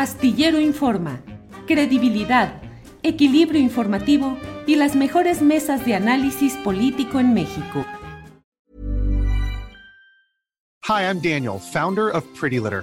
Astillero Informa, credibilidad, equilibrio informativo y las mejores mesas de análisis político en México. Hi, I'm Daniel, founder of Pretty Litter.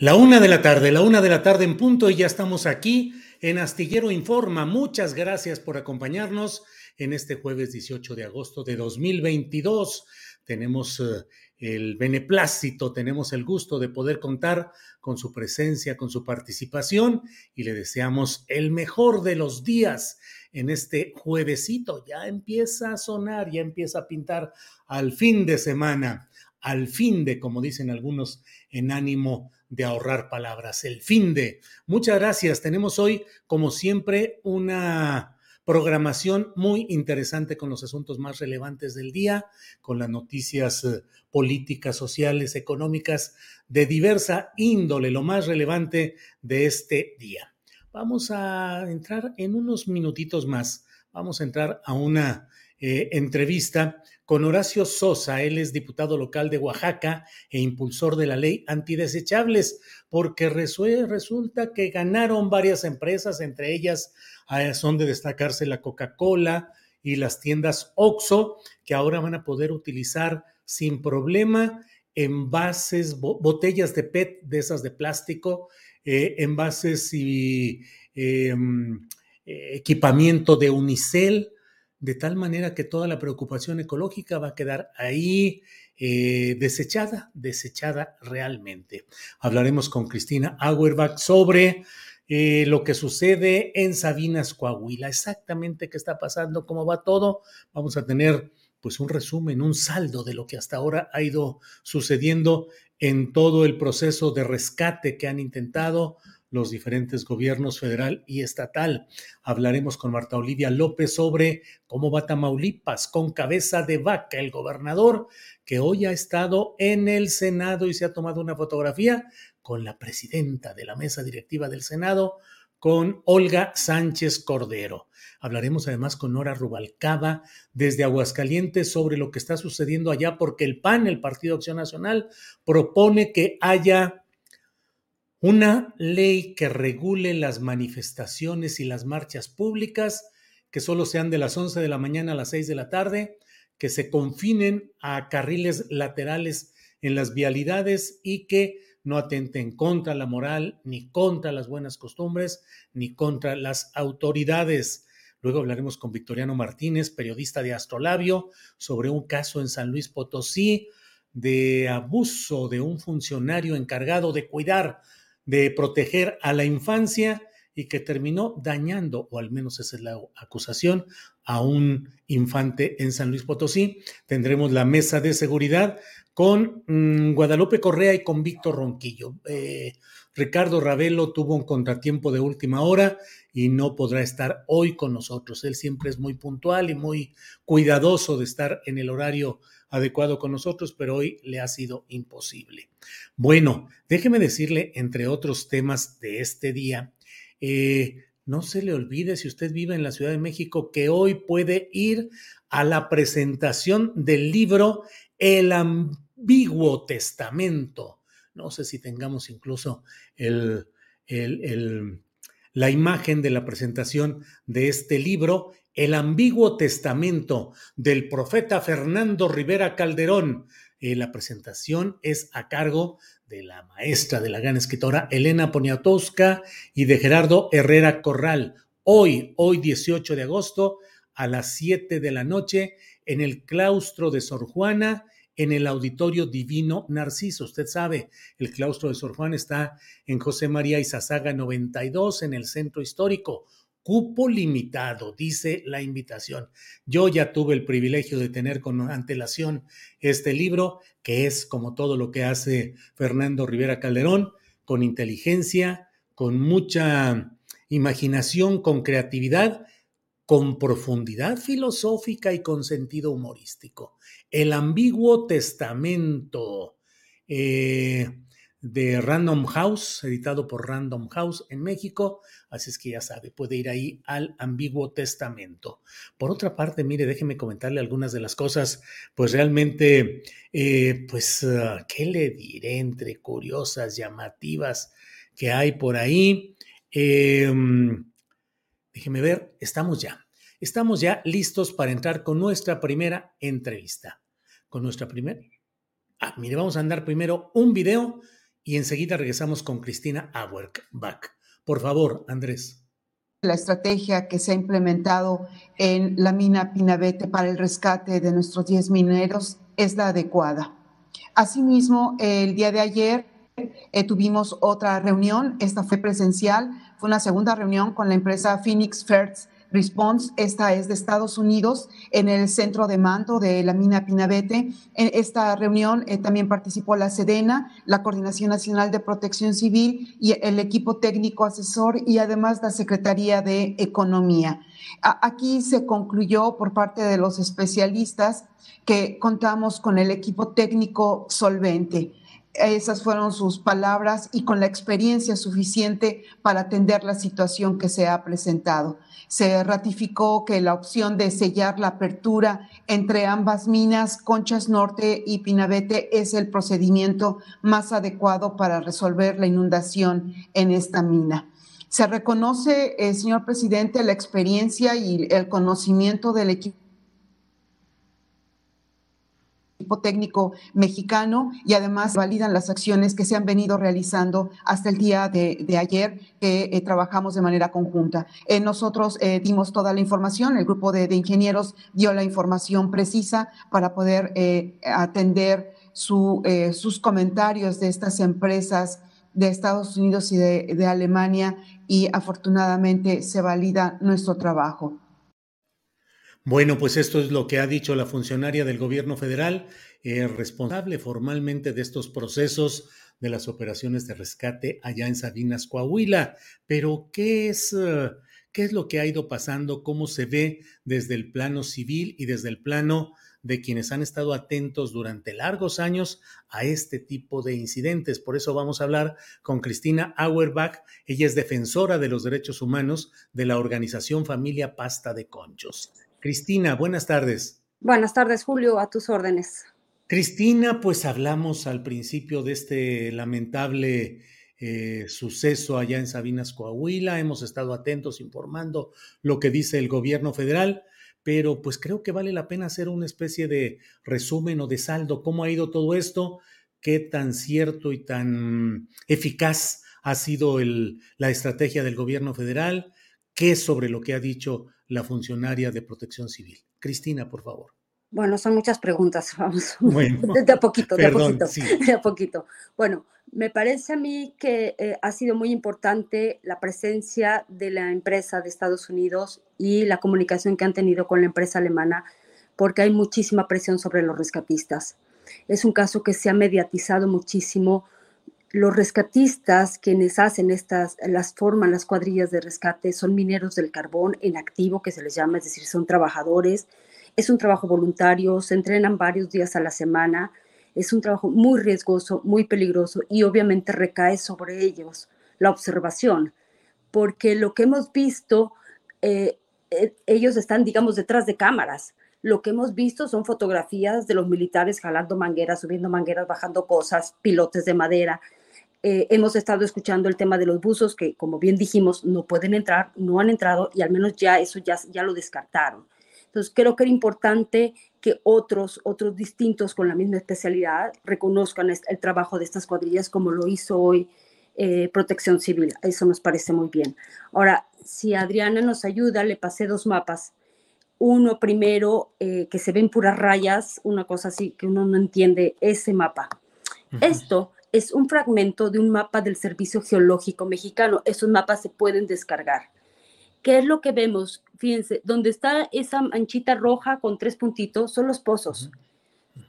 La una de la tarde, la una de la tarde en punto y ya estamos aquí en Astillero Informa. Muchas gracias por acompañarnos en este jueves 18 de agosto de 2022. Tenemos eh, el beneplácito, tenemos el gusto de poder contar con su presencia, con su participación y le deseamos el mejor de los días en este juevesito. Ya empieza a sonar, ya empieza a pintar al fin de semana, al fin de, como dicen algunos, en ánimo de ahorrar palabras, el fin de. Muchas gracias. Tenemos hoy, como siempre, una programación muy interesante con los asuntos más relevantes del día, con las noticias eh, políticas, sociales, económicas de diversa índole, lo más relevante de este día. Vamos a entrar en unos minutitos más, vamos a entrar a una eh, entrevista con Horacio Sosa. Él es diputado local de Oaxaca e impulsor de la ley antidesechables, porque resulta que ganaron varias empresas, entre ellas ah, son de destacarse la Coca-Cola y las tiendas OXO, que ahora van a poder utilizar sin problema envases, botellas de PET, de esas de plástico, eh, envases y em, eh, equipamiento de unicel, de tal manera que toda la preocupación ecológica va a quedar ahí eh, desechada, desechada realmente. Hablaremos con Cristina Auerbach sobre eh, lo que sucede en Sabinas, Coahuila, exactamente qué está pasando, cómo va todo. Vamos a tener pues un resumen, un saldo de lo que hasta ahora ha ido sucediendo en todo el proceso de rescate que han intentado los diferentes gobiernos federal y estatal. Hablaremos con Marta Olivia López sobre cómo va Tamaulipas con cabeza de vaca, el gobernador que hoy ha estado en el Senado y se ha tomado una fotografía con la presidenta de la mesa directiva del Senado, con Olga Sánchez Cordero. Hablaremos además con Nora Rubalcaba desde Aguascalientes sobre lo que está sucediendo allá porque el PAN, el Partido Acción Nacional, propone que haya una ley que regule las manifestaciones y las marchas públicas, que solo sean de las 11 de la mañana a las 6 de la tarde, que se confinen a carriles laterales en las vialidades y que no atenten contra la moral, ni contra las buenas costumbres, ni contra las autoridades. Luego hablaremos con Victoriano Martínez, periodista de Astrolabio, sobre un caso en San Luis Potosí de abuso de un funcionario encargado de cuidar de proteger a la infancia y que terminó dañando, o al menos esa es la acusación, a un infante en San Luis Potosí. Tendremos la mesa de seguridad con mm, Guadalupe Correa y con Víctor Ronquillo. Eh, Ricardo Ravelo tuvo un contratiempo de última hora y no podrá estar hoy con nosotros. Él siempre es muy puntual y muy cuidadoso de estar en el horario adecuado con nosotros, pero hoy le ha sido imposible. Bueno, déjeme decirle, entre otros temas de este día, eh, no se le olvide si usted vive en la Ciudad de México que hoy puede ir a la presentación del libro El ambiguo testamento. No sé si tengamos incluso la imagen de la presentación de este libro, El ambiguo testamento del profeta Fernando Rivera Calderón. Eh, la presentación es a cargo de la maestra de la gran escritora Elena Poniatowska y de Gerardo Herrera Corral. Hoy, hoy 18 de agosto, a las 7 de la noche, en el claustro de Sor Juana, en el Auditorio Divino Narciso. Usted sabe, el claustro de Sor Juana está en José María Izazaga 92, en el centro histórico. Cupo limitado, dice la invitación. Yo ya tuve el privilegio de tener con antelación este libro, que es como todo lo que hace Fernando Rivera Calderón, con inteligencia, con mucha imaginación, con creatividad, con profundidad filosófica y con sentido humorístico. El ambiguo testamento. Eh, de Random House, editado por Random House en México, así es que ya sabe, puede ir ahí al ambiguo testamento. Por otra parte, mire, déjeme comentarle algunas de las cosas, pues realmente, eh, pues, ah, ¿qué le diré entre curiosas, llamativas que hay por ahí? Em, déjeme ver, estamos ya, estamos ya listos para entrar con nuestra primera entrevista. Con nuestra primera... Ah, mire, vamos a andar primero un video y enseguida regresamos con Cristina Auerbach. Por favor, Andrés. La estrategia que se ha implementado en la mina Pinabete para el rescate de nuestros 10 mineros es la adecuada. Asimismo, el día de ayer eh, tuvimos otra reunión, esta fue presencial, fue una segunda reunión con la empresa Phoenix First Response, esta es de Estados Unidos, en el centro de mando de la mina Pinabete. En esta reunión eh, también participó la SEDENA, la Coordinación Nacional de Protección Civil y el equipo técnico asesor y además la Secretaría de Economía. aquí se concluyó por parte de los especialistas que contamos con el equipo técnico solvente. Esas fueron sus palabras y con la experiencia suficiente para atender la situación que se ha presentado. Se ratificó que la opción de sellar la apertura entre ambas minas, Conchas Norte y Pinabete, es el procedimiento más adecuado para resolver la inundación en esta mina. Se reconoce, eh, señor presidente, la experiencia y el conocimiento del equipo técnico mexicano y además validan las acciones que se han venido realizando hasta el día de, ayer que eh, trabajamos de manera conjunta. Eh, nosotros eh, dimos toda la información, el grupo de, ingenieros dio la información precisa para poder atender sus comentarios de estas empresas de Estados Unidos y de Alemania y afortunadamente se valida nuestro trabajo. Bueno, pues esto es lo que ha dicho la funcionaria del gobierno federal, eh, responsable formalmente de estos procesos de las operaciones de rescate allá en Sabinas, Coahuila. Pero, ¿qué es, eh, ¿qué es lo que ha ido pasando? ¿Cómo se ve desde el plano civil y desde el plano de quienes han estado atentos durante largos años a este tipo de incidentes. Por eso vamos a hablar con Cristina Auerbach. Ella es defensora de los derechos humanos de la organización Familia Pasta de Conchos. Cristina, buenas tardes. Buenas tardes, Julio, a tus órdenes. Cristina, pues hablamos al principio de este lamentable eh, suceso allá en Sabinas, Coahuila. Hemos estado atentos informando lo que dice el gobierno federal, pero pues creo que vale la pena hacer una especie de resumen o de saldo. ¿Cómo ha ido todo esto? ¿Qué tan cierto y tan eficaz ha sido el, la estrategia del gobierno federal? ¿Qué sobre lo que ha dicho la funcionaria de protección civil. Cristina, por favor. Bueno, son muchas preguntas, vamos. de, a poquito, de a poquito, de a poquito. Bueno, me parece a mí que eh, ha sido muy importante la presencia de la empresa de Estados Unidos y la comunicación que han tenido con la empresa alemana, porque hay muchísima presión sobre los rescatistas. Es un caso que se ha mediatizado muchísimo los rescatistas, quienes hacen estas, las forman las cuadrillas de rescate, son mineros del carbón en activo, que se les llama, es decir, son trabajadores. Es un trabajo voluntario, se entrenan varios días a la semana, es un trabajo muy riesgoso, muy peligroso y obviamente recae sobre ellos la observación, porque lo que hemos visto, eh, eh, ellos están, digamos, detrás de cámaras. Lo que hemos visto son fotografías de los militares jalando mangueras, subiendo mangueras, bajando cosas, pilotes de madera. Eh, hemos estado escuchando el tema de los buzos que, como bien dijimos, no pueden entrar, no han entrado y al menos ya eso ya, ya lo descartaron. Entonces, creo que era importante que otros, otros distintos con la misma especialidad reconozcan el trabajo de estas cuadrillas como lo hizo hoy eh, Protección Civil. Eso nos parece muy bien. Ahora, si Adriana nos ayuda, le pasé dos mapas. Uno primero, eh, que se ven puras rayas, una cosa así que uno no entiende ese mapa. Esto es un fragmento de un mapa del Servicio Geológico Mexicano. Esos mapas se pueden descargar. ¿Qué es lo que vemos? Fíjense, donde está esa manchita roja con tres puntitos son los pozos.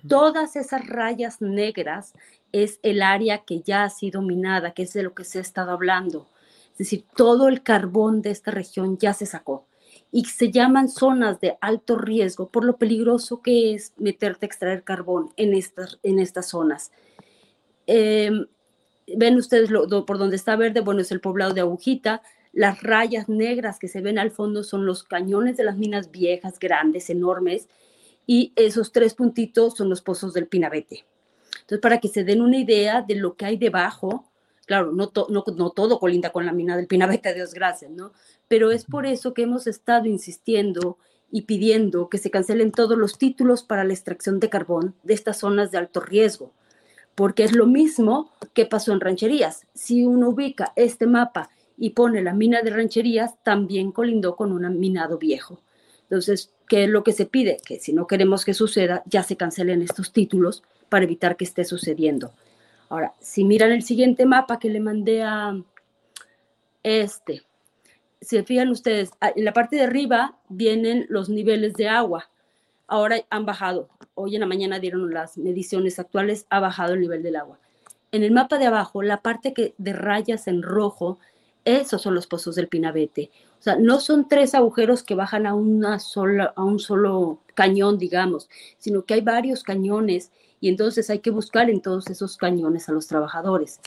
Todas esas rayas negras es el área que ya ha sido minada, que es de lo que se ha estado hablando. Es decir, todo el carbón de esta región ya se sacó y se llaman zonas de alto riesgo por lo peligroso que es meterte a extraer carbón en estas, en estas zonas. Em, ven ustedes por donde está verde, bueno, es el poblado de Agujita, las rayas negras que se ven al fondo son los cañones de las minas viejas, grandes, enormes, y esos tres puntitos son los pozos del Pinabete. Entonces, para que se den una idea de lo que hay debajo, claro, no, no, no todo colinda con la mina del Pinabete, Dios gracias, ¿no? Pero es por eso que hemos estado insistiendo y pidiendo que se cancelen todos los títulos para la extracción de carbón de estas zonas de alto riesgo, porque es lo mismo que pasó en rancherías. Si uno ubica este mapa y pone la mina de rancherías, también colindó con un minado viejo. Entonces, ¿qué es lo que se pide? Que si no queremos que suceda, ya se cancelen estos títulos para evitar que esté sucediendo. Ahora, si miran el siguiente mapa que le mandé a este, se fijan ustedes, en la parte de arriba vienen los niveles de agua. Ahora han bajado. Hoy en la mañana dieron las mediciones actuales, ha bajado el nivel del agua. En el mapa de abajo, la parte que de rayas en rojo esos son los pozos del Pinabete. O sea, no son tres agujeros que bajan a, una sola, a un solo cañón, digamos, sino que hay varios cañones y entonces hay que buscar en todos esos cañones a los trabajadores.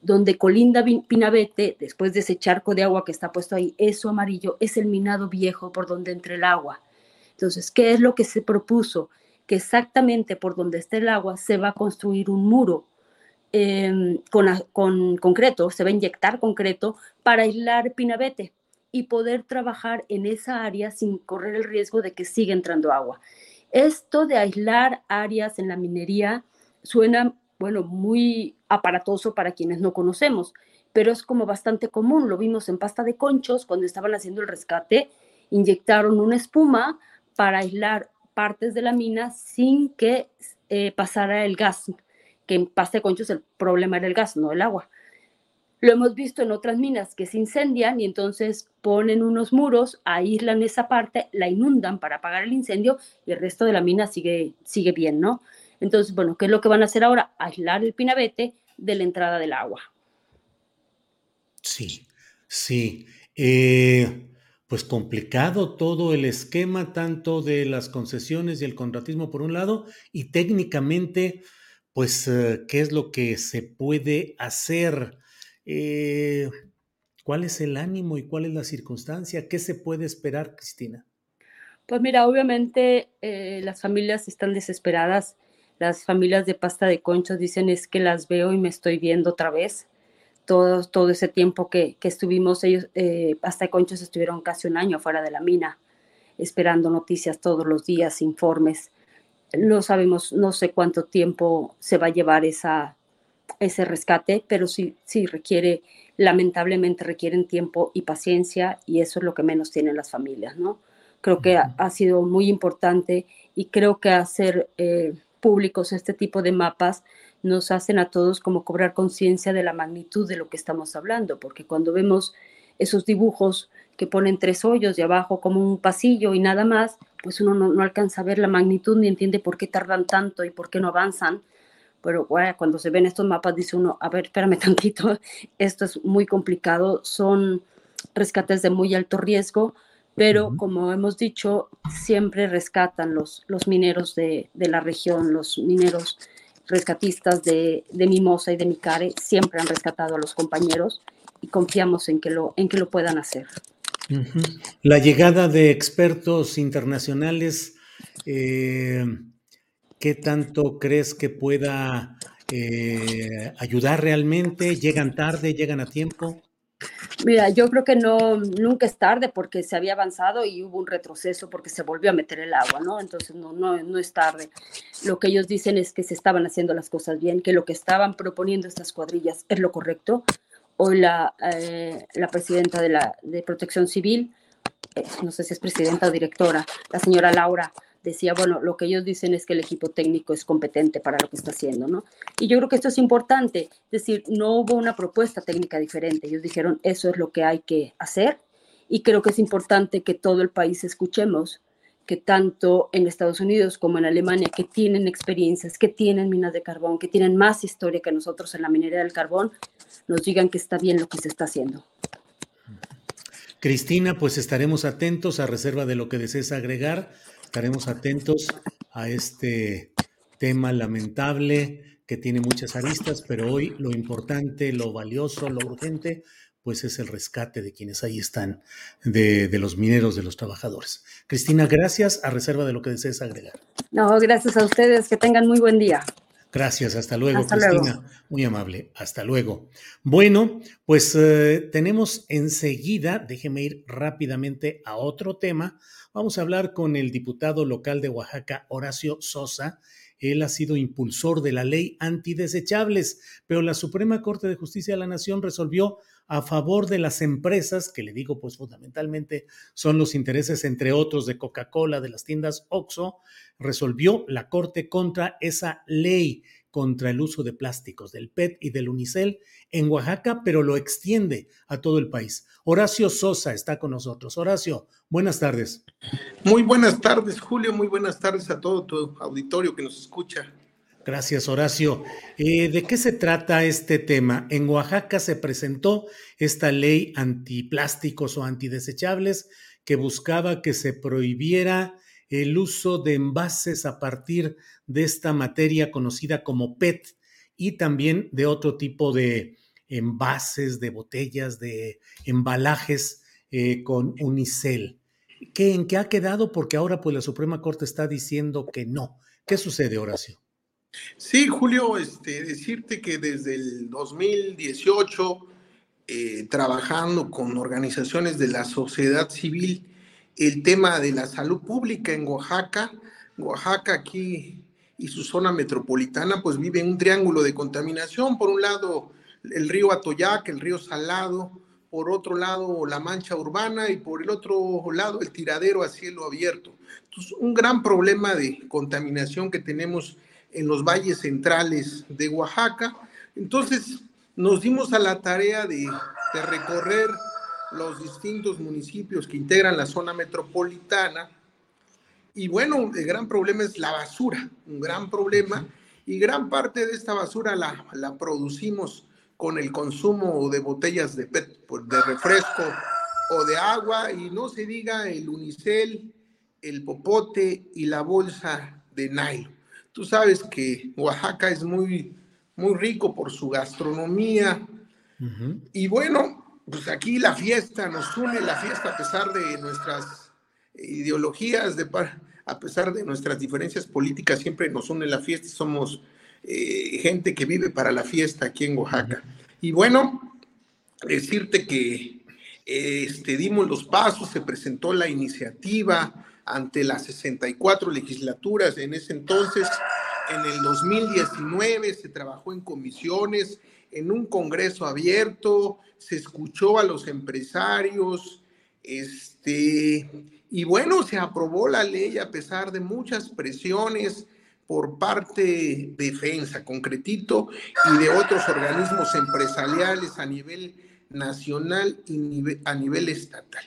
Donde colinda Pinabete, después de ese charco de agua que está puesto ahí, eso amarillo es el minado viejo por donde entra el agua. Entonces, ¿qué es lo que se propuso? Que exactamente por donde está el agua se va a construir un muro Em, con, concreto, se va a inyectar concreto para aislar Pinabete y poder trabajar en esa área sin correr el riesgo de que siga entrando agua. Esto de aislar áreas en la minería suena, bueno, muy aparatoso para quienes no conocemos, pero es como bastante común. Lo vimos en pasta de conchos cuando estaban haciendo el rescate, inyectaron una espuma para aislar partes de la mina sin que eh, pasara el gas que de Conchos el problema era el gas, no el agua. Lo hemos visto en otras minas que se incendian y entonces ponen unos muros, aíslan esa parte, la inundan para apagar el incendio y el resto de la mina sigue, sigue bien, ¿no? Entonces, bueno, ¿qué es lo que van a hacer ahora? Aislar el pinabete de la entrada del agua. Sí, sí. Eh, pues complicado todo el esquema, tanto de las concesiones y el contratismo por un lado, y técnicamente pues, eh, ¿qué es lo que se puede hacer? Eh, ¿Cuál es el ánimo y cuál es la circunstancia? ¿Qué se puede esperar, Cristina? Pues mira, obviamente eh, las familias están desesperadas. Las familias de pasta de conchos dicen es que las veo y me estoy viendo otra vez. Todo, todo ese tiempo que, que estuvimos, ellos, pasta de conchos estuvieron casi un año fuera de la mina, esperando noticias todos los días, informes no sabemos, no sé cuánto tiempo se va a llevar esa, ese rescate, pero sí, sí requiere, lamentablemente requieren tiempo y paciencia y eso es lo que menos tienen las familias, ¿no? Creo que ha, sido muy importante y creo que hacer eh, públicos este tipo de mapas nos hacen a todos como cobrar conciencia de la magnitud de lo que estamos hablando, porque cuando vemos esos dibujos que ponen tres hoyos de abajo como un pasillo y nada más, pues uno no, alcanza a ver la magnitud ni entiende por qué tardan tanto y por qué no avanzan. Pero bueno, cuando se ven estos mapas dice uno, a ver, espérame tantito, esto es muy complicado, son rescates de muy alto riesgo, pero como hemos dicho, siempre rescatan los, los mineros de, de la región, los mineros rescatistas de, de, Mimosa y de Micare, siempre han rescatado a los compañeros y confiamos en que lo, en que lo puedan hacer. La llegada de expertos internacionales, eh, ¿qué tanto crees que pueda eh, ayudar realmente? ¿Llegan tarde? ¿Llegan a tiempo? Mira, yo creo que no, nunca es tarde porque se había avanzado y hubo un retroceso porque se volvió a meter el agua, ¿no? Entonces no, no, no es tarde. Lo que ellos dicen es que se estaban haciendo las cosas bien, que lo que estaban proponiendo estas cuadrillas es lo correcto. Hoy la, eh, la presidenta de, la, de Protección Civil, eh, no sé si es presidenta o directora, la señora Laura, decía, bueno, lo que ellos dicen es que el equipo técnico es competente para lo que está haciendo, ¿no? Y yo creo que esto es importante, es decir, no hubo una propuesta técnica diferente, ellos dijeron, eso es lo que hay que hacer y creo que es importante que todo el país escuchemos que tanto en Estados Unidos como en Alemania, que tienen experiencias, que tienen minas de carbón, que tienen más historia que nosotros en la minería del carbón, nos digan que está bien lo que se está haciendo. Cristina, pues estaremos atentos a reserva de lo que desees agregar Estaremos atentos a este tema lamentable que tiene muchas aristas, pero hoy lo importante, lo valioso, lo urgente, pues es el rescate de quienes ahí están, de, los mineros, de los trabajadores. Cristina, gracias a reserva de lo que desees agregar. No, gracias a ustedes, que tengan muy buen día. Gracias, hasta luego, Cristina. Muy amable, hasta luego. Bueno, pues eh, tenemos enseguida, déjeme ir rápidamente a otro tema, Vamos a hablar con el diputado local de Oaxaca, Horacio Sosa. Él ha sido impulsor de la ley antidesechables, pero la Suprema Corte de Justicia de la Nación resolvió a favor de las empresas, que le digo pues fundamentalmente son los intereses entre otros de Coca-Cola, de las tiendas OXO, resolvió la Corte contra esa ley contra el uso de plásticos, del PET y del Unicel en Oaxaca, pero lo extiende a todo el país. Horacio Sosa está con nosotros. Horacio, buenas tardes. Muy buenas tardes, Julio. Muy buenas tardes a todo tu auditorio que nos escucha. Gracias, Horacio. Eh, ¿De qué se trata este tema? En Oaxaca se presentó esta ley antiplásticos o antidesechables que buscaba que se prohibiera el uso de envases a partir de esta materia conocida como PET y también de otro tipo de envases, de botellas, de embalajes eh, con unicel. ¿Qué, ¿En qué ha quedado? Porque ahora pues la Suprema Corte está diciendo que no. ¿Qué sucede, Horacio? Sí, Julio, este, decirte que desde el 2018, eh, trabajando con organizaciones de la sociedad civil, el tema de la salud pública en Oaxaca. Oaxaca aquí y su zona metropolitana pues vive en un triángulo de contaminación. Por un lado el río Atoyac, el río Salado, por otro lado la mancha urbana y por el otro lado el tiradero a cielo abierto. Entonces, un gran problema de contaminación que tenemos en los valles centrales de Oaxaca. Entonces nos dimos a la tarea de, de recorrer los distintos municipios que integran la zona metropolitana. Y bueno, el gran problema es la basura, un gran problema. Y gran parte de esta basura la, la producimos con el consumo de botellas de, de refresco o de agua. Y no se diga el unicel, el popote y la bolsa de nylon. Tú sabes que Oaxaca es muy, muy rico por su gastronomía. Y bueno, pues aquí la fiesta nos une, la fiesta a pesar de nuestras ideologías, de, a pesar de nuestras diferencias políticas, siempre nos une la fiesta y somos eh, gente que vive para la fiesta aquí en Oaxaca. Y bueno, decirte que este, dimos los pasos, se presentó la iniciativa ante las 64 legislaturas en ese entonces. En el 2019 se trabajó en comisiones, en un congreso abierto, se escuchó a los empresarios, este, y bueno, se aprobó la ley a pesar de muchas presiones por parte de defensa, concretito, y de otros organismos empresariales a nivel nacional y a nivel estatal.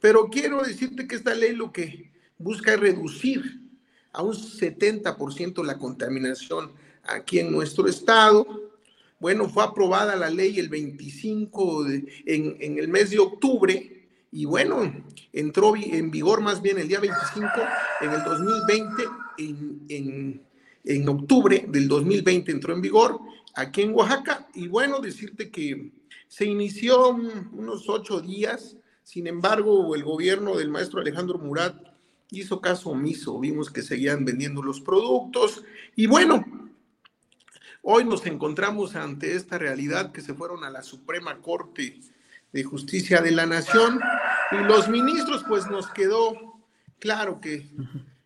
Pero quiero decirte que esta ley lo que busca reducir a un 70% la contaminación aquí en nuestro estado, bueno, fue aprobada la ley el 25 en, el mes de octubre y bueno, entró en vigor más bien el día 25 en el 2020, en, en, octubre del 2020 entró en vigor aquí en Oaxaca. Y bueno, decirte que se inició unos ocho días, sin embargo el gobierno del maestro Alejandro Murat hizo caso omiso, vimos que seguían vendiendo los productos y bueno, hoy nos encontramos ante esta realidad que se fueron a la Suprema Corte de Justicia de la Nación y los ministros pues nos quedó claro que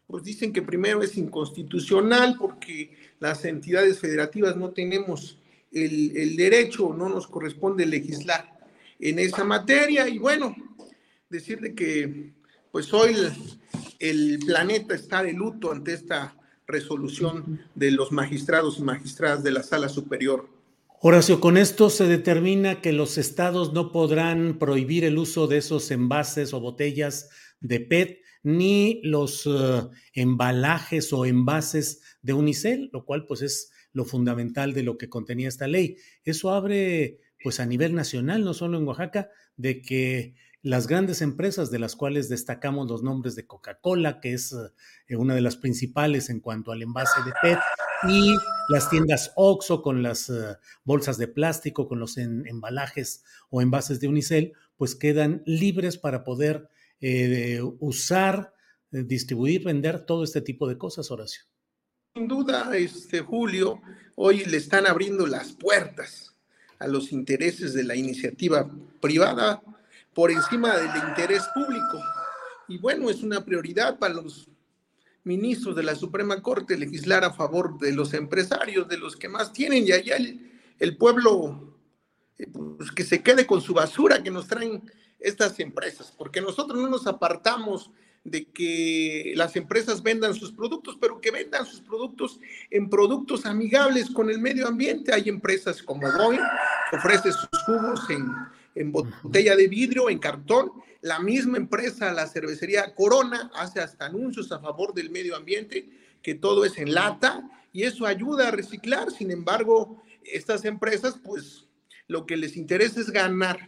pues dicen que primero es inconstitucional porque las entidades federativas no tenemos el, derecho, no nos corresponde legislar en esa materia y bueno, decirle que pues hoy el, planeta está de luto ante esta resolución de los magistrados y magistradas de la sala superior. Horacio, con esto se determina que los estados no podrán prohibir el uso de esos envases o botellas de PET ni los eh, embalajes o envases de unicel, lo cual pues es lo fundamental de lo que contenía esta ley. Eso abre pues a nivel nacional, no solo en Oaxaca, de que las grandes empresas de las cuales destacamos los nombres de Coca-Cola, que es eh, una de las principales en cuanto al envase de PET, y las tiendas OXO con las eh, bolsas de plástico, con los embalajes o envases de unicel, pues quedan libres para poder eh, usar, distribuir, vender todo este tipo de cosas, Horacio. Sin duda, este Julio, hoy le están abriendo las puertas a los intereses de la iniciativa privada por encima del interés público. Y bueno, es una prioridad para los ministros de la Suprema Corte legislar a favor de los empresarios, de los que más tienen, y allá el, pueblo eh, pues, que se quede con su basura que nos traen estas empresas, porque nosotros no nos apartamos de que las empresas vendan sus productos, pero que vendan sus productos en productos amigables con el medio ambiente. Hay empresas como Boeing que ofrece sus jugos en, en botella de vidrio, en cartón. La misma empresa, la cervecería Corona, hace hasta anuncios a favor del medio ambiente, que todo es en lata, y eso ayuda a reciclar. Sin embargo, estas empresas, pues lo que les interesa es ganar,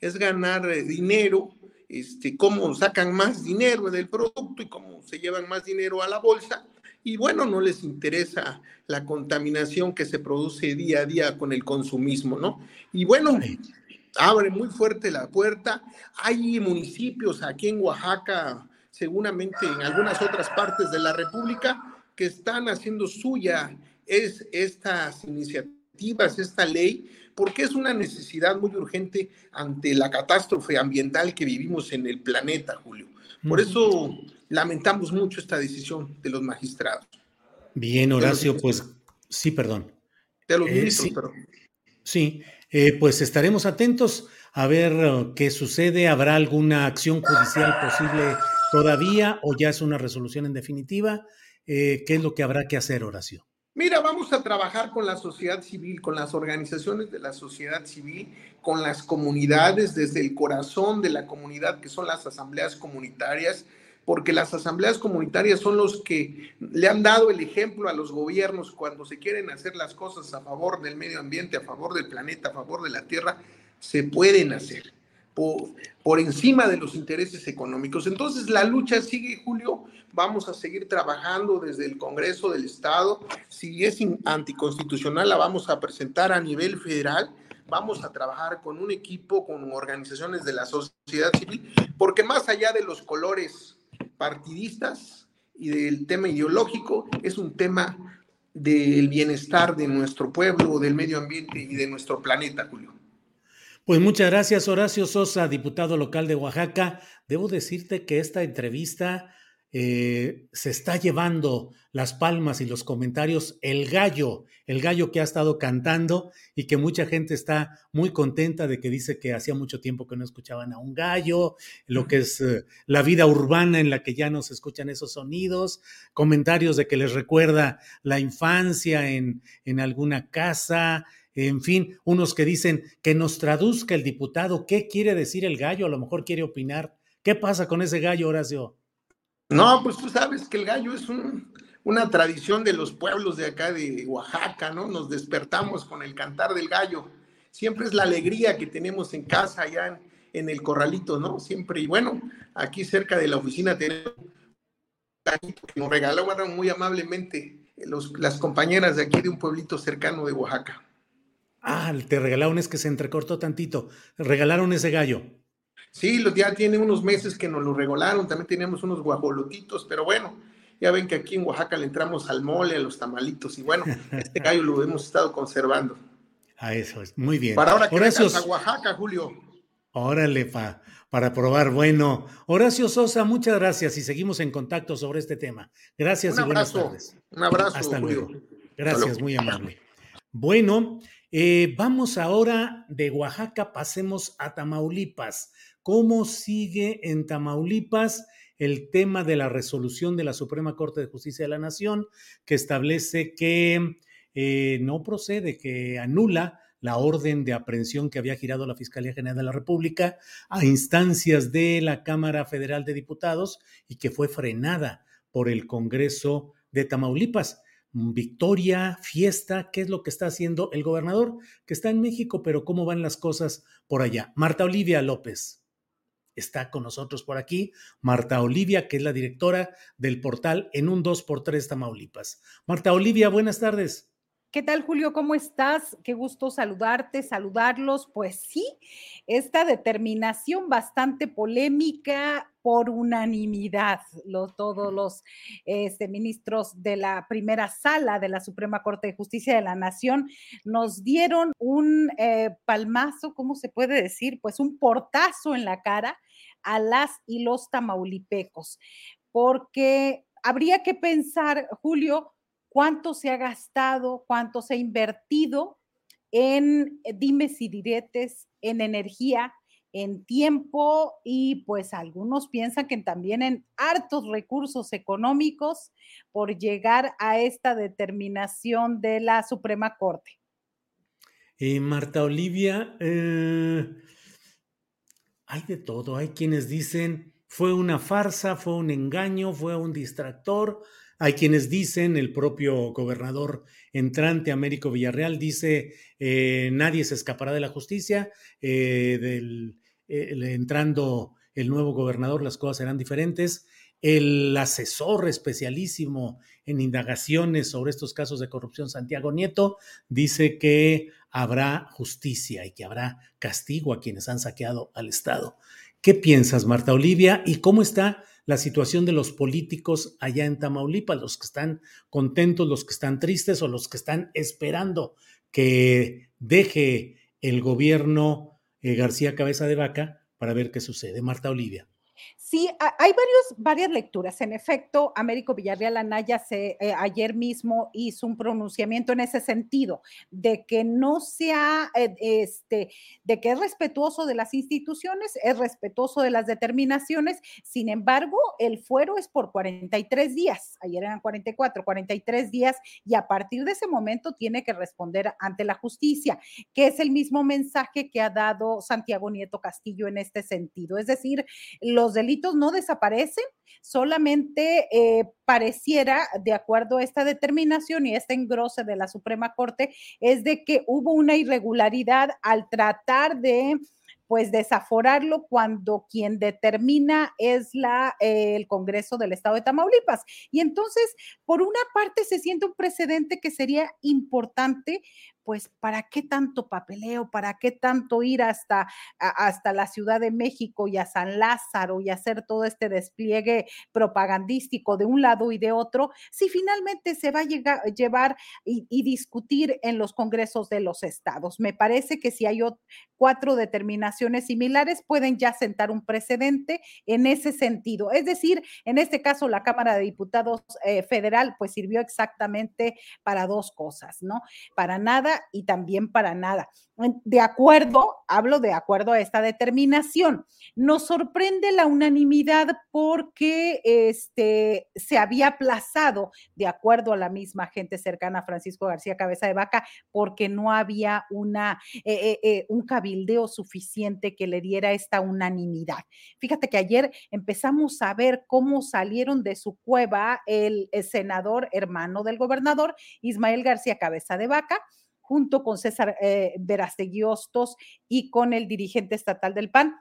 es ganar eh, dinero, este, cómo sacan más dinero del producto y cómo se llevan más dinero a la bolsa. Y bueno, no les interesa la contaminación que se produce día a día con el consumismo, ¿no? Y bueno, abre muy fuerte la puerta. Hay municipios aquí en Oaxaca, seguramente en algunas otras partes de la República, que están haciendo suya es estas iniciativas, esta ley, porque es una necesidad muy urgente ante la catástrofe ambiental que vivimos en el planeta, Julio. Por eso lamentamos mucho esta decisión de los magistrados. Bien, Horacio, pues sí, perdón. De los eh, ministros, perdón. Sí, eh, pues estaremos atentos a ver uh, qué sucede. ¿Habrá alguna acción judicial posible todavía o ya es una resolución en definitiva? Eh, ¿Qué es lo que habrá que hacer, Horacio? Mira, vamos a trabajar con la sociedad civil, con las organizaciones de la sociedad civil, con las comunidades, desde el corazón de la comunidad, que son las asambleas comunitarias, porque las asambleas comunitarias son los que le han dado el ejemplo a los gobiernos cuando se quieren hacer las cosas a favor del medio ambiente, a favor del planeta, a favor de la tierra, se pueden hacer por, por encima de los intereses económicos. Entonces la lucha sigue, Julio, vamos a seguir trabajando desde el Congreso del Estado. Si es anticonstitucional, la vamos a presentar a nivel federal. Vamos a trabajar con un equipo, con organizaciones de la sociedad civil, porque más allá de los colores partidistas y del tema ideológico, es un tema del bienestar de nuestro pueblo, del medio ambiente y de nuestro planeta, Julio. Pues muchas gracias, Horacio Sosa, diputado local de Oaxaca. Debo decirte que esta entrevista eh, se está llevando las palmas y los comentarios el gallo, el gallo que ha estado cantando y que mucha gente está muy contenta de que dice que hacía mucho tiempo que no escuchaban a un gallo, lo que es eh, la vida urbana en la que ya no se escuchan esos sonidos, comentarios de que les recuerda la infancia en, en alguna casa, en fin, unos que dicen que nos traduzca el diputado qué quiere decir el gallo, a lo mejor quiere opinar. ¿Qué pasa con ese gallo, Horacio? No, pues tú sabes que el gallo es una tradición de los pueblos de acá de Oaxaca, ¿no? Nos despertamos con el cantar del gallo. Siempre es la alegría que tenemos en casa allá en el corralito, ¿no? Siempre, y bueno, aquí cerca de la oficina tenemos que nos regalaron muy amablemente las compañeras de aquí de un pueblito cercano de Oaxaca. Ah, te regalaron, es que se entrecortó tantito. Regalaron ese gallo. Sí, ya tiene unos meses que nos lo regalaron. También teníamos unos guajolotitos, pero bueno, ya ven que aquí en Oaxaca le entramos al mole, a los tamalitos, y bueno, este gallo lo hemos estado conservando. A eso es, muy bien. Para ahora que Horacio... a Oaxaca, Julio. Órale, pa, para probar. Bueno, Horacio Sosa, muchas gracias y seguimos en contacto sobre este tema. Gracias Un y buenas tardes. Un abrazo. Hasta luego. Gracias, muy amable. Bueno, eh, vamos ahora de Oaxaca, pasemos a Tamaulipas. ¿Cómo sigue en Tamaulipas el tema de la resolución de la Suprema Corte de Justicia de la Nación que establece que eh, no procede, que anula la orden de aprehensión que había girado la Fiscalía General de la República a instancias de la Cámara Federal de Diputados y que fue frenada por el Congreso de Tamaulipas. Victoria, fiesta, ¿qué es lo que está haciendo el gobernador que está en México, pero cómo van las cosas por allá? Marta Olivia López está con nosotros por aquí, Marta Olivia, que es la directora del portal en un 2x3 Tamaulipas. Marta Olivia, buenas tardes. ¿Qué tal, Julio? ¿Cómo estás? Qué gusto saludarte, saludarlos. Pues sí, esta determinación bastante polémica por unanimidad, todos los este, ministros de la primera sala de la Suprema Corte de Justicia de la Nación nos dieron un eh, palmazo, ¿cómo se puede decir? Pues un portazo en la cara a las y los tamaulipecos, porque habría que pensar, Julio, cuánto se ha gastado, cuánto se ha invertido en eh, dimes y diretes, en energía, en tiempo y pues algunos piensan que también en hartos recursos económicos por llegar a esta determinación de la Suprema Corte. Eh, Marta Olivia, eh, hay de todo, hay quienes dicen fue una farsa, fue un engaño, fue un distractor, hay quienes dicen, el propio gobernador entrante, Américo Villarreal, dice, eh, nadie se escapará de la justicia, eh, del, entrando el nuevo gobernador las cosas serán diferentes. El asesor especialísimo en indagaciones sobre estos casos de corrupción, Santiago Nieto, dice que habrá justicia y que habrá castigo a quienes han saqueado al Estado. ¿Qué piensas, Marta Olivia? ¿Y cómo está la situación de los políticos allá en Tamaulipas, los que están contentos, los que están tristes o los que están esperando que deje el gobierno eh, García Cabeza de Vaca para ver qué sucede. Marta Olivia. Sí, hay varios, varias lecturas. En efecto, Américo Villarreal Anaya se, eh, ayer mismo hizo un pronunciamiento en ese sentido, de que no sea, eh, este, de que es respetuoso de las instituciones, es respetuoso de las determinaciones. Sin embargo, el fuero es por 43 días. Ayer eran 44, 43 días y a partir de ese momento tiene que responder ante la justicia, que es el mismo mensaje que ha dado Santiago Nieto Castillo en este sentido. Es decir, los delitos no desaparecen, solamente eh, pareciera, de acuerdo a esta determinación y este engrose de la Suprema Corte, es de que hubo una irregularidad al tratar de pues desaforarlo cuando quien determina es la, eh, el Congreso del Estado de Tamaulipas. Y entonces, por una parte, se siente un precedente que sería importante pues ¿para qué tanto papeleo? ¿Para qué tanto ir hasta, hasta la Ciudad de México y a San Lázaro y hacer todo este despliegue propagandístico de un lado y de otro? Si finalmente se va a llevar y, discutir en los congresos de los estados. Me parece que si hay cuatro determinaciones similares, pueden ya sentar un precedente en ese sentido. Es decir, en este caso, la Cámara de Diputados eh, Federal, pues sirvió exactamente para dos cosas, ¿no? Para nada y también para nada. De acuerdo, hablo de acuerdo a esta determinación. Nos sorprende la unanimidad porque este, se había aplazado, de acuerdo a la misma gente cercana a Francisco García Cabeza de Vaca, porque no había una, eh, eh, eh, un cabildeo suficiente que le diera esta unanimidad. Fíjate que ayer empezamos a ver cómo salieron de su cueva el, el senador hermano del gobernador, Ismael García Cabeza de Vaca, junto con César eh, Verastegui Hostos y con el dirigente estatal del PAN,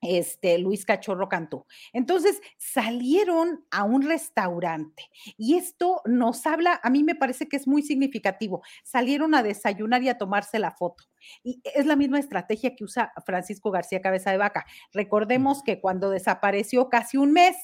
este Luis Cachorro Cantú. Entonces salieron a un restaurante y esto nos habla, a mí me parece que es muy significativo. Salieron a desayunar y a tomarse la foto. Y es la misma estrategia que usa Francisco García Cabeza de Vaca. Recordemos que cuando desapareció casi un mes,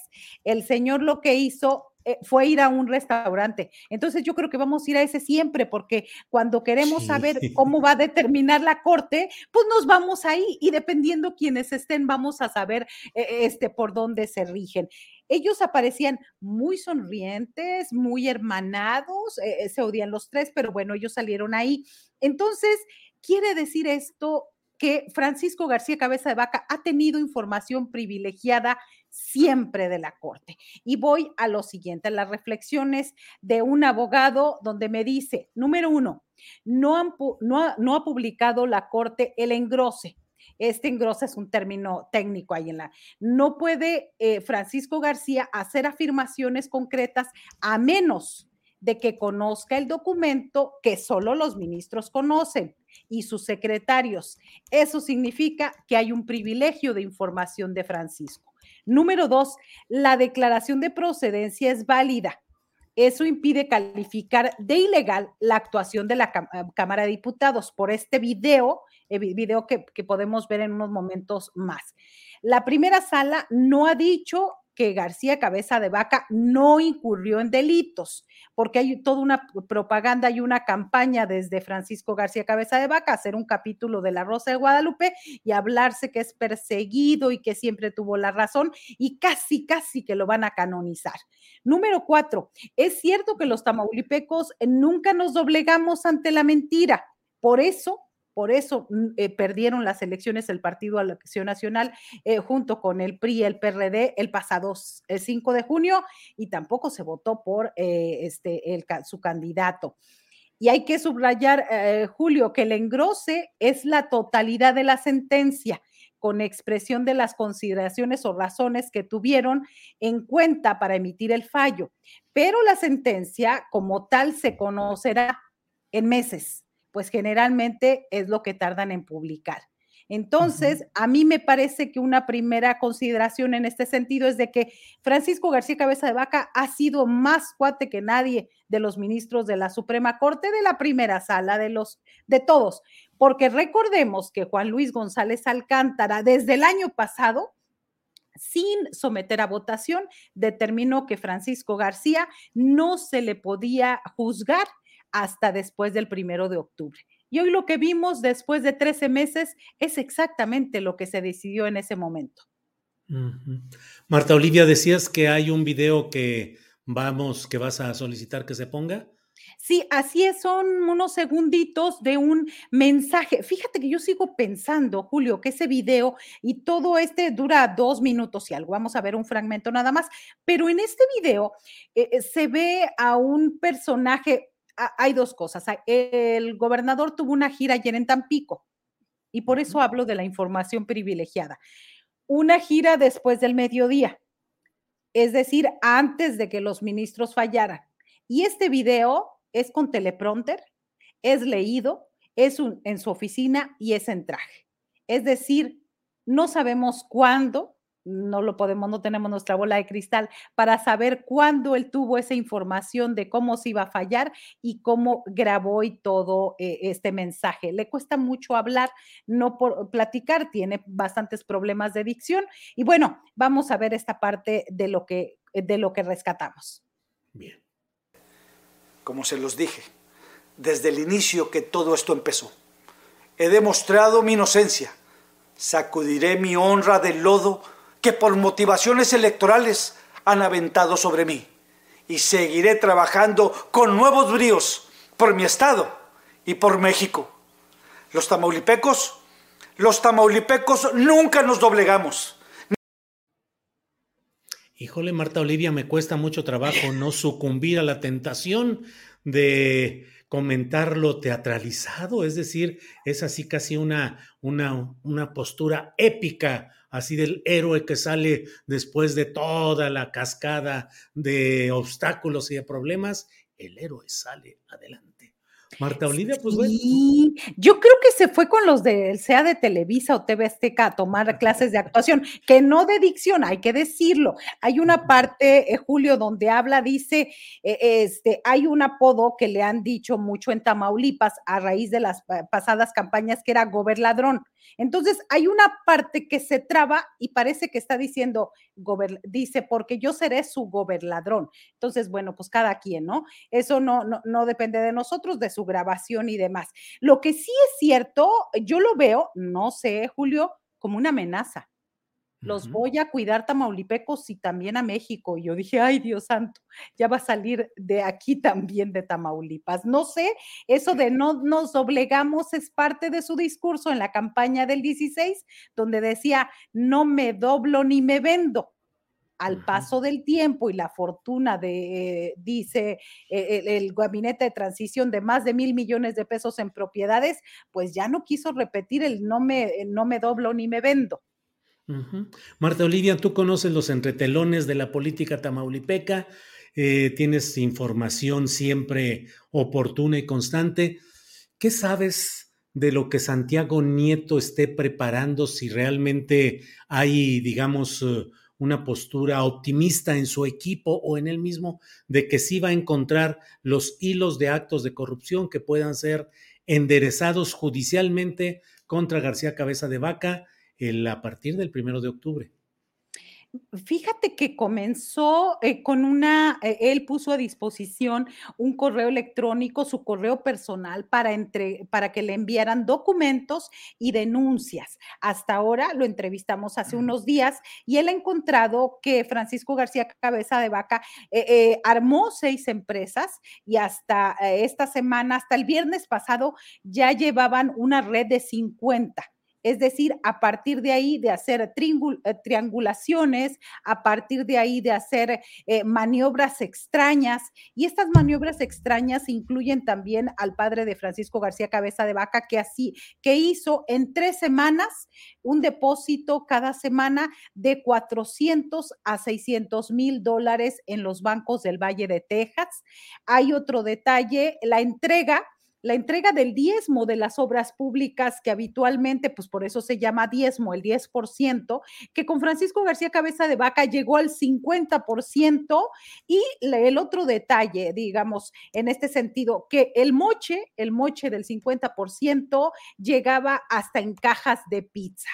el señor lo que hizo eh, fue ir a un restaurante. Entonces yo creo que vamos a ir a ese siempre, porque cuando queremos saber cómo va a determinar la corte, pues nos vamos ahí y dependiendo quienes estén, vamos a saber eh, este, por dónde se rigen. Ellos aparecían muy sonrientes, muy hermanados, eh, se odian los tres, pero bueno, ellos salieron ahí. Entonces, quiere decir esto que Francisco García Cabeza de Vaca ha tenido información privilegiada siempre de la Corte. Y voy a lo siguiente, las reflexiones de un abogado donde me dice, número uno, no, no, ha publicado la Corte el engrose. Este engrose es un término técnico ahí en la. No puede eh, Francisco García hacer afirmaciones concretas a menos de que conozca el documento que solo los ministros conocen y sus secretarios. Eso significa que hay un privilegio de información de Francisco. Número dos, la declaración de procedencia es válida. Eso impide calificar de ilegal la actuación de la eh, Cámara de Diputados por este video, eh, video que podemos ver en unos momentos más. La primera sala no ha dicho García Cabeza de Vaca no incurrió en delitos, porque hay toda una propaganda y una campaña desde Francisco García Cabeza de Vaca, hacer un capítulo de La Rosa de Guadalupe y hablarse que es perseguido y que siempre tuvo la razón y casi, casi que lo van a canonizar. Número cuatro, es cierto que los tamaulipecos nunca nos doblegamos ante la mentira. Por eso por eso mm, eh, perdieron las elecciones el Partido Acción Nacional eh, junto con el PRI el PRD el pasado 5 de junio y tampoco se votó por eh, este, el, su candidato. Y hay que subrayar, Julio, que el engrose es la totalidad de la sentencia con expresión de las consideraciones o razones que tuvieron en cuenta para emitir el fallo. Pero la sentencia como tal se conocerá en meses pues generalmente es lo que tardan en publicar. Entonces, a mí me parece que una primera consideración en este sentido es de que Francisco García Cabeza de Vaca ha sido más cuate que nadie de los ministros de la Suprema Corte, de la primera sala, de los de todos, porque recordemos que Juan Luis González Alcántara desde el año pasado sin someter a votación, determinó que Francisco García no se le podía juzgar hasta después del primero de octubre. Y hoy lo que vimos después de 13 meses es exactamente lo que se decidió en ese momento. Marta Olivia, decías que hay un video que vamos, que vas a solicitar que se ponga. Sí, así es, son unos segunditos de un mensaje. Fíjate que yo sigo pensando, Julio, que ese video y todo este dura dos minutos y algo. Vamos a ver un fragmento nada más, pero en este video eh, eh, se ve a un personaje hay dos cosas. El gobernador tuvo una gira ayer en Tampico y por eso hablo de la información privilegiada. Una gira después del mediodía, es decir, antes de que los ministros fallaran. Y este video es con teleprompter, es leído, es en su oficina y es en traje. Es decir, no sabemos cuándo, no lo podemos, no tenemos nuestra bola de cristal para saber cuándo él tuvo esa información de cómo se iba a fallar y cómo grabó y todo eh, este mensaje. Le cuesta mucho hablar, no por platicar, tiene bastantes problemas de dicción y bueno, vamos a ver esta parte de lo que de lo que rescatamos. Bien. Como se los dije, desde el inicio que todo esto empezó, he demostrado mi inocencia. Sacudiré mi honra del lodo que por motivaciones electorales han aventado sobre mí. Y seguiré trabajando con nuevos bríos por mi estado y por México. Los tamaulipecos, los tamaulipecos nunca nos doblegamos. Híjole, Marta Olivia, me cuesta mucho trabajo no sucumbir a la tentación de comentarlo teatralizado, es decir, es así casi una, una, una postura épica así del héroe que sale después de toda la cascada de obstáculos y de problemas, el héroe sale adelante. Marta Olivia, pues bueno. Yo creo que se fue con los del sea de Televisa o TV Azteca a tomar clases de actuación, que no de dicción, hay que decirlo. Hay una parte, eh, Julio, donde habla, dice, eh, este, hay un apodo que le han dicho mucho en Tamaulipas a raíz de las pasadas campañas que era goberladrón. Entonces, hay una parte que se traba y parece que está diciendo, dice, porque yo seré su gobernadrón. Entonces, bueno, pues cada quien, ¿no? Eso no, no, no depende de nosotros, de su grabación y demás. Lo que sí es cierto, yo lo veo, no sé, Julio, como una amenaza los voy a cuidar tamaulipecos y también a México. Y yo dije, ay Dios santo, ya va a salir de aquí también de Tamaulipas. No sé, eso de no nos doblegamos es parte de su discurso en la campaña del 16, donde decía, no me doblo ni me vendo. Al paso del tiempo y la fortuna de, dice eh, el, gabinete de transición de más de mil millones de pesos en propiedades, pues ya no quiso repetir el no me, no me doblo ni me vendo. Marta Olivia, tú conoces los entretelones de la política tamaulipeca, eh, tienes información siempre oportuna y constante. ¿Qué sabes de lo que Santiago Nieto esté preparando si realmente hay, digamos, eh, una postura optimista en su equipo o en él mismo de que sí va a encontrar los hilos de actos de corrupción que puedan ser enderezados judicialmente contra García Cabeza de Vaca a partir del primero de octubre. Fíjate que comenzó eh, con una, eh, él puso a disposición un correo electrónico, su correo personal, para, entre, para que le enviaran documentos y denuncias. Hasta ahora lo entrevistamos hace unos días y él ha encontrado que Francisco García Cabeza de Vaca eh, armó seis empresas y hasta esta semana, hasta el viernes pasado, ya llevaban una red de 50 es decir, a partir de ahí de hacer eh, triangulaciones, a partir de ahí de hacer eh, maniobras extrañas. Y estas maniobras extrañas incluyen también al padre de Francisco García Cabeza de Vaca, que así, que hizo en tres semanas un depósito cada semana de 400 a 600 mil dólares en los bancos del Valle de Texas. Hay otro detalle, la entrega la entrega del diezmo de las obras públicas, que habitualmente, pues por eso se llama diezmo, el 10%, que con Francisco García Cabeza de Vaca llegó al 50%. Y el otro detalle, digamos, en este sentido, que el moche, el moche del 50% llegaba hasta en cajas de pizza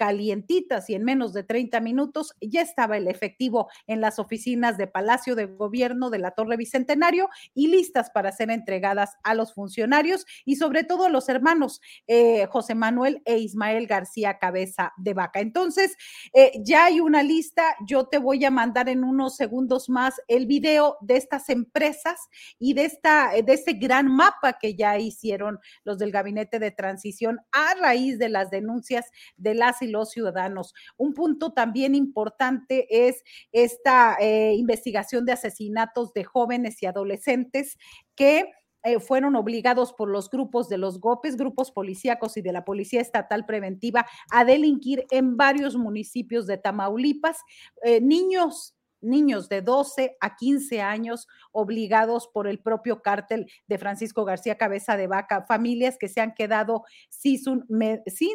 calientitas y en menos de 30 minutos ya estaba el efectivo en las oficinas de Palacio de Gobierno de la Torre Bicentenario y listas para ser entregadas a los funcionarios y sobre todo a los hermanos eh, José Manuel e Ismael García Cabeza de Vaca. Entonces, eh, ya hay una lista, yo te voy a mandar en unos segundos más el video de estas empresas y de, esta, de este gran mapa que ya hicieron los del gabinete de transición a raíz de las denuncias de las los ciudadanos. Un punto también importante es esta eh, investigación de asesinatos de jóvenes y adolescentes que eh, fueron obligados por los grupos de los GOPES, grupos policíacos y de la Policía Estatal Preventiva a delinquir en varios municipios de Tamaulipas. Eh, niños niños de 12 a 15 años obligados por el propio cártel de Francisco García Cabeza de Vaca, familias que se han quedado sin,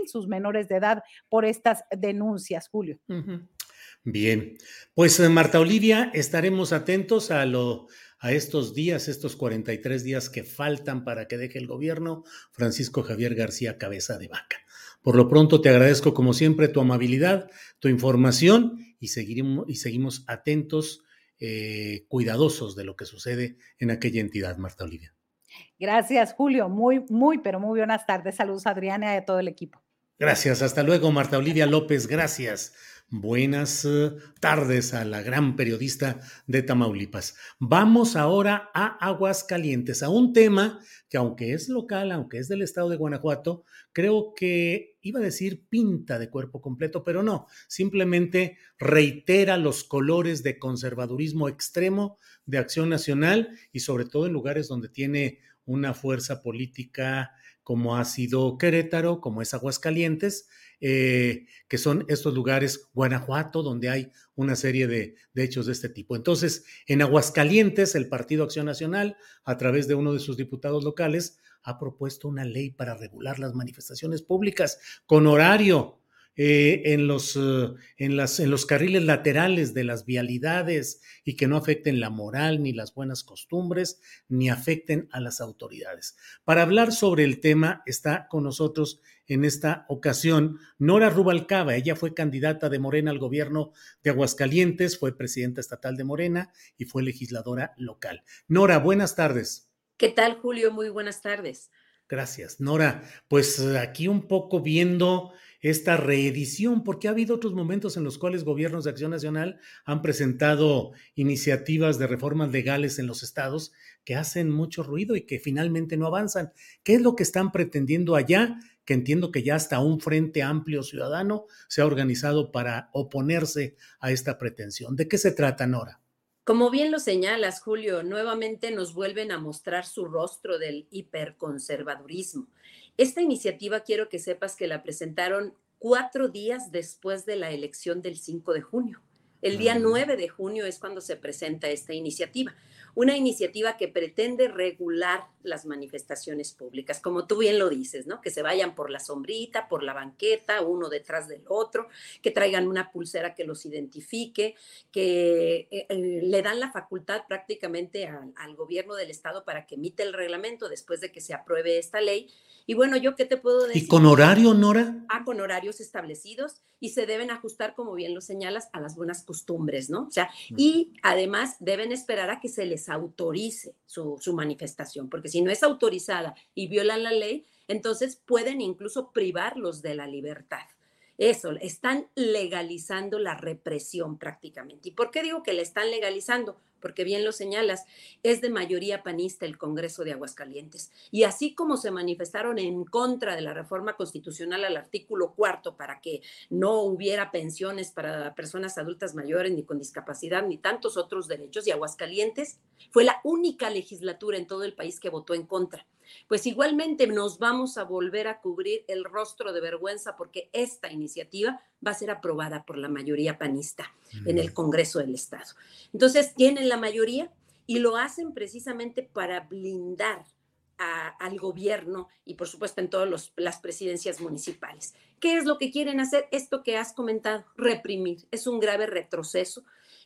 sus menores de edad por estas denuncias, Julio. Bien, pues eh, Marta Olivia, estaremos atentos a lo a estos días, estos 43 días que faltan para que deje el gobierno Francisco Javier García Cabeza de Vaca. Por lo pronto te agradezco como siempre tu amabilidad, tu información y, seguiremos, y seguimos atentos, eh, cuidadosos de lo que sucede en aquella entidad, Marta Olivia. Gracias, Julio. Muy, muy, pero muy buenas tardes. Saludos, Adriana, y a todo el equipo. Gracias. Hasta luego, Marta Olivia López. Gracias. Buenas eh, tardes a la gran periodista de Tamaulipas. Vamos ahora a Aguascalientes, a un tema que aunque es local, aunque es del estado de Guanajuato, creo que iba a decir pinta de cuerpo completo, pero no, simplemente reitera los colores de conservadurismo extremo de Acción Nacional y sobre todo en lugares donde tiene una fuerza política como ha sido Querétaro, como es Aguascalientes, eh, que son estos lugares, Guanajuato, donde hay una serie de, de, hechos de este tipo. Entonces, en Aguascalientes, el Partido Acción Nacional, a través de uno de sus diputados locales, ha propuesto una ley para regular las manifestaciones públicas con horario, eh, en, los, eh, en, las, en los carriles laterales de las vialidades y que no afecten la moral ni las buenas costumbres, ni afecten a las autoridades. Para hablar sobre el tema está con nosotros en esta ocasión Nora Rubalcaba. Ella fue candidata de Morena al gobierno de Aguascalientes, fue presidenta estatal de Morena y fue legisladora local. Nora, buenas tardes. ¿Qué tal, Julio? Muy buenas tardes. Gracias, Nora. Pues aquí un poco viendo esta reedición, porque ha habido otros momentos en los cuales gobiernos de acción nacional han presentado iniciativas de reformas legales en los estados que hacen mucho ruido y que finalmente no avanzan. ¿Qué es lo que están pretendiendo allá? Que entiendo que ya hasta un frente amplio ciudadano se ha organizado para oponerse a esta pretensión. ¿De qué se trata, Nora? Como bien lo señalas, Julio, nuevamente nos vuelven a mostrar su rostro del hiperconservadurismo. Esta iniciativa quiero que sepas que la presentaron cuatro días después de la elección del 5 de junio. El día 9 de junio es cuando se presenta esta iniciativa una iniciativa que pretende regular las manifestaciones públicas, como tú bien lo dices, ¿no? Que se vayan por la sombrita, por la banqueta, uno detrás del otro, que traigan una pulsera que los identifique, que eh, eh, le dan la facultad prácticamente al gobierno del estado para que emite el reglamento después de que se apruebe esta ley. Y bueno, yo qué te puedo decir. ¿Y con horario, Nora? Ah, con horarios establecidos y se deben ajustar, como bien lo señalas, a las buenas costumbres, ¿no? O sea, y además deben esperar a que se les autorice su, manifestación, porque si no es autorizada y violan la ley, entonces pueden incluso privarlos de la libertad. Eso, están legalizando la represión prácticamente. ¿Y por qué digo que la están legalizando? Porque bien lo señalas, es de mayoría panista el Congreso de Aguascalientes. Y así como se manifestaron en contra de la reforma constitucional al artículo cuarto para que no hubiera pensiones para personas adultas mayores ni con discapacidad ni tantos otros derechos, y Aguascalientes fue la única legislatura en todo el país que votó en contra. Pues igualmente nos vamos a volver a cubrir el rostro de vergüenza porque esta iniciativa va a ser aprobada por la mayoría panista en el Congreso del Estado. Entonces, tienen la mayoría y lo hacen precisamente para blindar al gobierno y por supuesto en todas las presidencias municipales. ¿Qué es lo que quieren hacer? Esto que has comentado, reprimir. Es un grave retroceso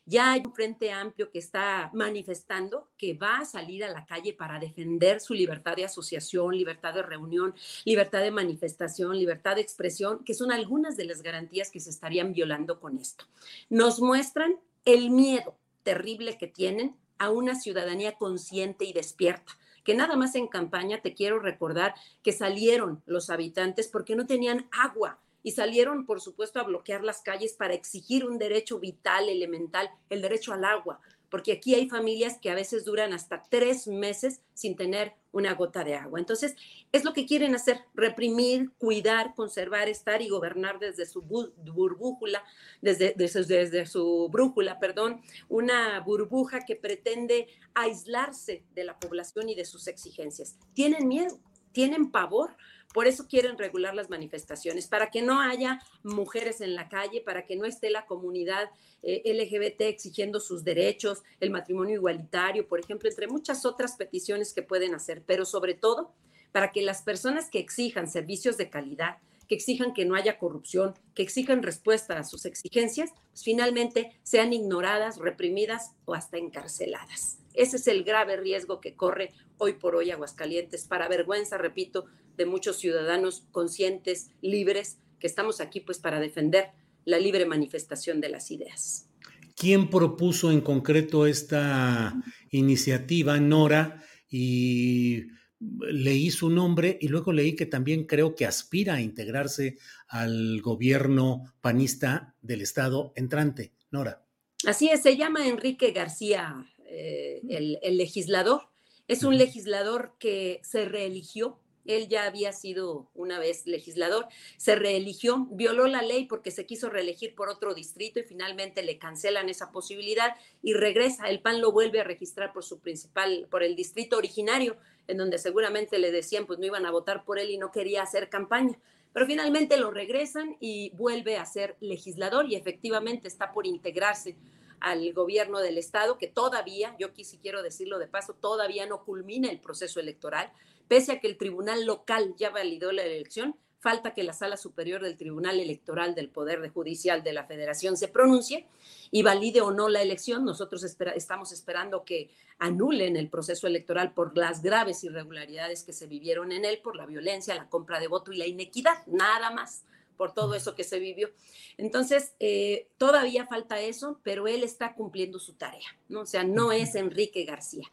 ya hay un frente amplio que está manifestando que va a salir a la calle para defender su libertad de asociación, libertad de reunión, libertad de manifestación, libertad de expresión, que son algunas de las garantías que se estarían violando con esto. Nos muestran el miedo terrible que tienen a una ciudadanía consciente y despierta que nada más en campaña te quiero recordar que salieron los habitantes porque no tenían agua, y salieron, por supuesto, a bloquear las calles para exigir un derecho vital, elemental, el derecho al agua, porque aquí hay familias que a veces duran hasta tres meses sin tener una gota de agua. Entonces, es lo que quieren hacer, reprimir, cuidar, conservar, estar y gobernar desde su burbuja, desde, desde, desde su brújula, perdón, una burbuja que pretende aislarse de la población y de sus exigencias. Tienen miedo, tienen pavor por eso quieren regular las manifestaciones, para que no haya mujeres en la calle, para que no esté la comunidad eh, LGBT exigiendo sus derechos, el matrimonio igualitario, por ejemplo, entre muchas otras peticiones que pueden hacer, pero sobre todo para que las personas que exijan servicios de calidad, que exijan que no haya corrupción, que exijan respuesta a sus exigencias, pues, finalmente sean ignoradas, reprimidas o hasta encarceladas. Ese es el grave riesgo que corre hoy por hoy Aguascalientes, para vergüenza, repito, de muchos ciudadanos conscientes, libres, que estamos aquí pues para defender la libre manifestación de las ideas. ¿Quién propuso en concreto esta iniciativa, Nora? Y leí su nombre y luego leí que también creo que aspira a integrarse al gobierno panista del estado entrante. Nora. Así es, se llama Enrique García, eh, el legislador. Es un legislador que se reeligió Él ya había sido una vez legislador, se reeligió, violó la ley porque se quiso reelegir por otro distrito y finalmente le cancelan esa posibilidad y regresa. El PAN lo vuelve a registrar por su principal, por el distrito originario, en donde seguramente le decían pues no iban a votar por él y no quería hacer campaña. Pero finalmente lo regresan y vuelve a ser legislador y efectivamente está por integrarse al gobierno del estado, que todavía, yo aquí sí quiero decirlo de paso, todavía no culmina el proceso electoral, pese a que el tribunal local ya validó la elección, falta que la sala superior del Tribunal Electoral del Poder Judicial de la Federación se pronuncie y valide o no la elección. Nosotros estamos esperando que anulen el proceso electoral por las graves irregularidades que se vivieron en él, por la violencia, la compra de voto y la inequidad, nada más por todo eso que se vivió. Entonces, eh, todavía falta eso, pero él está cumpliendo su tarea, ¿no? O sea, no es Enrique García,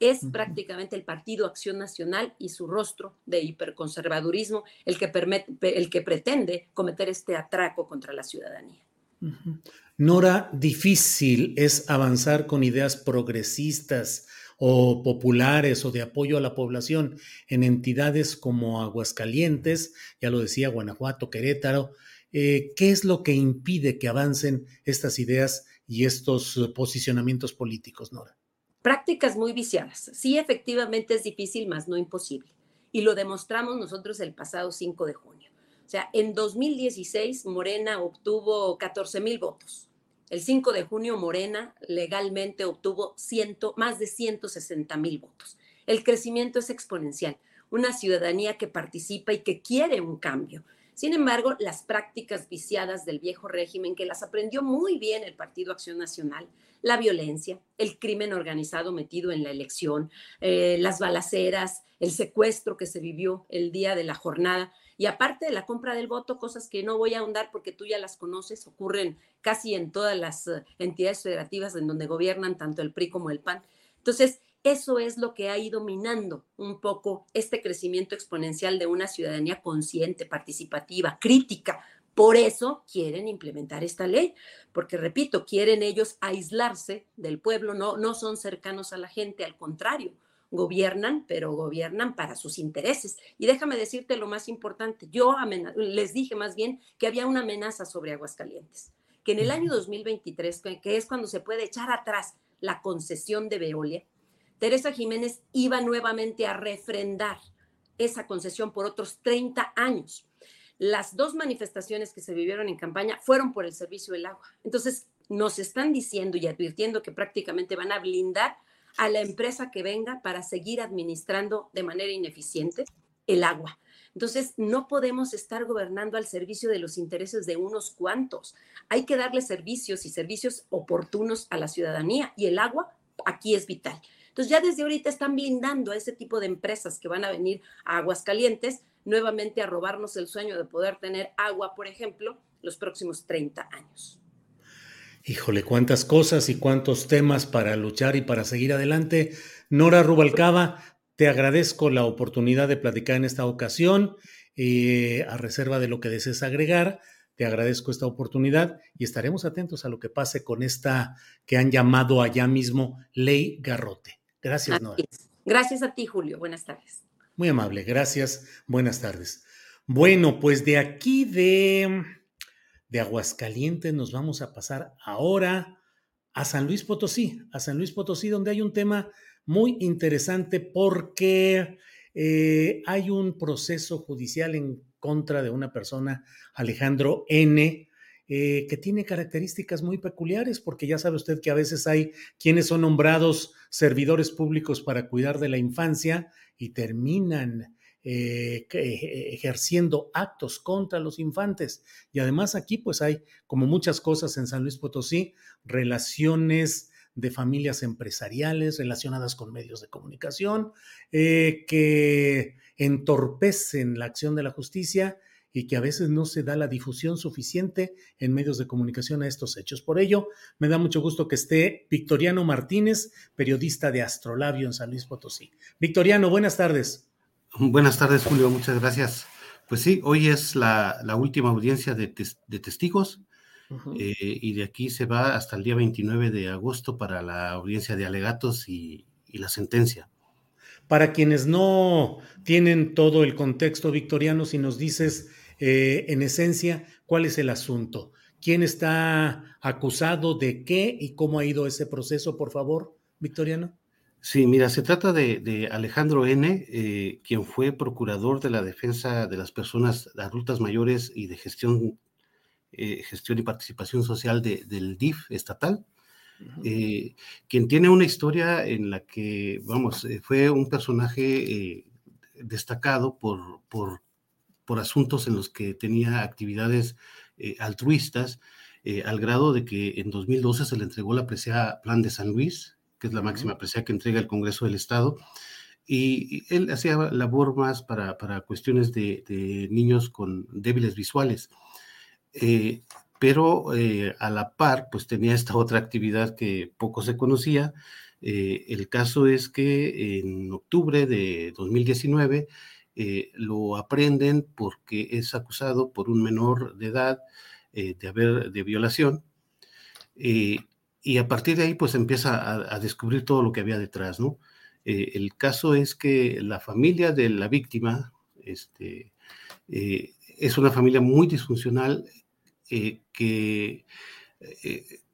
es prácticamente el Partido Acción Nacional y su rostro de hiperconservadurismo el que, el que pretende cometer este atraco contra la ciudadanía. Nora, difícil es avanzar con ideas progresistas o populares o de apoyo a la población en entidades como Aguascalientes, ya lo decía Guanajuato, Querétaro. Eh, ¿Qué es lo que impide que avancen estas ideas y estos posicionamientos políticos, Nora? Prácticas muy viciadas. Sí, efectivamente es difícil, más no imposible. Y lo demostramos nosotros el pasado 5 de junio. O sea, en 2016 Morena obtuvo 14 mil votos el 5 de junio, Morena legalmente obtuvo más de 160 mil votos. El crecimiento es exponencial. Una ciudadanía que participa y que quiere un cambio. Sin embargo, las prácticas viciadas del viejo régimen, que las aprendió muy bien el Partido Acción Nacional, la violencia, el crimen organizado metido en la elección, eh, las balaceras, el secuestro que se vivió el día de la jornada, y aparte de la compra del voto, cosas que no voy a ahondar porque tú ya las conoces, ocurren casi en todas las eh, entidades federativas en donde gobiernan tanto el PRI como el PAN. Entonces, eso es lo que ha ido minando un poco este crecimiento exponencial de una ciudadanía consciente, participativa, crítica. Por eso quieren implementar esta ley, porque repito, quieren ellos aislarse del pueblo, no, no son cercanos a la gente, al contrario, gobiernan, pero gobiernan para sus intereses. Y déjame decirte lo más importante, yo les dije más bien que había una amenaza sobre Aguascalientes, que en el año 2023, que es cuando se puede echar atrás la concesión de Veolia, Teresa Jiménez iba nuevamente a refrendar esa concesión por otros 30 años. Las dos manifestaciones que se vivieron en campaña fueron por el servicio del agua. Entonces, nos están diciendo y advirtiendo que prácticamente van a blindar a la empresa que venga para seguir administrando de manera ineficiente el agua. Entonces, no podemos estar gobernando al servicio de los intereses de unos cuantos. Hay que darle servicios y servicios oportunos a la ciudadanía y el agua aquí es vital. Entonces, ya desde ahorita están blindando a ese tipo de empresas que van a venir a Aguascalientes nuevamente a robarnos el sueño de poder tener agua, por ejemplo, los próximos 30 años. Híjole, cuántas cosas y cuántos temas para luchar y para seguir adelante. Nora Rubalcaba, te agradezco la oportunidad de platicar en esta ocasión, eh, a reserva de lo que desees agregar. Te agradezco esta oportunidad y estaremos atentos a lo que pase con esta que han llamado allá mismo Ley Garrote. Gracias, Nora. Gracias a ti, Julio. Buenas tardes. Muy amable, gracias. Buenas tardes. Bueno, pues de aquí de de Aguascalientes nos vamos a pasar ahora a San Luis Potosí, a San Luis Potosí, donde hay un tema muy interesante porque eh, hay un proceso judicial en contra de una persona, Alejandro N., eh, que tiene características muy peculiares, porque ya sabe usted que a veces hay quienes son nombrados servidores públicos para cuidar de la infancia y terminan eh, eh, ejerciendo actos contra los infantes. Y además aquí pues hay, como muchas cosas en San Luis Potosí, relaciones de familias empresariales relacionadas con medios de comunicación eh, que entorpecen la acción de la justicia y que a veces no se da la difusión suficiente en medios de comunicación a estos hechos. Por ello, me da mucho gusto que esté Victoriano Martínez, periodista de Astrolabio en San Luis Potosí. Victoriano, buenas tardes. Buenas tardes, Julio, muchas gracias. Pues sí, hoy es la, última audiencia de, testigos eh, y de aquí se va hasta el día 29 de agosto para la audiencia de alegatos y, la sentencia. Para quienes no tienen todo el contexto victoriano, si nos dices eh, en esencia cuál es el asunto, quién está acusado de qué y cómo ha ido ese proceso, por favor, Victoriano. Sí, mira, se trata de, Alejandro N., eh, quien fue procurador de la defensa de las personas adultas mayores y de gestión, eh, gestión y participación social del DIF estatal, eh, quien tiene una historia en la que, vamos, fue un personaje destacado por, por, por, asuntos en los que tenía actividades altruistas, al grado de que en 2012 se le entregó la preciada Plan de San Luis, que es la máxima presea que entrega el Congreso del Estado. Y, él hacía labor más para, para cuestiones de, niños con débiles visuales. Eh, pero eh, a la par, pues tenía esta otra actividad que poco se conocía. Eh, el caso es que en octubre de 2019 lo aprenden porque es acusado por un menor de edad de haber de violación y a partir de ahí pues empieza a, descubrir todo lo que había detrás, ¿no? Eh, el caso es que la familia de la víctima este, eh, es una familia muy disfuncional eh, que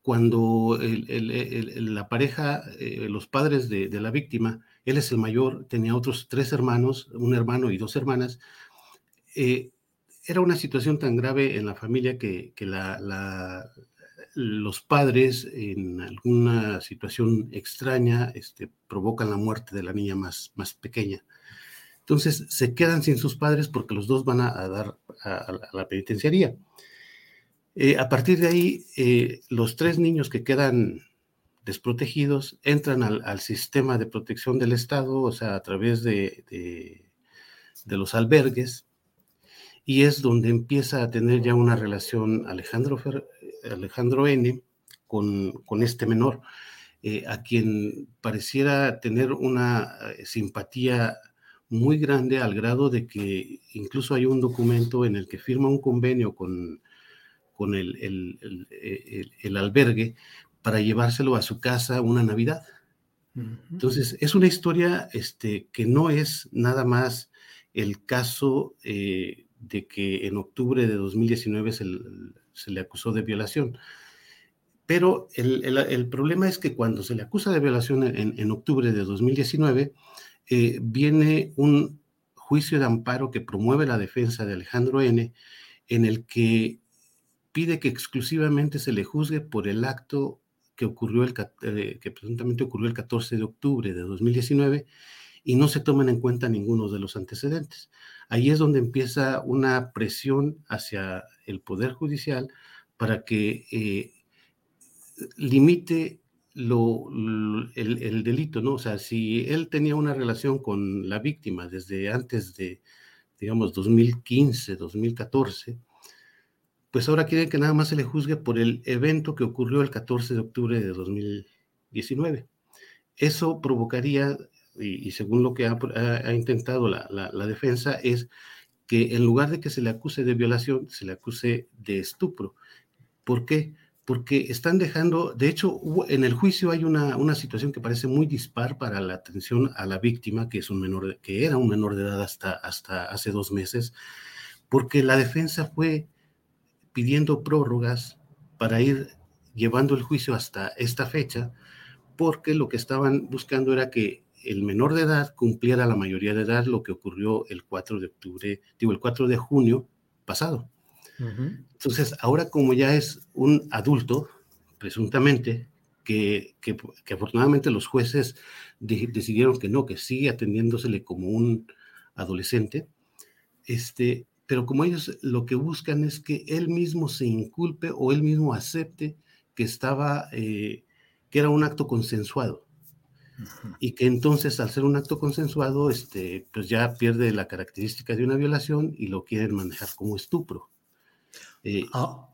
cuando la pareja, los padres de, la víctima, él es el mayor, tenía otros tres hermanos, un hermano y dos hermanas, era una situación tan grave en la familia que, la, los padres en alguna situación extraña este, provocan la muerte de la niña más, más pequeña. Entonces se quedan sin sus padres porque los dos van a, dar a, la penitenciaría. Eh, a partir de ahí, eh, los tres niños que quedan desprotegidos entran al, sistema de protección del Estado, o sea, a través de, de los albergues, y es donde empieza a tener ya una relación Alejandro, Alejandro N. Con, este menor, eh, a quien pareciera tener una eh, simpatía muy grande al grado de que incluso hay un documento en el que firma un convenio con, con el, el, albergue para llevárselo a su casa una Navidad. Entonces, es una historia este, que no es nada más el caso eh, de que en octubre de 2019 se, le acusó de violación. Pero el, problema es que cuando se le acusa de violación en, octubre de 2019, eh, viene un juicio de amparo que promueve la defensa de Alejandro N., en el que pide que exclusivamente se le juzgue por el acto que ocurrió el, eh, que presuntamente ocurrió el 14 de octubre de 2019 y no se tomen en cuenta ninguno de los antecedentes. Ahí es donde empieza una presión hacia el Poder Judicial para que eh, limite lo, el, delito, ¿no? O sea, si él tenía una relación con la víctima desde antes de, digamos, 2015, 2014, pues ahora quieren que nada más se le juzgue por el evento que ocurrió el 14 de octubre de 2019. Eso provocaría y, según lo que ha, intentado la, defensa, es que en lugar de que se le acuse de violación, se le acuse de estupro. ¿Por qué? Porque están dejando, de hecho, en el juicio hay una, situación que parece muy dispar para la atención a la víctima, que, es un menor que era un menor de edad hasta, hasta hace dos meses, porque la defensa fue pidiendo prórrogas para ir llevando el juicio hasta esta fecha, porque lo que estaban buscando era que el menor de edad cumpliera la mayoría de edad, lo que ocurrió el 4 de octubre, digo, el 4 de junio pasado. Entonces, ahora como ya es un adulto, presuntamente, que, que, afortunadamente los jueces decidieron que no, que sigue atendiéndosele como un adolescente, este, pero como ellos lo que buscan es que él mismo se inculpe o él mismo acepte que estaba, eh, que era un acto consensuado y que entonces al ser un acto consensuado, este, pues ya pierde la característica de una violación y lo quieren manejar como estupro. Eh, ah,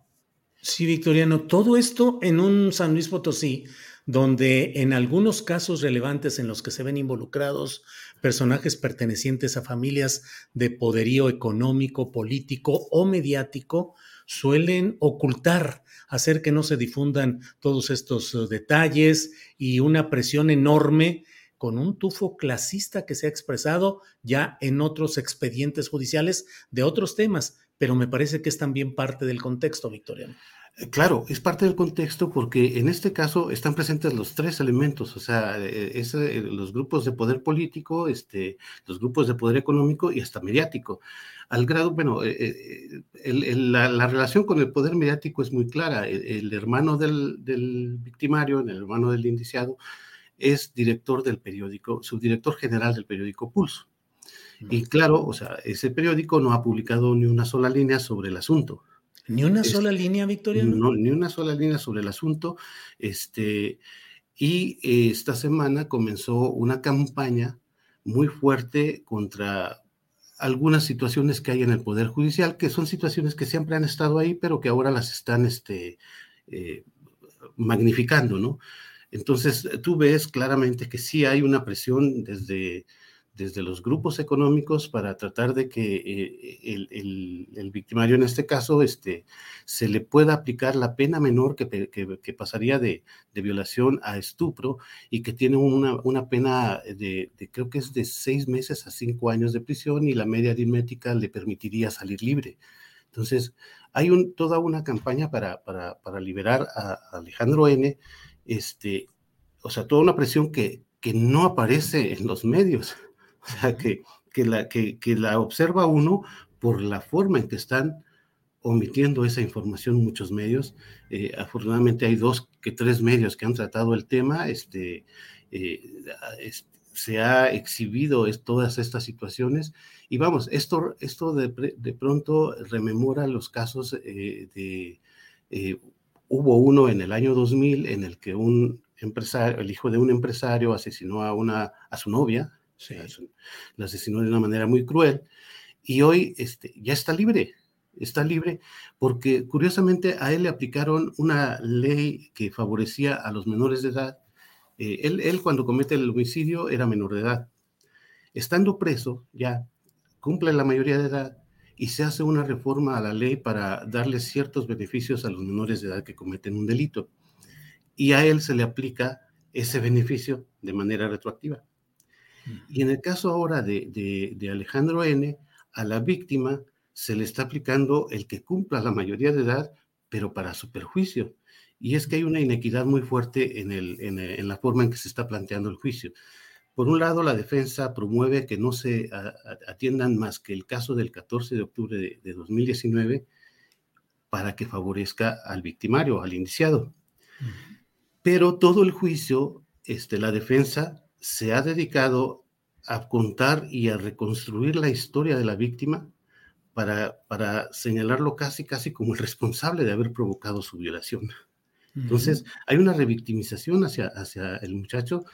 sí, Victoriano, todo esto en un San Luis Potosí, donde en algunos casos relevantes en los que se ven involucrados personajes pertenecientes a familias de poderío económico, político o mediático, suelen ocultar, hacer que no se difundan todos estos eh, detalles y una presión enorme con un tufo clasista que se ha expresado ya en otros expedientes judiciales de otros temas, pero me parece que es también parte del contexto, Victoriano. Eh, claro, es parte del contexto porque en este caso están presentes los tres elementos, o sea, eh, es, eh, los grupos de poder político, este, los grupos de poder económico y hasta mediático. Al grado, bueno, la, relación con el poder mediático es muy clara. El, hermano del, del, victimario, el hermano del indiciado, es director del periódico, subdirector general del periódico Pulso. Y claro, o sea, ese periódico no ha publicado ni una sola línea sobre el asunto. Ni una sola línea, Victoria. No, ni una sola línea sobre el asunto. Este, y eh, esta semana comenzó una campaña muy fuerte contra algunas situaciones que hay en el Poder Judicial, que son situaciones que siempre han estado ahí, pero que ahora las están este, eh, magnificando, ¿no? Entonces, tú ves claramente que sí hay una presión desde desde los grupos económicos para tratar de que eh, el, victimario en este caso este, se le pueda aplicar la pena menor que, pasaría de, violación a estupro y que tiene una, pena de, creo que es de seis meses a cinco años de prisión y la media aritmética le permitiría salir libre. Entonces, hay un, toda una campaña para, para, liberar a, Alejandro N., este, o sea, toda una presión que, que no aparece en los medios. O sea, que, que, la, que, que la observa uno por la forma en que están omitiendo esa información muchos medios. Eh, afortunadamente hay dos que tres medios que han tratado el tema. Este, eh, se ha exhibido todas estas situaciones. Y vamos, esto, esto de, de pronto rememora los casos eh, de... hubo uno en el año 2000 en el que un empresario, el hijo de un empresario asesinó a, una, a su novia, Sí. La asesinó de una manera muy cruel y hoy este, ya está libre. Está libre porque curiosamente a él le aplicaron una ley que favorecía a los menores de edad. Eh, él, él cuando comete el homicidio era menor de edad. Estando preso ya cumple la mayoría de edad y se hace una reforma a la ley para darle ciertos beneficios a los menores de edad que cometen un delito. Y a él se le aplica ese beneficio de manera retroactiva. Y en el caso ahora de, Alejandro N., a la víctima se le está aplicando el que cumpla la mayoría de edad, pero para su perjuicio. Y es que hay una inequidad muy fuerte en, la forma en que se está planteando el juicio. Por un lado, la defensa promueve que no se atiendan más que el caso del 14 de octubre de, 2019 para que favorezca al victimario, al indiciado. Pero todo el juicio, este, la defensa se ha dedicado a contar y a reconstruir la historia de la víctima para, para señalarlo casi, casi como el responsable de haber provocado su violación. Entonces, hay una revictimización hacia, hacia el muchacho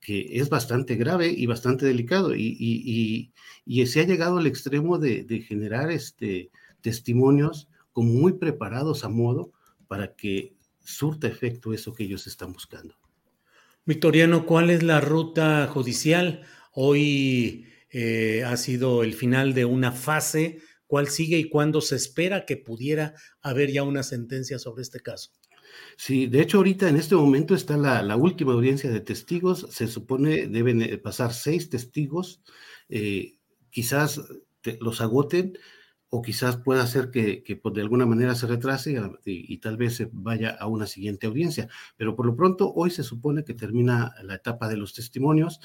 que es bastante grave y bastante delicado y, y, y, se ha llegado al extremo de, de, generar este, testimonios como muy preparados a modo para que surta efecto eso que ellos están buscando. Victoriano, ¿cuál es la ruta judicial? Hoy eh, ha sido el final de una fase. ¿Cuál sigue y cuándo se espera que pudiera haber ya una sentencia sobre este caso? Sí, de hecho ahorita en este momento está la, última audiencia de testigos. Se supone deben eh, pasar seis testigos. Eh, quizás los agoten o quizás pueda ser que, pues, de alguna manera se retrase y, tal vez se vaya a una siguiente audiencia. Pero por lo pronto, hoy se supone que termina la etapa de los testimonios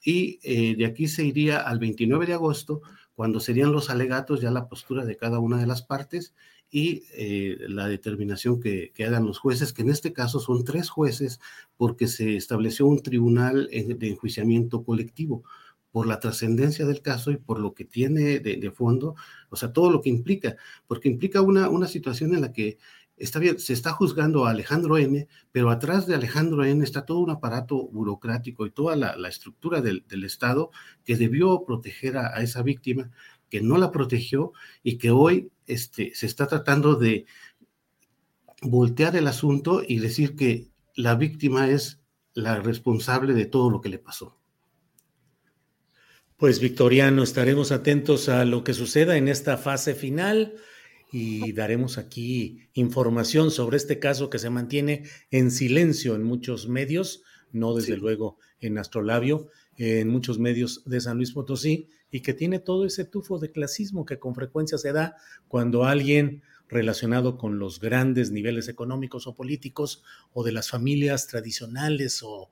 y eh, de aquí se iría al 29 de agosto, cuando serían los alegatos, ya la postura de cada una de las partes y eh, la determinación que, que, hagan los jueces, que en este caso son tres jueces, porque se estableció un tribunal de enjuiciamiento colectivo por la trascendencia del caso y por lo que tiene de, fondo, o sea, todo lo que implica, porque implica una, una situación en la que está bien, se está juzgando a Alejandro N., pero atrás de Alejandro N. está todo un aparato burocrático y toda la, estructura del, Estado que debió proteger a, esa víctima, que no la protegió y que hoy este, se está tratando de voltear el asunto y decir que la víctima es la responsable de todo lo que le pasó. Pues Victoriano, estaremos atentos a lo que suceda en esta fase final y daremos aquí información sobre este caso que se mantiene en silencio en muchos medios no desde luego en Astrolabio, en muchos medios de San Luis Potosí, y que tiene todo ese tufo de clasismo que con frecuencia se da cuando alguien relacionado con los grandes niveles económicos o políticos o de las familias tradicionales o,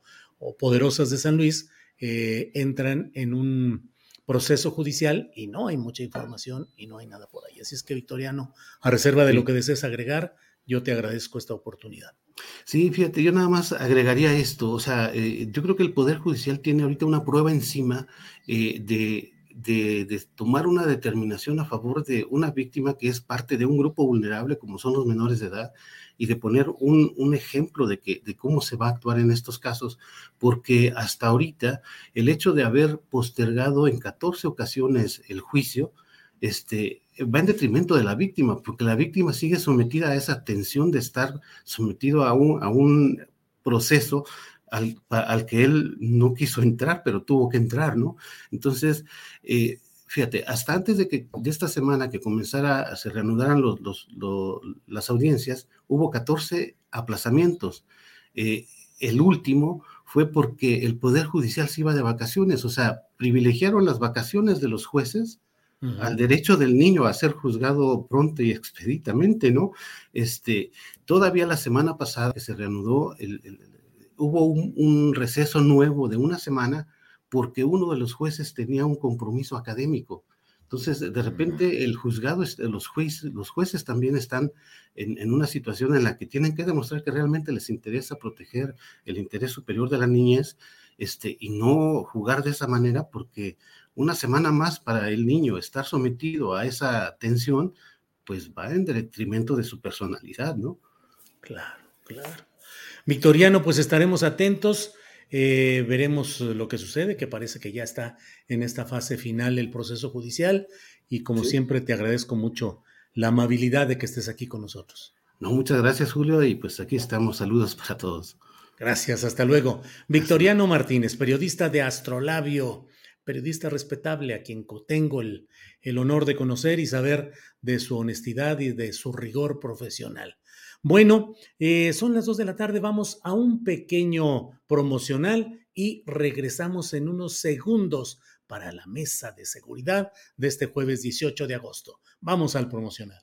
poderosas de San Luis, eh, entran en un proceso judicial y no hay mucha información y no hay nada por ahí. Así es que, Victoriano, a reserva de lo que desees agregar, yo te agradezco esta oportunidad. Sí, fíjate, yo nada más agregaría esto, o sea, eh, yo creo que el Poder Judicial tiene ahorita una prueba encima eh, de, de, tomar una determinación a favor de una víctima que es parte de un grupo vulnerable como son los menores de edad y de poner un, un, ejemplo de, que, de cómo se va a actuar en estos casos, porque hasta ahorita el hecho de haber postergado en 14 ocasiones el juicio, este, va en detrimento de la víctima, porque la víctima sigue sometida a esa tensión de estar sometido a un, a un proceso al, al, que él no quiso entrar, pero tuvo que entrar, ¿no? Entonces, eh, fíjate, hasta antes de que de esta semana que comenzara, se reanudaran los, los, las audiencias, hubo 14 aplazamientos. Eh, el último fue porque el Poder Judicial se iba de vacaciones, o sea, privilegiaron las vacaciones de los jueces al derecho del niño a ser juzgado pronto y expeditamente, ¿no? Este, todavía la semana pasada que se reanudó, hubo un, receso nuevo de una semana porque uno de los jueces tenía un compromiso académico. Entonces, de repente, el juzgado, los jueces, los jueces también están en, en, una situación en la que tienen que demostrar que realmente les interesa proteger el interés superior de la niñez este, y no jugar de esa manera porque una semana más para el niño estar sometido a esa tensión, pues va en detrimento de su personalidad, ¿no? Claro, claro. Victoriano, pues estaremos atentos, eh, veremos lo que sucede, que parece que ya está en esta fase final el proceso judicial y como siempre te agradezco mucho la amabilidad de que estés aquí con nosotros. No, muchas gracias Julio y pues aquí estamos, saludos para todos. Gracias, hasta luego. Victoriano Martínez, periodista de Astrolabio periodista respetable a quien tengo el, el honor de conocer y saber de su honestidad y de su rigor profesional. Bueno, eh, son las dos de la tarde, vamos a un pequeño promocional y regresamos en unos segundos para la mesa de seguridad de este jueves 18 de agosto. Vamos al promocional.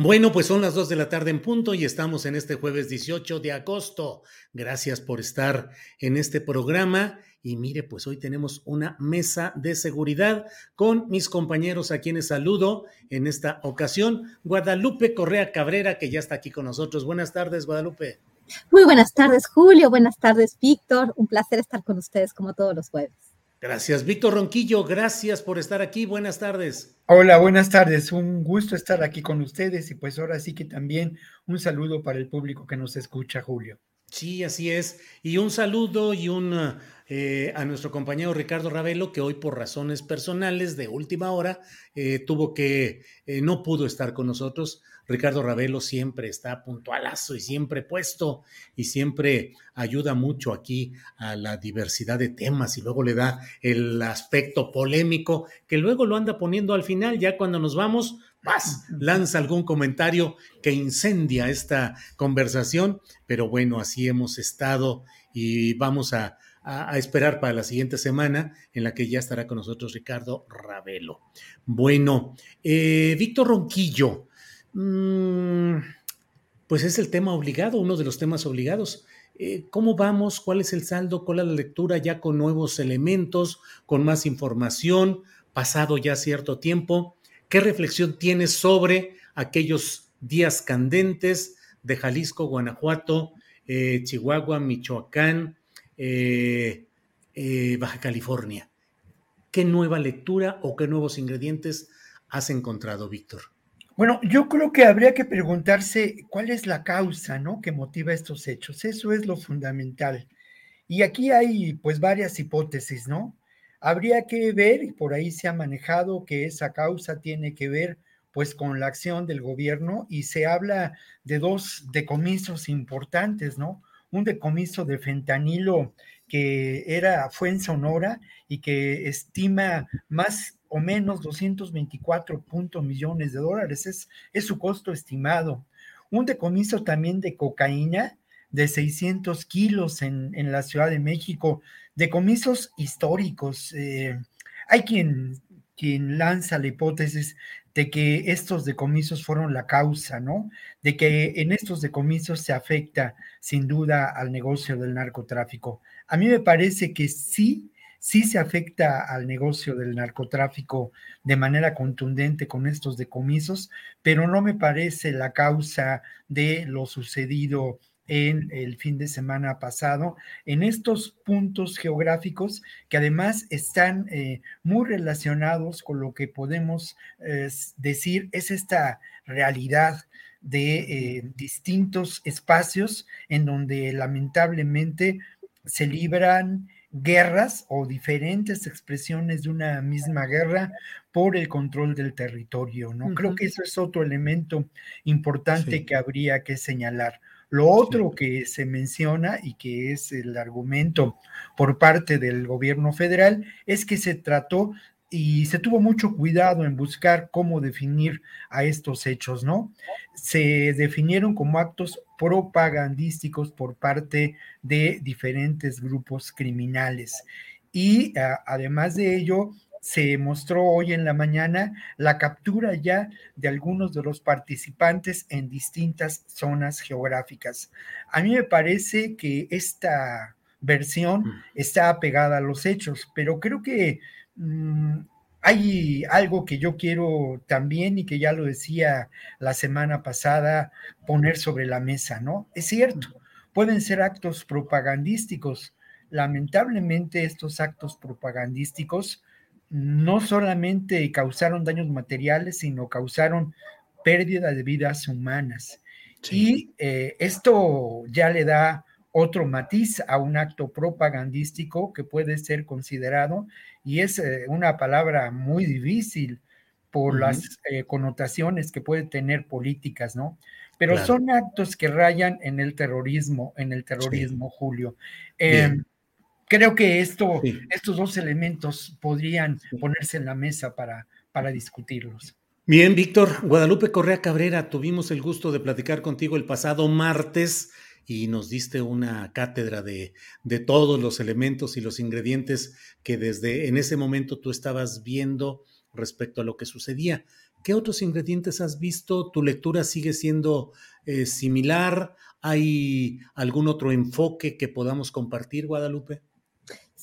Bueno, pues son las 2 de la tarde en punto y estamos en este jueves 18 de agosto. Gracias por estar en este programa. Y mire, pues hoy tenemos una mesa de seguridad con mis compañeros a quienes saludo en esta ocasión. Guadalupe Correa Cabrera, que ya está aquí con nosotros. Buenas tardes, Guadalupe. Muy buenas tardes, Julio. Buenas tardes, Víctor. Un placer estar con ustedes como todos los jueves. Gracias, Víctor Ronquillo. Gracias por estar aquí. Buenas tardes. Hola, buenas tardes. Un gusto estar aquí con ustedes y pues ahora sí que también un saludo para el público que nos escucha, Julio. Sí, así es. Y un saludo y un eh, a nuestro compañero Ricardo Ravelo, que hoy por razones personales de última hora eh, tuvo que, eh, no pudo estar con nosotros. Ricardo Ravelo siempre está puntualazo y siempre puesto y siempre ayuda mucho aquí a la diversidad de temas y luego le da el aspecto polémico que luego lo anda poniendo al final, ya cuando nos vamos, más lanza algún comentario que incendia esta conversación, pero bueno, así hemos estado y vamos a, a, esperar para la siguiente semana, en la que ya estará con nosotros Ricardo Ravelo. Bueno, eh, Víctor Ronquillo, mm, pues es el tema obligado, uno de los temas obligados. Eh, ¿Cómo vamos? ¿Cuál es el saldo? ¿Cuál es la lectura ya con nuevos elementos, con más información, pasado ya cierto tiempo? ¿Qué reflexión tienes sobre aquellos días candentes de Jalisco, Guanajuato, eh, Chihuahua, Michoacán, eh, eh, Baja California. ¿Qué nueva lectura o qué nuevos ingredientes has encontrado, Víctor? Bueno, yo creo que habría que preguntarse cuál es la causa, ¿no? Que motiva estos hechos. Eso es lo fundamental. Y aquí hay, pues, varias hipótesis, ¿no? Habría que ver, y por ahí se ha manejado que esa causa tiene que ver, pues, con la acción del gobierno y se habla de dos decomisos importantes, ¿no? Un decomiso de fentanilo que era, fue en Sonora y que estima más o menos 224 millones de dólares, es, es su costo estimado. Un decomiso también de cocaína de 600 kilos en, en la Ciudad de México, decomisos históricos. Eh, hay quien, quien lanza la hipótesis de que estos decomisos fueron la causa, ¿no? De que en estos decomisos se afecta sin duda al negocio del narcotráfico. A mí me parece que sí, sí se afecta al negocio del narcotráfico de manera contundente con estos decomisos, pero no me parece la causa de lo sucedido en el fin de semana pasado, en estos puntos geográficos que además están eh, muy relacionados con lo que podemos eh, decir es esta realidad de eh, distintos espacios en donde lamentablemente se libran guerras o diferentes expresiones de una misma guerra por el control del territorio, ¿no? Creo que eso es otro elemento importante que habría que señalar. Lo otro que se menciona y que es el argumento por parte del gobierno federal es que se trató y se tuvo mucho cuidado en buscar cómo definir a estos hechos, ¿no? Se definieron como actos propagandísticos por parte de diferentes grupos criminales. Y además de ello, se mostró hoy en la mañana la captura ya de algunos de los participantes en distintas zonas geográficas. A mí me parece que esta versión mm. está apegada a los hechos, pero creo que mm, hay algo que yo quiero también y que ya lo decía la semana pasada poner sobre la mesa, ¿no? Es cierto, pueden ser actos propagandísticos. Lamentablemente estos actos propagandísticos no solamente causaron daños materiales, sino causaron pérdida de vidas humanas. Y eh, esto ya le da otro matiz a un acto propagandístico que puede ser considerado, y es eh, una palabra muy difícil por las eh, connotaciones que puede tener políticas, ¿no? Pero son actos que rayan en el terrorismo, en el terrorismo, Julio. Creo que esto, estos dos elementos podrían ponerse en la mesa para, para discutirlos. Bien, Víctor, Guadalupe Correa Cabrera, tuvimos el gusto de platicar contigo el pasado martes y nos diste una cátedra de, de, todos los elementos y los ingredientes que desde en ese momento tú estabas viendo respecto a lo que sucedía. ¿Qué otros ingredientes has visto? ¿Tu lectura sigue siendo eh, similar? ¿Hay algún otro enfoque que podamos compartir, Guadalupe?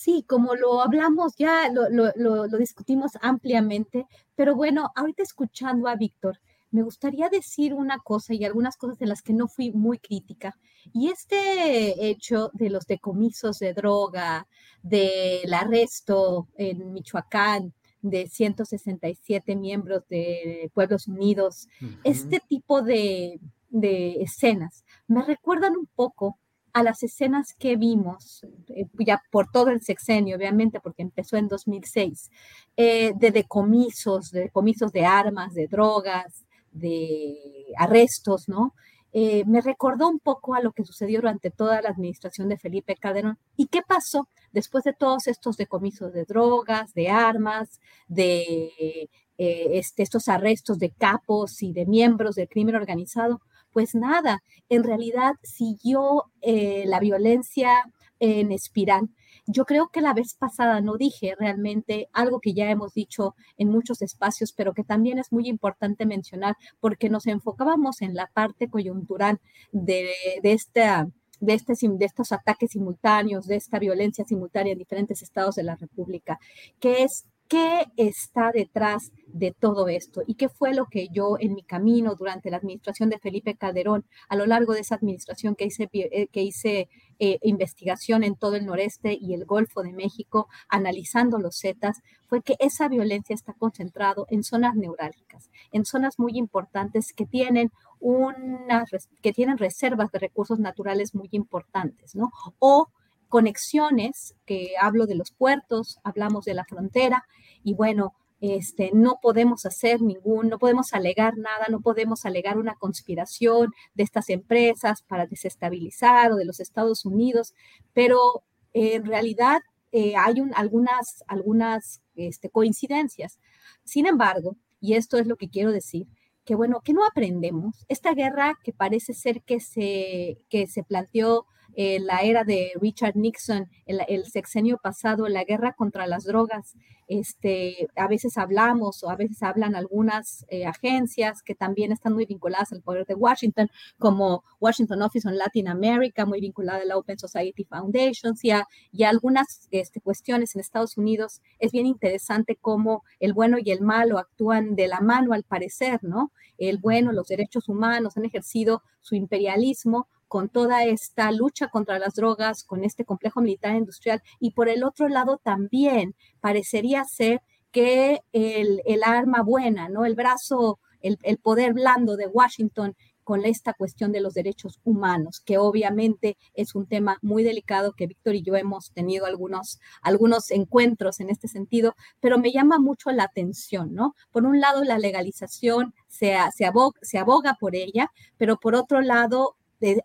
Sí, como lo hablamos ya, lo, discutimos ampliamente, pero bueno, ahorita escuchando a Víctor, me gustaría decir una cosa y algunas cosas de las que no fui muy crítica. Y este hecho de los decomisos de droga, del arresto en Michoacán de 167 miembros de Pueblos Unidos, este tipo de, de escenas me recuerdan un poco a las escenas que vimos, eh, ya por todo el sexenio, obviamente, porque empezó en 2006, eh, de decomisos, de decomisos de armas, de drogas, de arrestos, ¿no? Eh, me recordó un poco a lo que sucedió durante toda la administración de Felipe Calderón. ¿Y qué pasó después de todos estos decomisos de drogas, de armas, de este, estos arrestos de capos y de miembros del crimen organizado? Pues nada, en realidad siguió eh, la violencia en espiral. Yo creo que la vez pasada no dije realmente algo que ya hemos dicho en muchos espacios, pero que también es muy importante mencionar porque nos enfocábamos en la parte coyuntural de, de esta de, este, de estos ataques simultáneos, de esta violencia simultánea en diferentes estados de la República, que es ¿Qué está detrás de todo esto? ¿Y qué fue lo que yo en mi camino durante la administración de Felipe Calderón, a lo largo de esa administración que hice, eh, que hice eh, investigación en todo el noreste y el Golfo de México, analizando los Zetas, fue que esa violencia está concentrado en zonas neurálgicas, en zonas muy importantes que tienen unas, que tienen reservas de recursos naturales muy importantes, ¿no? O conexiones, que hablo de los puertos, hablamos de la frontera, y bueno, este, no podemos hacer ningún, no podemos alegar nada, no podemos alegar una conspiración de estas empresas para desestabilizar o de los Estados Unidos, pero en realidad eh, hay algunas, algunas este, coincidencias. Sin embargo, y esto es lo que quiero decir, que bueno, que no aprendemos. Esta guerra que parece ser que se, que se planteó la era de Richard Nixon, el, sexenio pasado, la guerra contra las drogas. Este, a veces hablamos o a veces hablan algunas eh, agencias que también están muy vinculadas al poder de Washington, como Washington Office on Latin America, muy vinculada a la Open Society Foundation, y a, y algunas este, cuestiones en Estados Unidos. Es bien interesante cómo el bueno y el malo actúan de la mano al parecer, ¿no? El bueno, los derechos humanos han ejercido su imperialismo con toda esta lucha contra las drogas, con este complejo militar industrial, y por el otro lado también parecería ser que el, arma buena, ¿no? El brazo, el, poder blando de Washington con esta cuestión de los derechos humanos, que obviamente es un tema muy delicado que Víctor y yo hemos tenido algunos, algunos encuentros en este sentido, pero me llama mucho la atención, ¿no? Por un lado, la legalización se, se aboga por ella, pero por otro lado,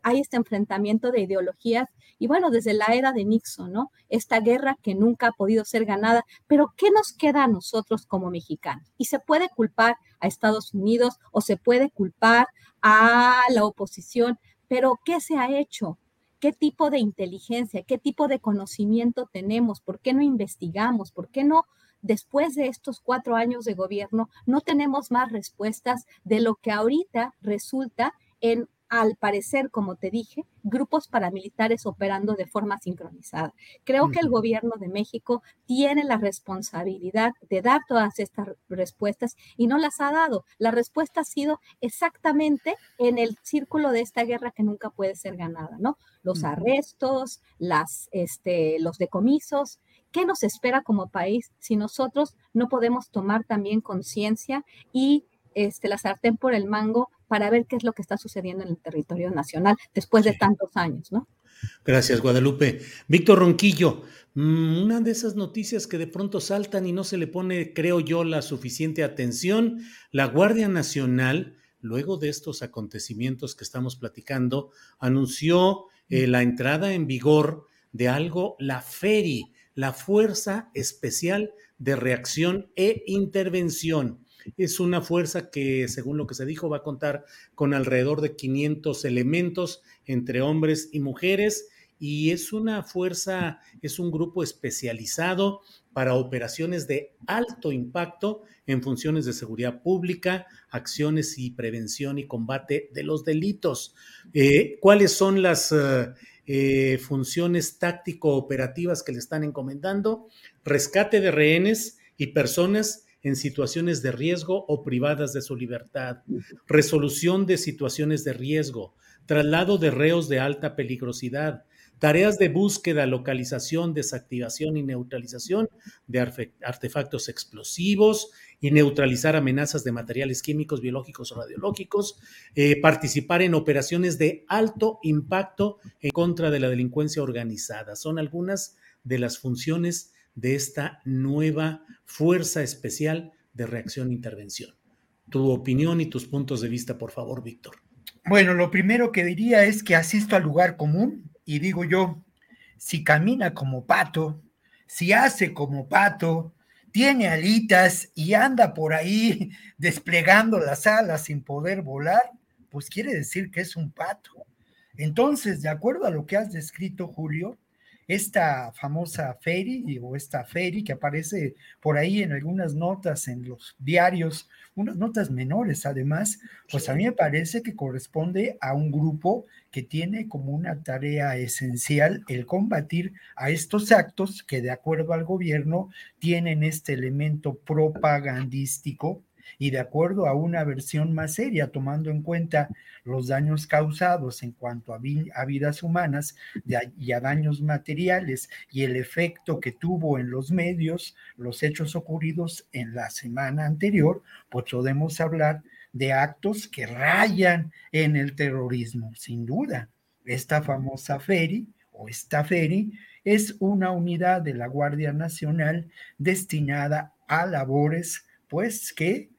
hay este enfrentamiento de ideologías y bueno, desde la era de Nixon, ¿no? Esta guerra que nunca ha podido ser ganada, pero ¿qué nos queda a nosotros como mexicanos? Y se puede culpar a Estados Unidos o se puede culpar a la oposición, pero ¿qué se ha hecho? ¿Qué tipo de inteligencia, qué tipo de conocimiento tenemos? ¿Por qué no investigamos? ¿Por qué no después de estos cuatro años de gobierno, no tenemos más respuestas de lo que ahorita resulta en al parecer, como te dije, grupos paramilitares operando de forma sincronizada. Creo que el gobierno de México tiene la responsabilidad de dar todas estas respuestas y no las ha dado. La respuesta ha sido exactamente en el círculo de esta guerra que nunca puede ser ganada, ¿no? Los arrestos, las, este, los decomisos. ¿Qué nos espera como país si nosotros no podemos tomar también conciencia y este, la sartén por el mango para ver qué es lo que está sucediendo en el territorio nacional después de tantos años, ¿no? Gracias, Guadalupe. Víctor Ronquillo, mm, una de esas noticias que de pronto saltan y no se le pone, creo yo, la suficiente atención, la Guardia Nacional, luego de estos acontecimientos que estamos platicando, anunció eh, la entrada en vigor de algo, la FERI, la Fuerza Especial de Reacción e Intervención. Es una fuerza que, según lo que se dijo, va a contar con alrededor de 500 elementos entre hombres y mujeres y es una fuerza, es un grupo especializado para operaciones de alto impacto en funciones de seguridad pública, acciones y prevención y combate de los delitos. Eh, ¿Cuáles son las eh, eh, funciones táctico-operativas que le están encomendando? Rescate de rehenes y personas en situaciones de riesgo o privadas de su libertad, resolución de situaciones de riesgo, traslado de reos de alta peligrosidad, tareas de búsqueda, localización, desactivación y neutralización de artefactos explosivos y neutralizar amenazas de materiales químicos, biológicos o radiológicos, eh, participar en operaciones de alto impacto en contra de la delincuencia organizada. Son algunas de las funciones de esta nueva Fuerza Especial de Reacción e Intervención. Tu opinión y tus puntos de vista, por favor, Víctor. Bueno, lo primero que diría es que asisto al lugar común y digo yo, si camina como pato, si hace como pato, tiene alitas y anda por ahí desplegando las alas sin poder volar, pues quiere decir que es un pato. Entonces, de acuerdo a lo que has descrito, Julio, esta famosa Ferry o esta Ferry que aparece por ahí en algunas notas en los diarios, unas notas menores además, pues a mí me parece que corresponde a un grupo que tiene como una tarea esencial el combatir a estos actos que de acuerdo al gobierno tienen este elemento propagandístico y de acuerdo a una versión más seria, tomando en cuenta los daños causados en cuanto a, vidas humanas y a daños materiales y el efecto que tuvo en los medios los hechos ocurridos en la semana anterior, pues podemos hablar de actos que rayan en el terrorismo, sin duda. Esta famosa FERI o esta FERI es una unidad de la Guardia Nacional destinada a labores, pues que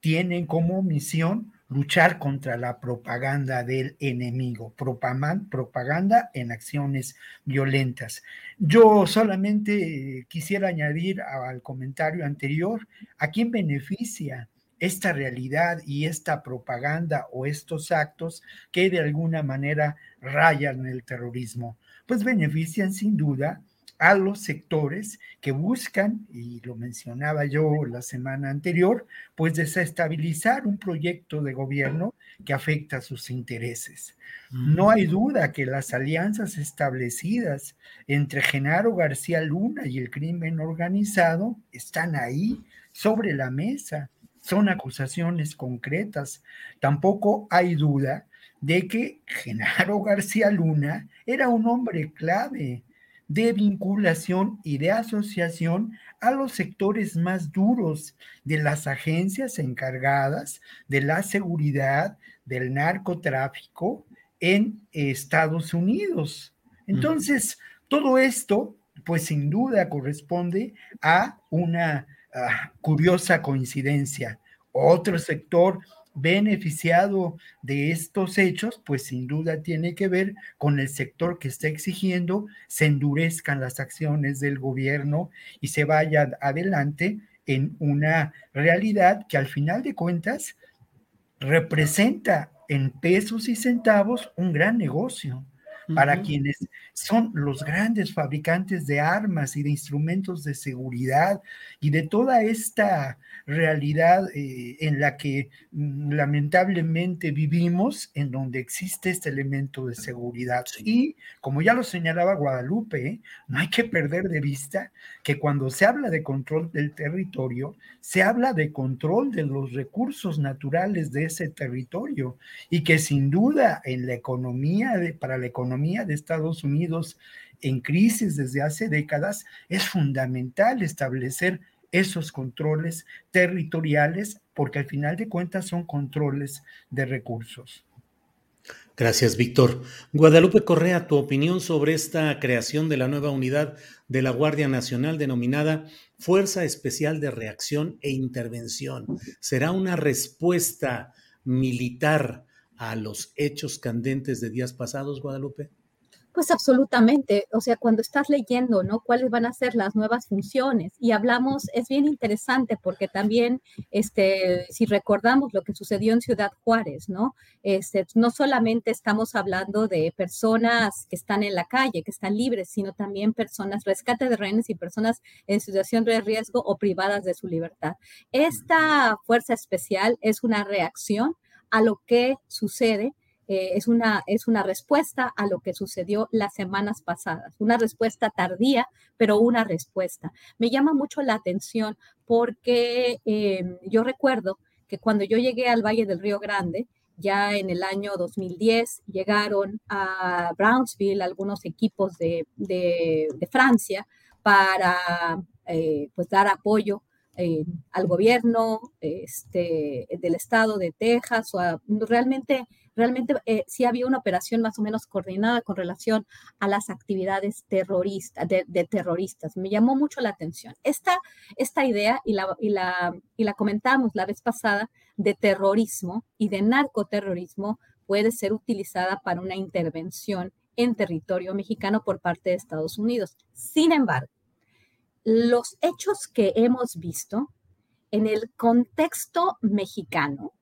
tienen como misión luchar contra la propaganda del enemigo, propaganda en acciones violentas. Yo solamente quisiera añadir al comentario anterior, ¿a quién beneficia esta realidad y esta propaganda o estos actos que de alguna manera rayan el terrorismo? Pues benefician sin duda a los sectores que buscan, y lo mencionaba yo la semana anterior, pues desestabilizar un proyecto de gobierno que afecta a sus intereses. No hay duda que las alianzas establecidas entre Genaro García Luna y el crimen organizado están ahí sobre la mesa. Son acusaciones concretas. Tampoco hay duda de que Genaro García Luna era un hombre clave de vinculación y de asociación a los sectores más duros de las agencias encargadas de la seguridad del narcotráfico en Estados Unidos. Entonces, todo esto, pues sin duda corresponde a una ah, curiosa coincidencia. Otro sector beneficiado de estos hechos, pues sin duda tiene que ver con el sector que está exigiendo se endurezcan las acciones del gobierno y se vaya adelante en una realidad que al final de cuentas representa en pesos y centavos un gran negocio para quienes son los grandes fabricantes de armas y de instrumentos de seguridad y de toda esta realidad eh, en la que mm, lamentablemente vivimos, en donde existe este elemento de seguridad. Y como ya lo señalaba Guadalupe, no hay que perder de vista que cuando se habla de control del territorio, se habla de control de los recursos naturales de ese territorio y que sin duda en la economía, de, para la economía de Estados Unidos en crisis desde hace décadas, es fundamental establecer esos controles territoriales, porque al final de cuentas son controles de recursos. Gracias, Víctor. Guadalupe Correa, tu opinión sobre esta creación de la nueva unidad de la Guardia Nacional denominada Fuerza Especial de Reacción e Intervención. ¿Será una respuesta militar a los hechos candentes de días pasados, Guadalupe? Pues absolutamente, o sea, cuando estás leyendo, ¿no? ¿Cuáles van a ser las nuevas funciones? Y hablamos, es bien interesante porque también, este, si recordamos lo que sucedió en Ciudad Juárez, ¿no? Este, no solamente estamos hablando de personas que están en la calle, que están libres, sino también personas, rescate de rehenes y personas en situación de riesgo o privadas de su libertad. Esta fuerza especial es una reacción a lo que sucede eh, es, una, es una respuesta a lo que sucedió las semanas pasadas, una respuesta tardía, pero una respuesta. Me llama mucho la atención porque em, yo recuerdo que cuando yo llegué al Valle del Río Grande, ya en el año 2010 llegaron a Brownsville algunos equipos de, Francia para eh, pues dar apoyo eh, al gobierno este, del estado de Texas. O realmente, realmente eh, sí había una operación más o menos coordinada con relación a las actividades terroristas, de, terroristas. Me llamó mucho la atención. Esta, esta idea, y la, y, la, y la comentamos la vez pasada, de terrorismo y de narcoterrorismo puede ser utilizada para una intervención en territorio mexicano por parte de Estados Unidos. Sin embargo, los hechos que hemos visto en el contexto mexicano,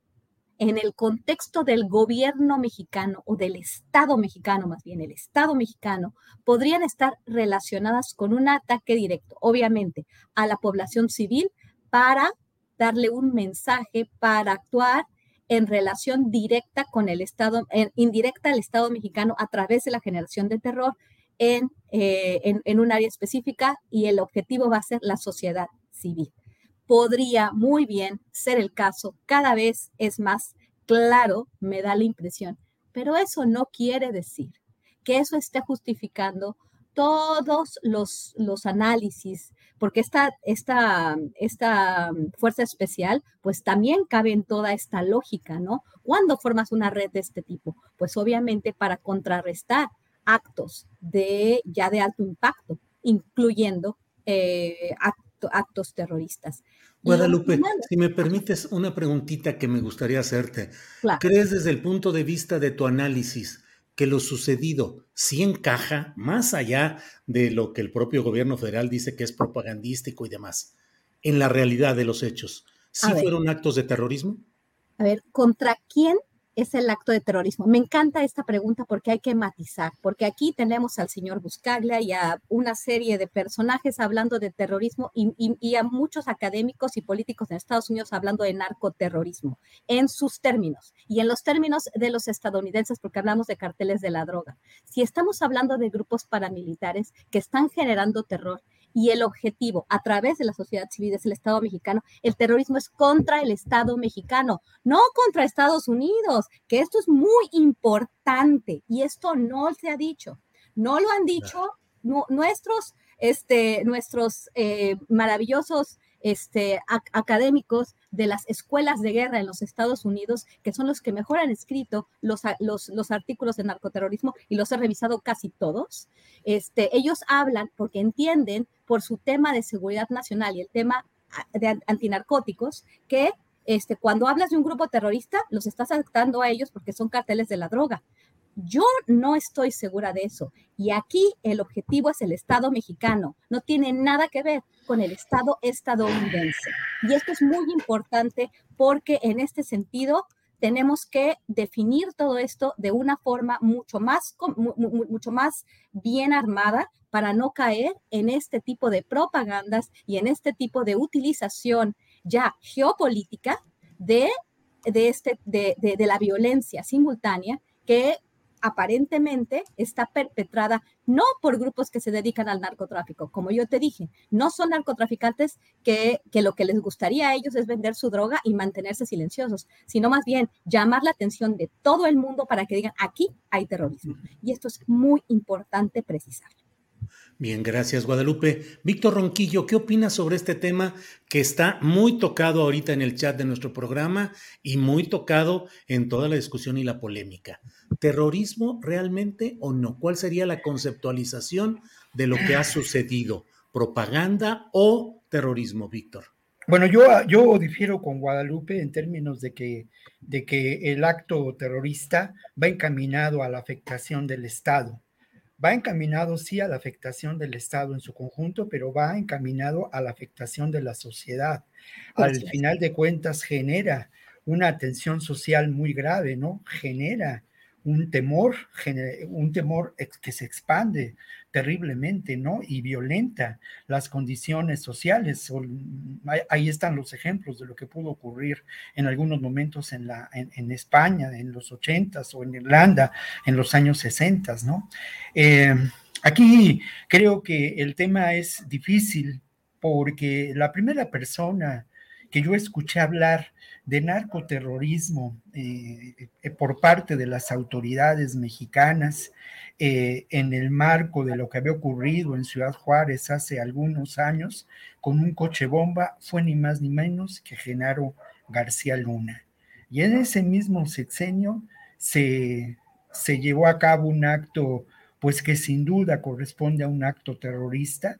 en el contexto del gobierno mexicano o del Estado mexicano, más bien el Estado mexicano, podrían estar relacionadas con un ataque directo, obviamente, a la población civil para darle un mensaje, para actuar en relación directa con el Estado, indirecta al Estado mexicano a través de la generación de terror eh, en, un área específica y el objetivo va a ser la sociedad civil. Podría muy bien ser el caso, cada vez es más claro, me da la impresión, pero eso no quiere decir que eso esté justificando todos los, los análisis, porque esta, esta, esta fuerza especial, pues también cabe en toda esta lógica, ¿no? ¿Cuándo formas una red de este tipo? Pues obviamente para contrarrestar actos de ya de alto impacto, incluyendo eh, actos terroristas. Guadalupe, si me permites una preguntita que me gustaría hacerte. ¿Crees desde el punto de vista de tu análisis que lo sucedido sí encaja más allá de lo que el propio gobierno federal dice que es propagandístico y demás, en la realidad de los hechos? ¿Sí fueron actos de terrorismo? A ver, ¿contra quién es el acto de terrorismo? Me encanta esta pregunta porque hay que matizar, porque aquí tenemos al señor Buscaglia y a una serie de personajes hablando de terrorismo y, a muchos académicos y políticos en Estados Unidos hablando de narcoterrorismo en sus términos y en los términos de los estadounidenses, porque hablamos de carteles de la droga. Si estamos hablando de grupos paramilitares que están generando terror, y el objetivo a través de la sociedad civil es el Estado mexicano, el terrorismo es contra el Estado mexicano, no contra Estados Unidos, que esto es muy importante y esto no se ha dicho, no lo han dicho nuestros, este, nuestros eh, maravillosos este, académicos de las escuelas de guerra en los Estados Unidos, que son los que mejor han escrito los, los, artículos de narcoterrorismo y los he revisado casi todos. Este, ellos hablan porque entienden por su tema de seguridad nacional y el tema de antinarcóticos que este, cuando hablas de un grupo terrorista, los estás afectando a ellos porque son carteles de la droga. Yo no estoy segura de eso. Y aquí el objetivo es el Estado mexicano. No tiene nada que ver con el Estado estadounidense. Y esto es muy importante porque en este sentido tenemos que definir todo esto de una forma mucho más, mucho más bien armada para no caer en este tipo de propagandas y en este tipo de utilización ya geopolítica de, de, este, de, de la violencia simultánea que aparentemente está perpetrada no por grupos que se dedican al narcotráfico, como yo te dije, no son narcotraficantes que, que, lo que les gustaría a ellos es vender su droga y mantenerse silenciosos, sino más bien llamar la atención de todo el mundo para que digan, aquí hay terrorismo. Y esto es muy importante precisar. Bien, gracias Guadalupe. Víctor Ronquillo, ¿qué opinas sobre este tema que está muy tocado ahorita en el chat de nuestro programa y muy tocado en toda la discusión y la polémica? ¿Terrorismo realmente o no? ¿Cuál sería la conceptualización de lo que ha sucedido? ¿Propaganda o terrorismo, Víctor? Bueno, yo, yo difiero con Guadalupe en términos de que, de que el acto terrorista va encaminado a la afectación del Estado va encaminado sí a la afectación del Estado en su conjunto, pero va encaminado a la afectación de la sociedad. Al final de cuentas genera una tensión social muy grave, ¿no? Genera un temor, un temor que se expande terriblemente, ¿no? Y violenta las condiciones sociales. Ahí están los ejemplos de lo que pudo ocurrir en algunos momentos en, España, en los ochentas o en Irlanda en los años sesentas, ¿no? Eh, aquí creo que el tema es difícil porque la primera persona que yo escuché hablar de narcoterrorismo eh, eh, por parte de las autoridades mexicanas eh, en el marco de lo que había ocurrido en Ciudad Juárez hace algunos años con un coche bomba fue ni más ni menos que Genaro García Luna. Y en ese mismo sexenio se, se llevó a cabo un acto, pues que sin duda corresponde a un acto terrorista,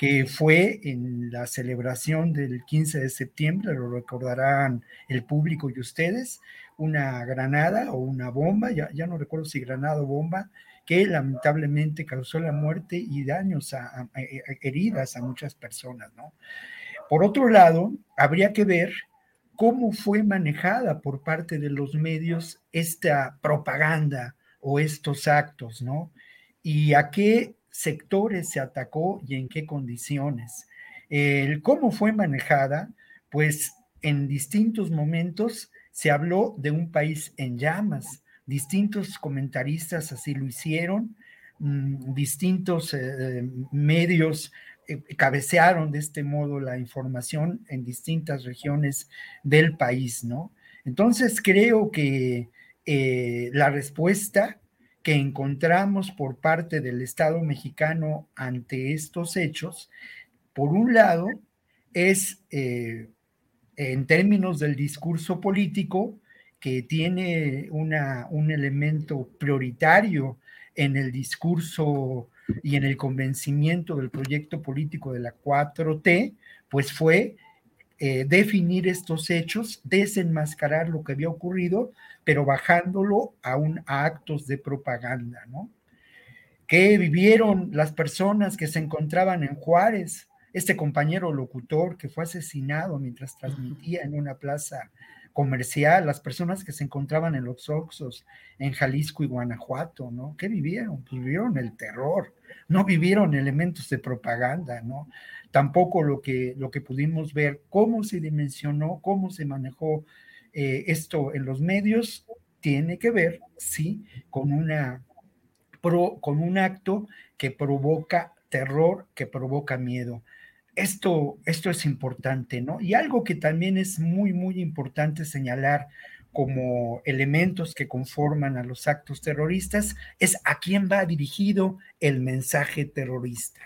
que fue en la celebración del 15 de septiembre, lo recordarán el público y ustedes, una granada o una bomba, ya, ya no recuerdo si granada o bomba, que lamentablemente causó la muerte y daños, a, heridas a muchas personas, ¿no? Por otro lado, habría que ver cómo fue manejada por parte de los medios esta propaganda o estos actos, ¿no? Y a qué sectores se atacó y en qué condiciones. El cómo fue manejada, pues en distintos momentos se habló de un país en llamas, distintos comentaristas así lo hicieron, mm, distintos eh, medios eh, cabecearon de este modo la información en distintas regiones del país, ¿no? Entonces creo que eh, la respuesta que encontramos por parte del Estado mexicano ante estos hechos, por un lado, es eh, en términos del discurso político, que tiene una, un elemento prioritario en el discurso y en el convencimiento del proyecto político de la 4T, pues fue eh, definir estos hechos, desenmascarar lo que había ocurrido, pero bajándolo a, un, actos de propaganda, ¿no? ¿Qué vivieron las personas que se encontraban en Juárez? Este compañero locutor que fue asesinado mientras transmitía en una plaza comercial, las personas que se encontraban en los Oxos, en Jalisco y Guanajuato, ¿no? ¿Qué vivieron? Pues vivieron el terror, no vivieron elementos de propaganda, ¿no? tampoco lo que, lo que pudimos ver, cómo se dimensionó, cómo se manejó eh, esto en los medios, tiene que ver, sí, con, una, con un acto que provoca terror, que provoca miedo. Esto, esto es importante, ¿no? Y algo que también es muy, muy importante señalar como elementos que conforman a los actos terroristas es a quién va dirigido el mensaje terrorista.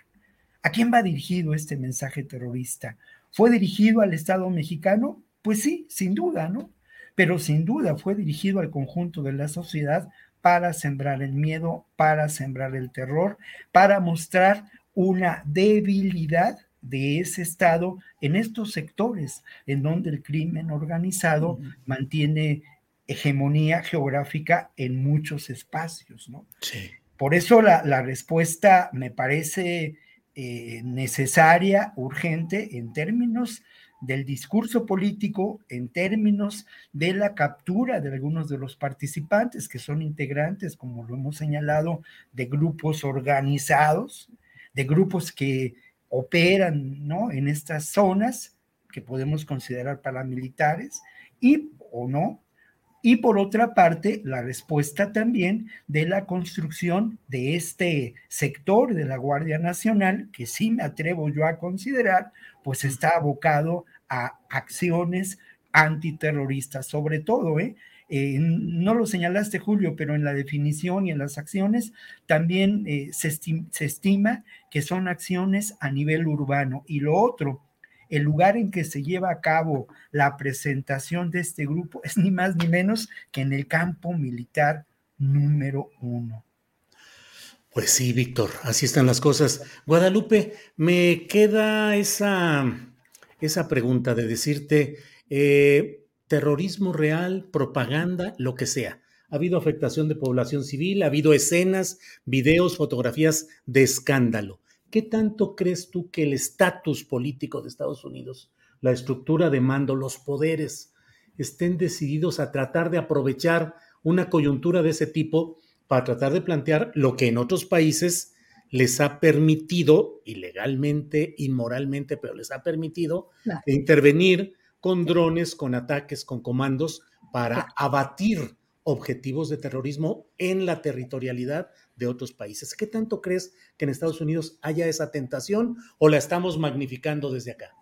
¿A quién va dirigido este mensaje terrorista? ¿Fue dirigido al Estado mexicano? Pues sí, sin duda, ¿no? Pero sin duda fue dirigido al conjunto de la sociedad para sembrar el miedo, para sembrar el terror, para mostrar una debilidad de ese Estado en estos sectores en donde el crimen organizado mantiene hegemonía geográfica en muchos espacios, ¿no? Sí. Por eso la, la respuesta me parece eh, necesaria, urgente, en términos del discurso político, en términos de la captura de algunos de los participantes que son integrantes, como lo hemos señalado, de grupos organizados, de grupos que operan ¿no? en estas zonas que podemos considerar paramilitares y o no, y por otra parte, la respuesta también de la construcción de este sector de la Guardia Nacional, que sí me atrevo yo a considerar, pues está abocado a acciones antiterroristas, sobre todo, ¿eh? Eh, no lo señalaste, Julio, pero en la definición y en las acciones también eh, se, se, estima que son acciones a nivel urbano. Y lo otro, el lugar en que se lleva a cabo la presentación de este grupo es ni más ni menos que en el campo militar número uno. Pues sí, Víctor, así están las cosas. Guadalupe, me queda esa, esa pregunta de decirte, eh, terrorismo real, propaganda, lo que sea. Ha habido afectación de población civil, ha habido escenas, videos, fotografías de escándalo. ¿Qué tanto crees tú que el estatus político de Estados Unidos, la estructura de mando, los poderes, estén decididos a tratar de aprovechar una coyuntura de ese tipo para tratar de plantear lo que en otros países les ha permitido, ilegalmente, inmoralmente, pero les ha permitido intervenir con drones, con ataques, con comandos para abatir objetivos de terrorismo en la territorialidad de otros países. ¿Qué tanto crees que en Estados Unidos haya esa tentación o la estamos magnificando desde acá?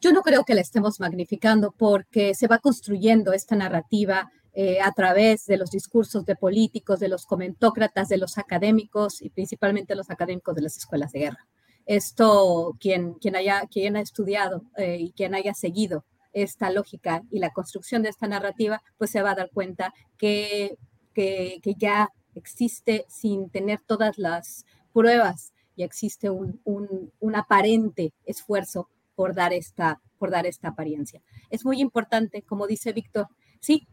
Yo no creo que la estemos magnificando porque se va construyendo esta narrativa eh, a través de los discursos de políticos, de los comentócratas, de los académicos y principalmente los académicos de las escuelas de guerra. Esto, quien, quien, haya, quien ha estudiado eh, y quien haya seguido esta lógica y la construcción de esta narrativa, pues se va a dar cuenta que, que, ya existe sin tener todas las pruebas, y existe un, un, aparente esfuerzo por dar, esta, por dar esta apariencia. Es muy importante, como dice Víctor, sí,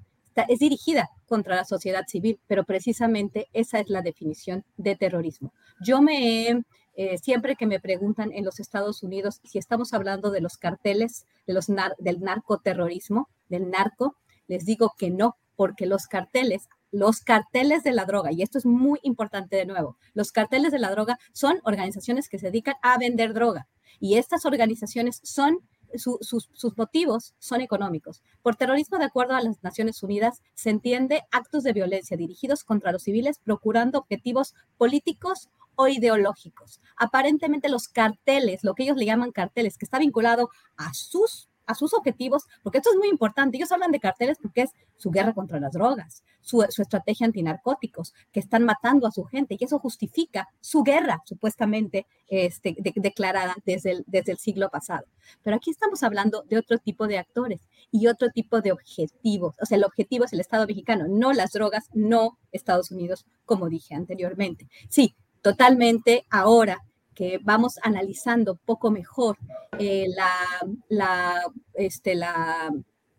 es dirigida contra la sociedad civil, pero precisamente esa es la definición de terrorismo. Yo me he, eh, siempre que me preguntan en los Estados Unidos si estamos hablando de los carteles, de los del narcoterrorismo, del narco, les digo que no, porque los carteles los carteles de la droga, y esto es muy importante de nuevo, los carteles de la droga son organizaciones que se dedican a vender droga. Y estas organizaciones son sus, motivos son económicos. Por terrorismo, de acuerdo a las Naciones Unidas, se entiende actos de violencia dirigidos contra los civiles procurando objetivos políticos o ideológicos. Aparentemente los carteles, lo que ellos le llaman carteles, que está vinculado a sus a sus objetivos, porque esto es muy importante. Ellos hablan de carteles porque es su guerra contra las drogas, su, estrategia antinarcóticos, que están matando a su gente y eso justifica su guerra supuestamente este, declarada desde el, desde el siglo pasado. Pero aquí estamos hablando de otro tipo de actores y otro tipo de objetivos. O sea, el objetivo es el Estado mexicano, no las drogas, no Estados Unidos, como dije anteriormente. Sí, totalmente ahora que vamos analizando poco mejor eh, la, este, la,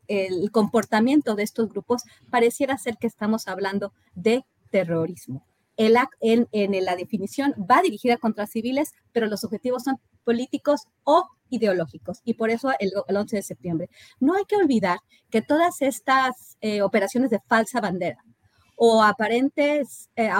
el comportamiento de estos grupos, pareciera ser que estamos hablando de terrorismo. El, en, en, la definición va dirigida contra civiles, pero los objetivos son políticos o ideológicos, y por eso el, 11 de septiembre. No hay que olvidar que todas estas eh, operaciones de falsa bandera o aparentes, eh,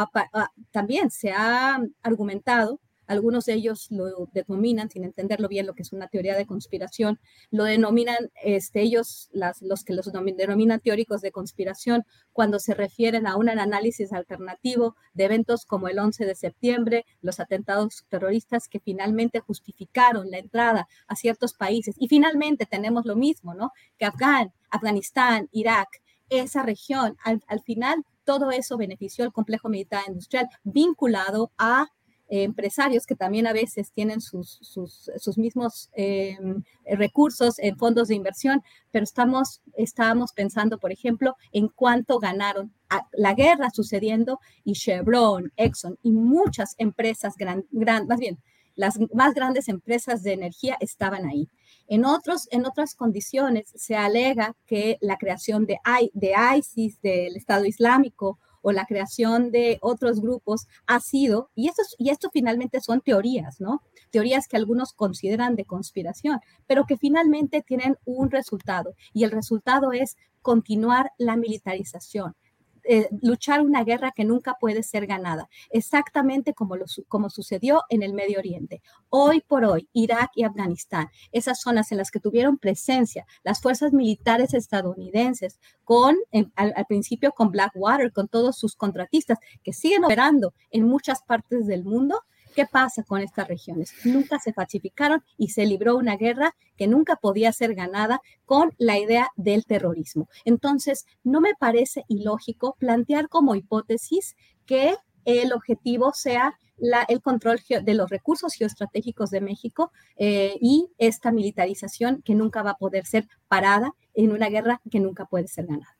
también se ha argumentado algunos de ellos lo denominan, sin entenderlo bien, lo que es una teoría de conspiración, lo denominan este, ellos, las, los que los denominan teóricos de conspiración, cuando se refieren a un análisis alternativo de eventos como el 11 de septiembre, los atentados terroristas que finalmente justificaron la entrada a ciertos países. Y finalmente tenemos lo mismo, ¿no? Que Afgan, Afganistán, Irak, esa región, al, al final todo eso benefició al complejo militar industrial vinculado a empresarios que también a veces tienen sus, sus, mismos em, recursos en fondos de inversión, pero estamos, estábamos pensando, por ejemplo, en cuánto ganaron la guerra sucediendo y Chevron, Exxon y muchas empresas, gran, más bien, las más grandes empresas de energía estaban ahí. En, otros, en otras condiciones se alega que la creación de, de ISIS, del Estado Islámico, o la creación de otros grupos ha sido, y esto, y esto finalmente son teorías, ¿no? Teorías que algunos consideran de conspiración, pero que finalmente tienen un resultado, y el resultado es continuar la militarización, eh, luchar una guerra que nunca puede ser ganada, exactamente como, como sucedió en el Medio Oriente. Hoy por hoy, Irak y Afganistán, esas zonas en las que tuvieron presencia las fuerzas militares estadounidenses, con, al, al principio con Blackwater, con todos sus contratistas que siguen operando en muchas partes del mundo, ¿Qué pasa con estas regiones? Nunca se pacificaron y se libró una guerra que nunca podía ser ganada con la idea del terrorismo. Entonces, no me parece ilógico plantear como hipótesis que el objetivo sea el control de los recursos geoestratégicos de México eh, y esta militarización que nunca va a poder ser parada en una guerra que nunca puede ser ganada.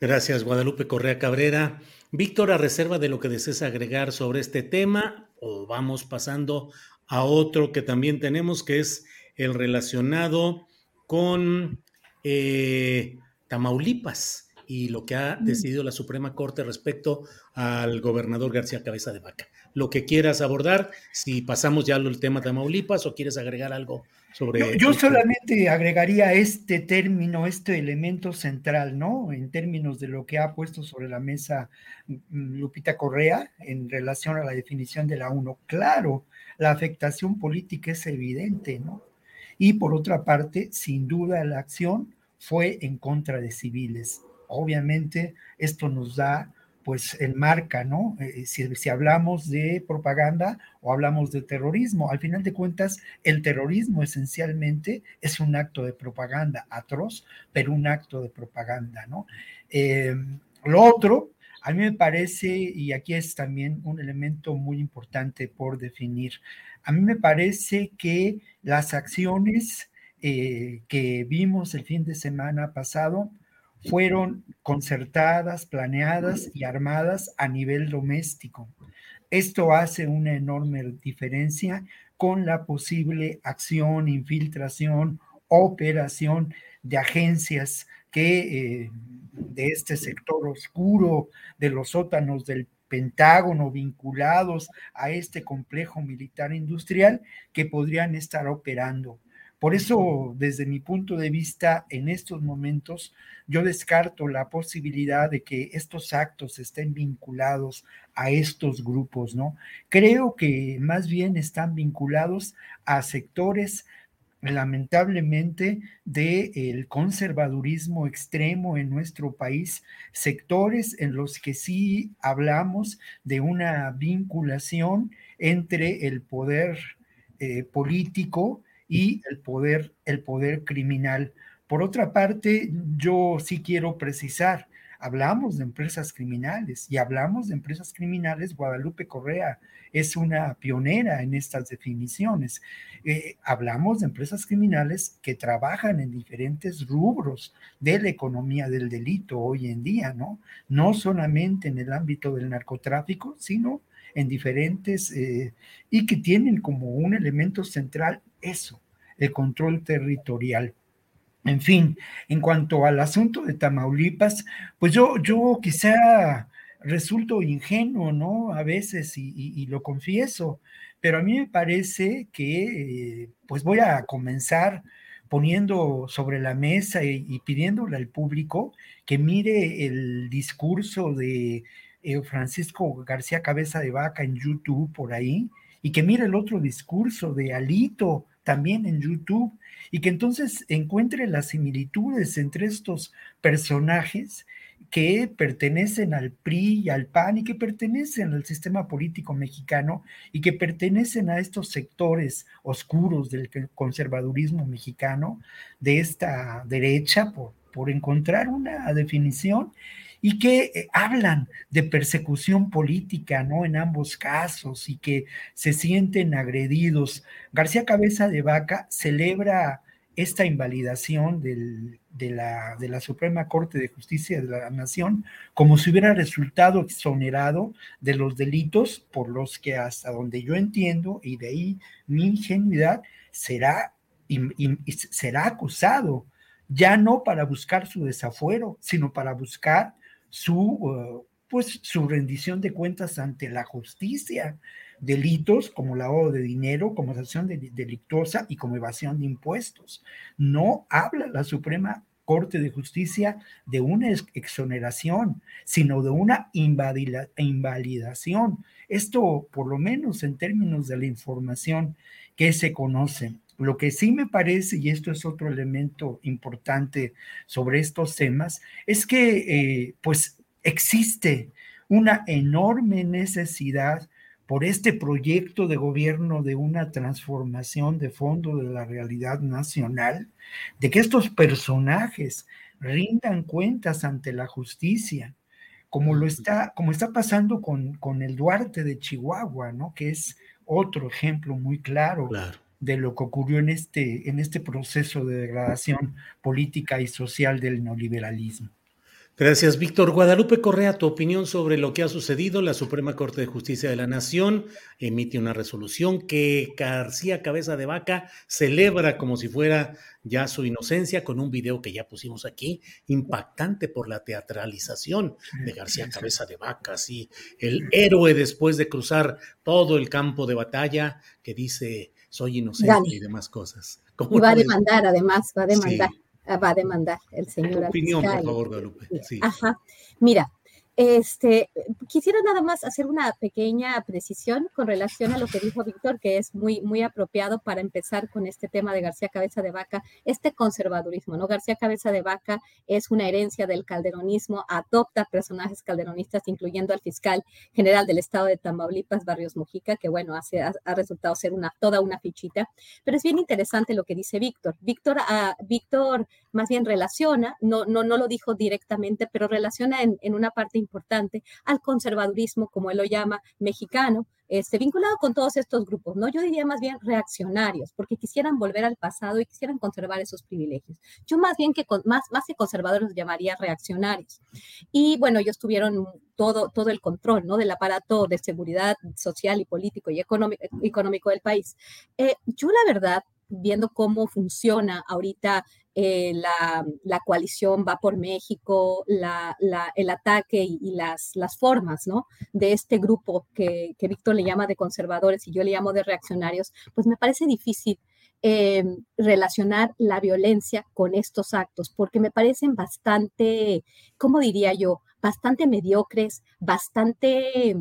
Gracias, Guadalupe Correa Cabrera. Víctor, a reserva de lo que desees agregar sobre este tema, o vamos pasando a otro que también tenemos, que es el relacionado con eh, Tamaulipas y lo que ha mm. decidido la Suprema Corte respecto al gobernador García Cabeza de Vaca. Lo que quieras abordar, si pasamos ya al tema Tamaulipas o quieres agregar algo sobre... yo solamente agregaría este término, este elemento central, ¿no? En términos de lo que ha puesto sobre la mesa mm, Lupita Correa en relación a la definición de la UNO. Claro, la afectación política es evidente, ¿no? Y por otra parte, sin duda la acción fue en contra de civiles. Obviamente, esto nos da pues enmarca, ¿no? Eh, si, hablamos de propaganda o hablamos de terrorismo, al final de cuentas, el terrorismo esencialmente es un acto de propaganda atroz, pero un acto de propaganda, ¿no? Eh, lo otro, a mí me parece, y aquí es también un elemento muy importante por definir, a mí me parece que las acciones eh, que vimos el fin de semana pasado fueron concertadas, planeadas y armadas a nivel doméstico. Esto hace una enorme diferencia con la posible acción, infiltración, operación de agencias que eh, de este sector oscuro, de los sótanos del Pentágono vinculados a este complejo militar industrial que podrían estar operando. Por eso, desde mi punto de vista, en estos momentos, yo descarto la posibilidad de que estos actos estén vinculados a estos grupos, ¿no? Creo que más bien están vinculados a sectores lamentablemente del conservadurismo extremo en nuestro país, sectores en los que sí hablamos de una vinculación entre el poder eh, político y el poder, el poder criminal. Por otra parte, yo sí quiero precisar, hablamos de empresas criminales y hablamos de empresas criminales, Guadalupe Correa es una pionera en estas definiciones. Eh, hablamos de empresas criminales que trabajan en diferentes rubros de la economía del delito hoy en día, ¿no? No solamente en el ámbito del narcotráfico, sino en diferentes, eh, y que tienen como un elemento central eso, el control territorial. En fin, en cuanto al asunto de Tamaulipas, pues yo, yo quizá resulto ingenuo, ¿no? A veces, y, lo confieso, pero a mí me parece que, pues voy a comenzar poniendo sobre la mesa y, pidiéndole al público que mire el discurso de eh, Francisco García Cabeza de Vaca en YouTube por ahí, y que mire el otro discurso de Alito también en YouTube y que entonces encuentre las similitudes entre estos personajes que pertenecen al PRI y al PAN y que pertenecen al sistema político mexicano y que pertenecen a estos sectores oscuros del conservadurismo mexicano, de esta derecha, por, por encontrar una definición y que eh, hablan de persecución política, ¿no? En ambos casos y que se sienten agredidos. García Cabeza de Vaca celebra esta invalidación de, la, Suprema Corte de Justicia de la Nación como si hubiera resultado exonerado de los delitos por los que hasta donde yo entiendo, y de ahí mi ingenuidad, será, será acusado ya no para buscar su desafuero, sino para buscar su, uh, pues, su rendición de cuentas ante la justicia. Delitos como lavado de dinero, como acción delictuosa y como evasión de impuestos. No habla la Suprema Corte de Justicia de una exoneración, sino de una invalidación. Esto, por lo menos en términos de la información que se conoce. Lo que sí me parece, y esto es otro elemento importante sobre estos temas, es que eh, pues existe una enorme necesidad por este proyecto de gobierno de una transformación de fondo de la realidad nacional, de que estos personajes rindan cuentas ante la justicia, como lo está, como está pasando con, con el Duarte de Chihuahua, ¿no? Que es otro ejemplo muy claro, de lo que ocurrió en este, en este proceso de degradación política y social del neoliberalismo. Gracias, Víctor. Guadalupe Correa, tu opinión sobre lo que ha sucedido. La Suprema Corte de Justicia de la Nación emite una resolución que García Cabeza de Vaca celebra como si fuera ya su inocencia con un video que ya pusimos aquí, impactante por la teatralización de García Cabeza de Vaca, así el héroe después de cruzar todo el campo de batalla que dice soy inocente y demás cosas. Y va a demandar, además, va a demandar. Ah, va a demandar el señor. opinión, por favor, Guadalupe. Ajá. Mira, Este, quisiera nada más hacer una pequeña precisión con relación a lo que dijo Víctor, que es muy, muy apropiado para empezar con este tema de García Cabeza de Vaca, este conservadurismo, ¿no? García Cabeza de Vaca es una herencia del calderonismo, adopta personajes calderonistas, incluyendo al fiscal general del estado de Tamaulipas, Barrios Mujica, que bueno, hace, ha, resultado ser una, toda una fichita, pero es bien interesante lo que dice Víctor. Víctor, uh, Víctor más bien relaciona, no, no, no lo dijo directamente, pero relaciona en, en una parte importante al conservadurismo, como él lo llama, mexicano, este, vinculado con todos estos grupos, ¿no? Yo diría más bien reaccionarios, porque quisieran volver al pasado y quisieran conservar esos privilegios. Yo más bien que más, más que conservadores llamaría reaccionarios. Y bueno, ellos tuvieron todo, todo el control, ¿no? Del aparato de seguridad social y político y económico, económico del país. Eh, yo la verdad viendo cómo funciona ahorita eh, la, coalición va por México, el ataque y, las, las, formas ¿no? de este grupo que, Víctor le llama de conservadores y yo le llamo de reaccionarios, pues me parece difícil eh, relacionar la violencia con estos actos, porque me parecen bastante, ¿cómo diría yo? Bastante mediocres, bastante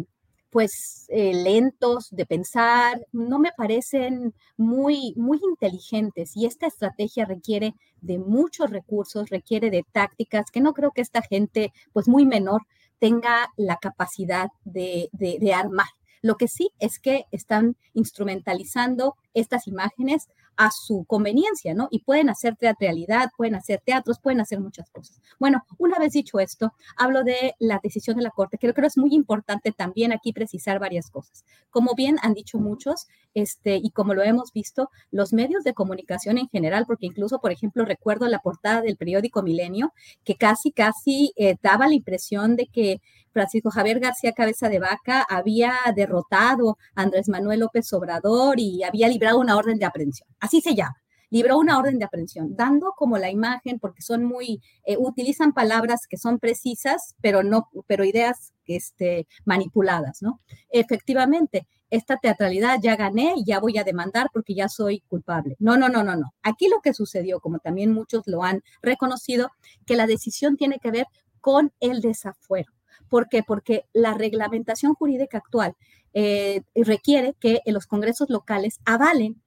pues eh, lentos de pensar, no me parecen muy, muy inteligentes y esta estrategia requiere de muchos recursos, requiere de tácticas que no creo que esta gente pues muy menor tenga la capacidad de, de armar. Lo que sí es que están instrumentalizando estas imágenes a su conveniencia, ¿no? Y pueden hacer teatralidad, pueden hacer teatros, pueden hacer muchas cosas. Bueno, una vez dicho esto, hablo de la decisión de la Corte. Creo que es muy importante también aquí precisar varias cosas. Como bien han dicho muchos, este, y como lo hemos visto, los medios de comunicación en general, porque incluso, por ejemplo, recuerdo la portada del periódico Milenio, que casi, casi eh, daba la impresión de que Francisco Javier García Cabeza de Vaca había derrotado a Andrés Manuel López Obrador y había librado una orden de aprehensión. Así se llama. Libró una orden de aprehensión, dando como la imagen, porque son muy, eh, utilizan palabras que son precisas, pero no, pero ideas este, manipuladas, ¿no? Efectivamente, esta teatralidad ya gané ya voy a demandar porque ya soy culpable. No, no, no, no, no. Aquí lo que sucedió, como también muchos lo han reconocido, que la decisión tiene que ver con el desafuero. ¿Por qué? Porque la reglamentación jurídica actual eh, requiere que los congresos locales avalen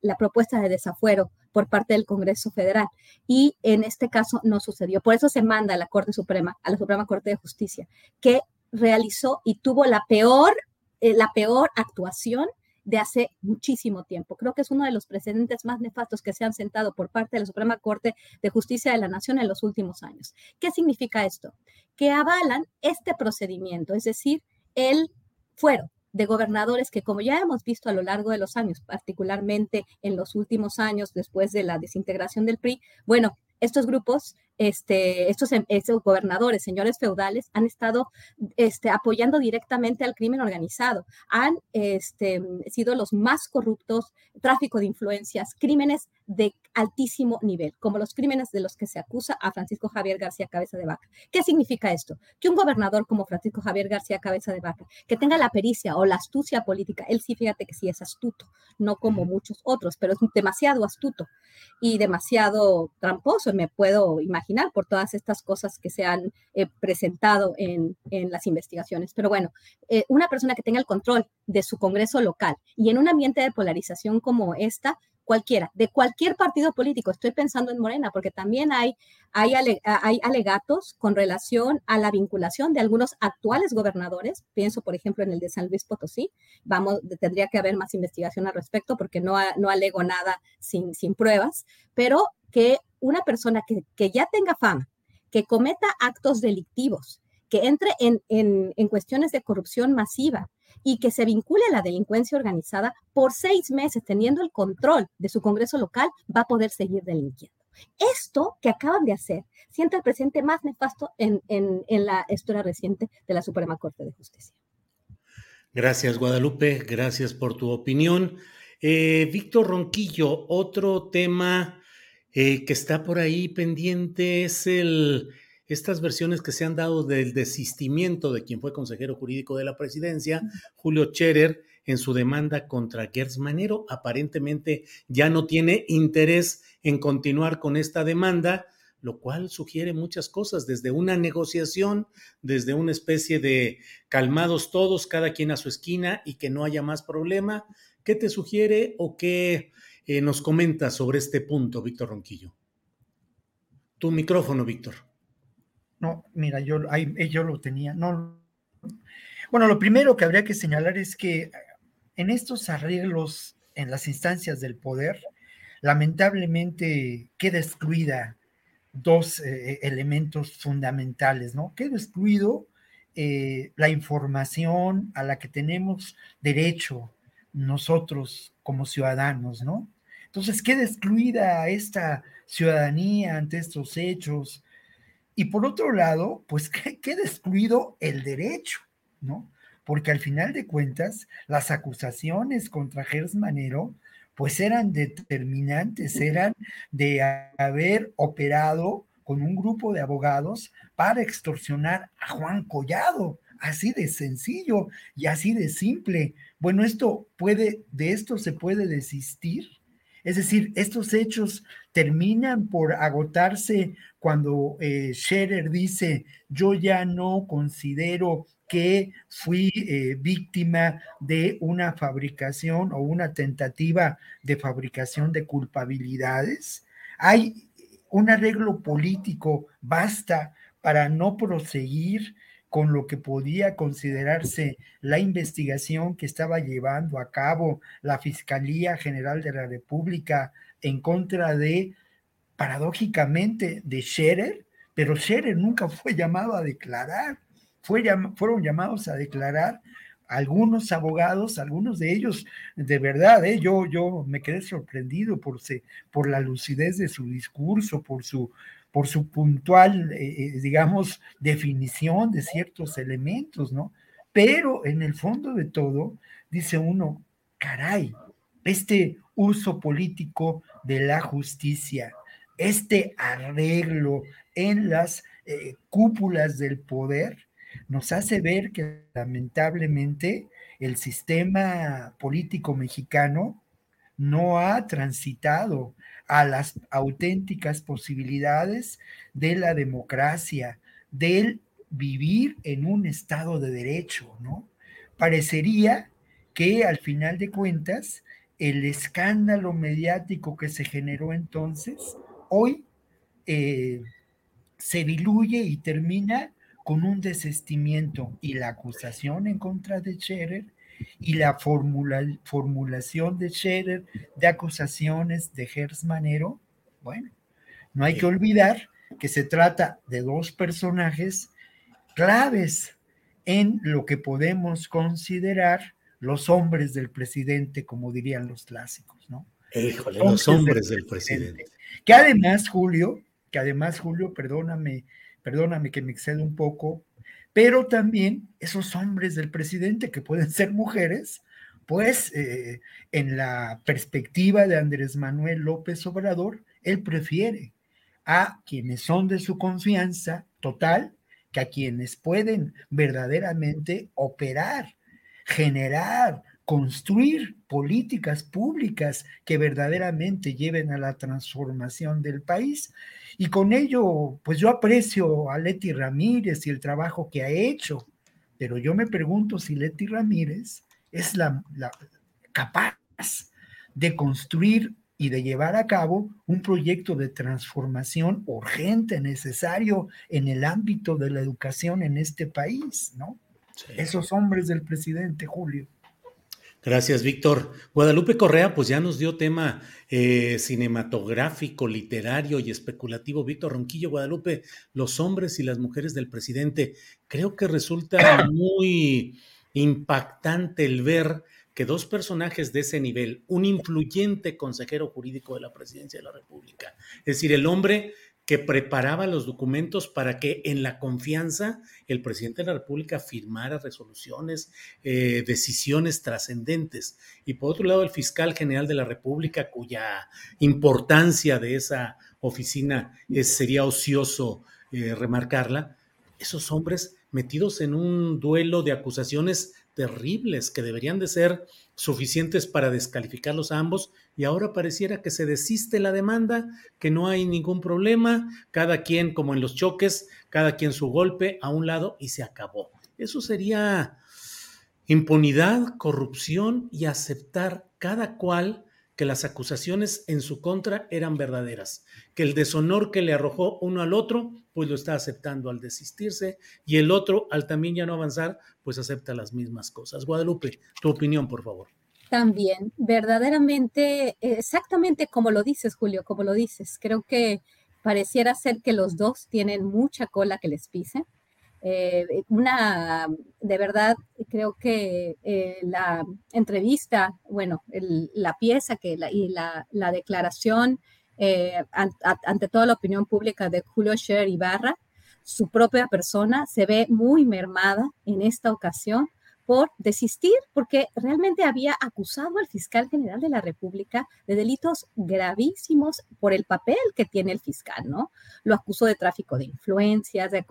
la propuesta de desafuero por parte del Congreso Federal. Y en este caso no sucedió. Por eso se manda a la Corte Suprema, a la Suprema Corte de Justicia, que realizó y tuvo la peor, eh, la peor actuación de hace muchísimo tiempo. Creo que es uno de los precedentes más nefastos que se han sentado por parte de la Suprema Corte de Justicia de la Nación en los últimos años. ¿Qué significa esto? Que avalan este procedimiento, es decir, el fuero de gobernadores que, como ya hemos visto a lo largo de los años, particularmente en los últimos años después de la desintegración del PRI, bueno, estos grupos este, estos, em, estos, gobernadores, señores feudales, han estado este, apoyando directamente al crimen organizado, han este, sido los más corruptos, tráfico de influencias, crímenes de altísimo nivel, como los crímenes de los que se acusa a Francisco Javier García Cabeza de Vaca. ¿Qué significa esto? Que un gobernador como Francisco Javier García Cabeza de Vaca, que tenga la pericia o la astucia política, él sí, fíjate que sí es astuto, no como muchos otros, pero es demasiado astuto y demasiado tramposo, me puedo imaginar por todas estas cosas que se han eh, presentado en, las investigaciones. Pero bueno, eh, una persona que tenga el control de su Congreso local y en un ambiente de polarización como esta, cualquiera, de cualquier partido político, estoy pensando en Morena, porque también hay, hay, alegatos con relación a la vinculación de algunos actuales gobernadores, pienso por ejemplo en el de San Luis Potosí, tendría que haber más investigación al respecto porque no, no alego nada sin, sin pruebas, pero que una persona que, ya tenga fama, que cometa actos delictivos, que entre en, en, cuestiones de corrupción masiva y que se vincule a la delincuencia organizada, por seis meses teniendo el control de su Congreso local, va a poder seguir delinquiendo. Esto que acaban de hacer siente el presidente más nefasto en, en, la historia reciente de la Suprema Corte de Justicia. Gracias, Guadalupe. Gracias por tu opinión. Eh, Víctor Ronquillo, otro tema eh, que está por ahí pendiente es el, estas versiones que se han dado del desistimiento de quien fue consejero jurídico de la presidencia, Julio Scherer, en su demanda contra Gertz Manero. Aparentemente ya no tiene interés en continuar con esta demanda lo cual sugiere muchas cosas, desde una negociación, desde una especie de calmados todos, cada quien a su esquina y que no haya más problema. ¿Qué te sugiere o qué eh, nos comenta sobre este punto, Víctor Ronquillo? Tu micrófono, Víctor. No, mira, yo, ahí, eh, yo lo tenía. No. Bueno, lo primero que habría que señalar es que en estos arreglos en las instancias del poder, lamentablemente queda excluida dos eh, elementos fundamentales, ¿no? Queda excluido eh, la información a la que tenemos derecho nosotros como ciudadanos, ¿no? Entonces queda excluida esta ciudadanía ante estos hechos. Y por otro lado, pues queda excluido el derecho, ¿no? Porque al final de cuentas, las acusaciones contra Gers Manero pues eran determinantes, eran de haber operado con un grupo de abogados para extorsionar a Juan Collado, así de sencillo y así de simple. Bueno, esto puede, de esto se puede desistir. Es decir, estos hechos terminan por agotarse cuando eh, Scherer dice, yo ya no considero que fui eh, víctima de una fabricación o una tentativa de fabricación de culpabilidades. Hay un arreglo político, basta para no proseguir con lo que podía considerarse la investigación que estaba llevando a cabo la Fiscalía General de la República en contra de, paradójicamente, de Scherer, pero Scherer nunca fue llamado a declarar fueron llamados a declarar algunos abogados, algunos de ellos, de verdad, ¿eh? yo, yo me quedé sorprendido por, por la lucidez de su discurso, por su, por su puntual, eh, eh, digamos, definición de ciertos elementos, ¿no? Pero en el fondo de todo, dice uno, caray, este uso político de la justicia, este arreglo en las cúpulas del poder, nos hace ver que lamentablemente el sistema político mexicano no ha transitado a las auténticas posibilidades de la democracia, del vivir en un estado de derecho, ¿no? Parecería que al final de cuentas el escándalo mediático que se generó entonces, hoy eh, se diluye y termina con un desestimiento y la acusación en contra de Scherer y la formulación de Scherer de acusaciones de Gers Manero, bueno, no hay que olvidar que se trata de dos personajes claves en lo que podemos considerar los hombres del presidente, como dirían los clásicos, ¿no? Híjole, los hombres del presidente. Que además, Julio, que además, Julio, perdóname, perdóname que me excedo un poco, pero también esos hombres del presidente que pueden ser mujeres, pues eh, en la perspectiva de Andrés Manuel López Obrador, él prefiere a quienes son de su confianza total que a quienes pueden verdaderamente operar, generar, construir políticas públicas que verdaderamente lleven a la transformación del país. Y con ello, pues yo aprecio a Leti Ramírez y el trabajo que ha hecho, pero yo me pregunto si Leti Ramírez es la, capaz de construir y de llevar a cabo un proyecto de transformación urgente, necesario en el ámbito de la educación en este país, ¿no? Esos hombres del presidente, Julio. Gracias, Víctor. Guadalupe Correa, pues ya nos dio tema eh, cinematográfico, literario y especulativo. Víctor Ronquillo, Guadalupe, los hombres y las mujeres del presidente. Creo que resulta muy impactante el ver que dos personajes de ese nivel, un influyente consejero jurídico de la presidencia de la República, es decir, el hombre que preparaba los documentos para que en la confianza el presidente de la República firmara resoluciones, eh, decisiones trascendentes. Y por otro lado, el fiscal general de la República, cuya importancia de esa oficina sería ocioso eh, remarcarla, esos hombres metidos en un duelo de acusaciones terribles que deberían de ser suficientes para descalificarlos a ambos y ahora pareciera que se desiste la demanda, que no hay ningún problema, cada quien como en los choques, cada quien su golpe a un lado y se acabó. Eso sería impunidad, corrupción y aceptar cada cual que las acusaciones en su contra eran verdaderas, que el deshonor que le arrojó uno al otro, pues lo está aceptando al desistirse, y el otro, al también ya no avanzar, pues acepta las mismas cosas. Guadalupe, tu opinión, por favor. También, verdaderamente, exactamente como lo dices, Julio, como lo dices, creo que pareciera ser que los dos tienen mucha cola que les pise eh, una, de verdad, creo que eh, la entrevista, bueno, la pieza que y la, declaración eh, ante toda la opinión pública de Julio Scherer Ibarra, su propia persona se ve muy mermada en esta ocasión por desistir, porque realmente había acusado al fiscal general de la República de delitos gravísimos por el papel que tiene el fiscal, ¿no? Lo acusó de tráfico de influencias, de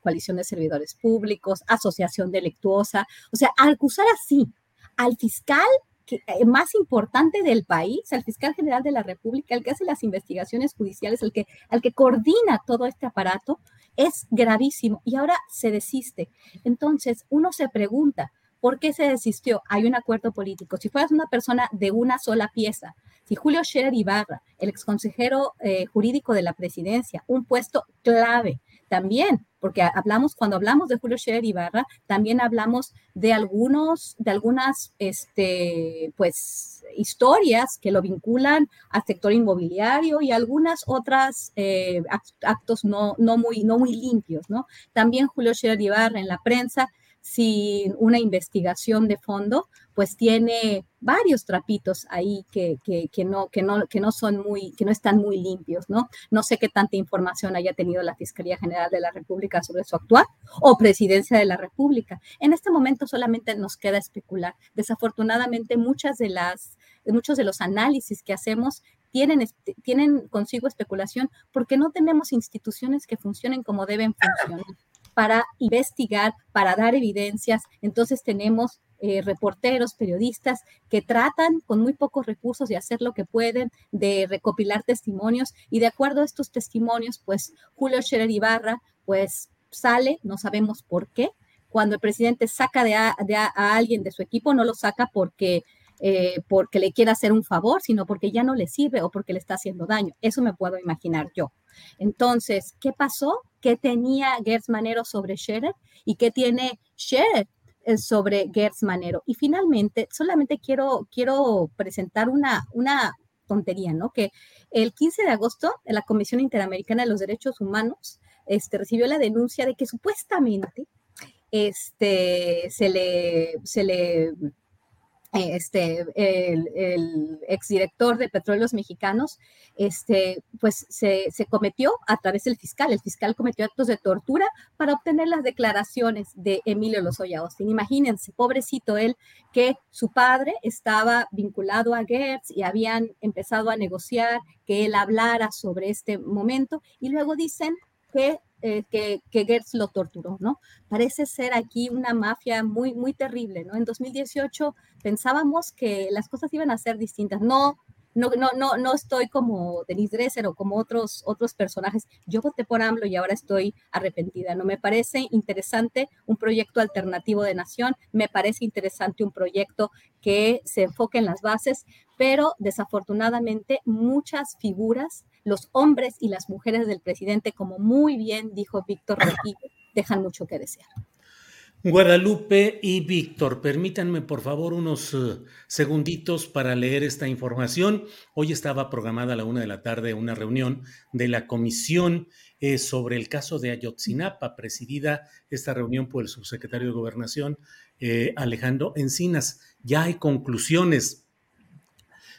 coalición de servidores públicos, asociación delictuosa, o sea, acusar así al fiscal eh, más importante del país, al fiscal general de la República, el que hace las investigaciones judiciales, el que, al que coordina todo este aparato, es gravísimo y ahora se desiste. Entonces, uno se pregunta, ¿por qué se desistió? Hay un acuerdo político. Si fueras una persona de una sola pieza, si Julio Scherer Ibarra, el exconsejero eh, jurídico de la presidencia, un puesto clave, también, porque hablamos, cuando hablamos de Julio Scherer Ibarra, también hablamos de algunos, de algunas, este, pues, historias que lo vinculan al sector inmobiliario y algunas otras eh, actos no, no, muy, no muy limpios, ¿no? También Julio Scherer Ibarra en la prensa sin una investigación de fondo, pues tiene varios trapitos ahí que, no, que, no, que no son muy, que no están muy limpios, ¿no? No sé qué tanta información haya tenido la Fiscalía General de la República sobre su actuar o Presidencia de la República. En este momento solamente nos queda especular. Desafortunadamente, muchas de las, muchos de los análisis que hacemos tienen, tienen consigo especulación porque no tenemos instituciones que funcionen como deben funcionar para investigar, para dar evidencias. Entonces tenemos eh, reporteros, periodistas que tratan con muy pocos recursos de hacer lo que pueden, de recopilar testimonios y de acuerdo a estos testimonios, pues Julio Scherer Ibarra, pues sale, no sabemos por qué. Cuando el presidente saca de a, alguien de su equipo, no lo saca porque eh, porque le quiera hacer un favor, sino porque ya no le sirve o porque le está haciendo daño. Eso me puedo imaginar yo. Entonces, ¿qué pasó? ¿Qué tenía Gertz Manero sobre Scherer y qué tiene Scherer eh, sobre Gertz Manero? Y finalmente, solamente quiero, quiero presentar una, una tontería, ¿no? Que el 15 de agosto, la Comisión Interamericana de los Derechos Humanos este, recibió la denuncia de que supuestamente este, se, le, se le este, el, exdirector de Petróleos Mexicanos, este, pues se, cometió a través del fiscal. El fiscal cometió actos de tortura para obtener las declaraciones de Emilio Lozoya Austin. Imagínense, pobrecito él, que su padre estaba vinculado a Gertz y habían empezado a negociar que él hablara sobre este momento y luego dicen que eh, que, que Gertz lo torturó, ¿no? Parece ser aquí una mafia muy, muy terrible, ¿no? En 2018 pensábamos que las cosas iban a ser distintas. No, no, no, no, no estoy como Denise Dresser o como otros, otros personajes. Yo voté por AMLO y ahora estoy arrepentida. No me parece interesante un proyecto alternativo de nación, me parece interesante un proyecto que se enfoque en las bases, pero desafortunadamente muchas figuras los hombres y las mujeres del presidente, como muy bien dijo Víctor Rodríguez, dejan mucho que desear. Guadalupe y Víctor, permítanme por favor unos eh, segunditos para leer esta información. Hoy estaba programada a la una de la tarde una reunión de la comisión eh, sobre el caso de Ayotzinapa, presidida esta reunión por el subsecretario de Gobernación, eh, Alejandro Encinas. Ya hay conclusiones.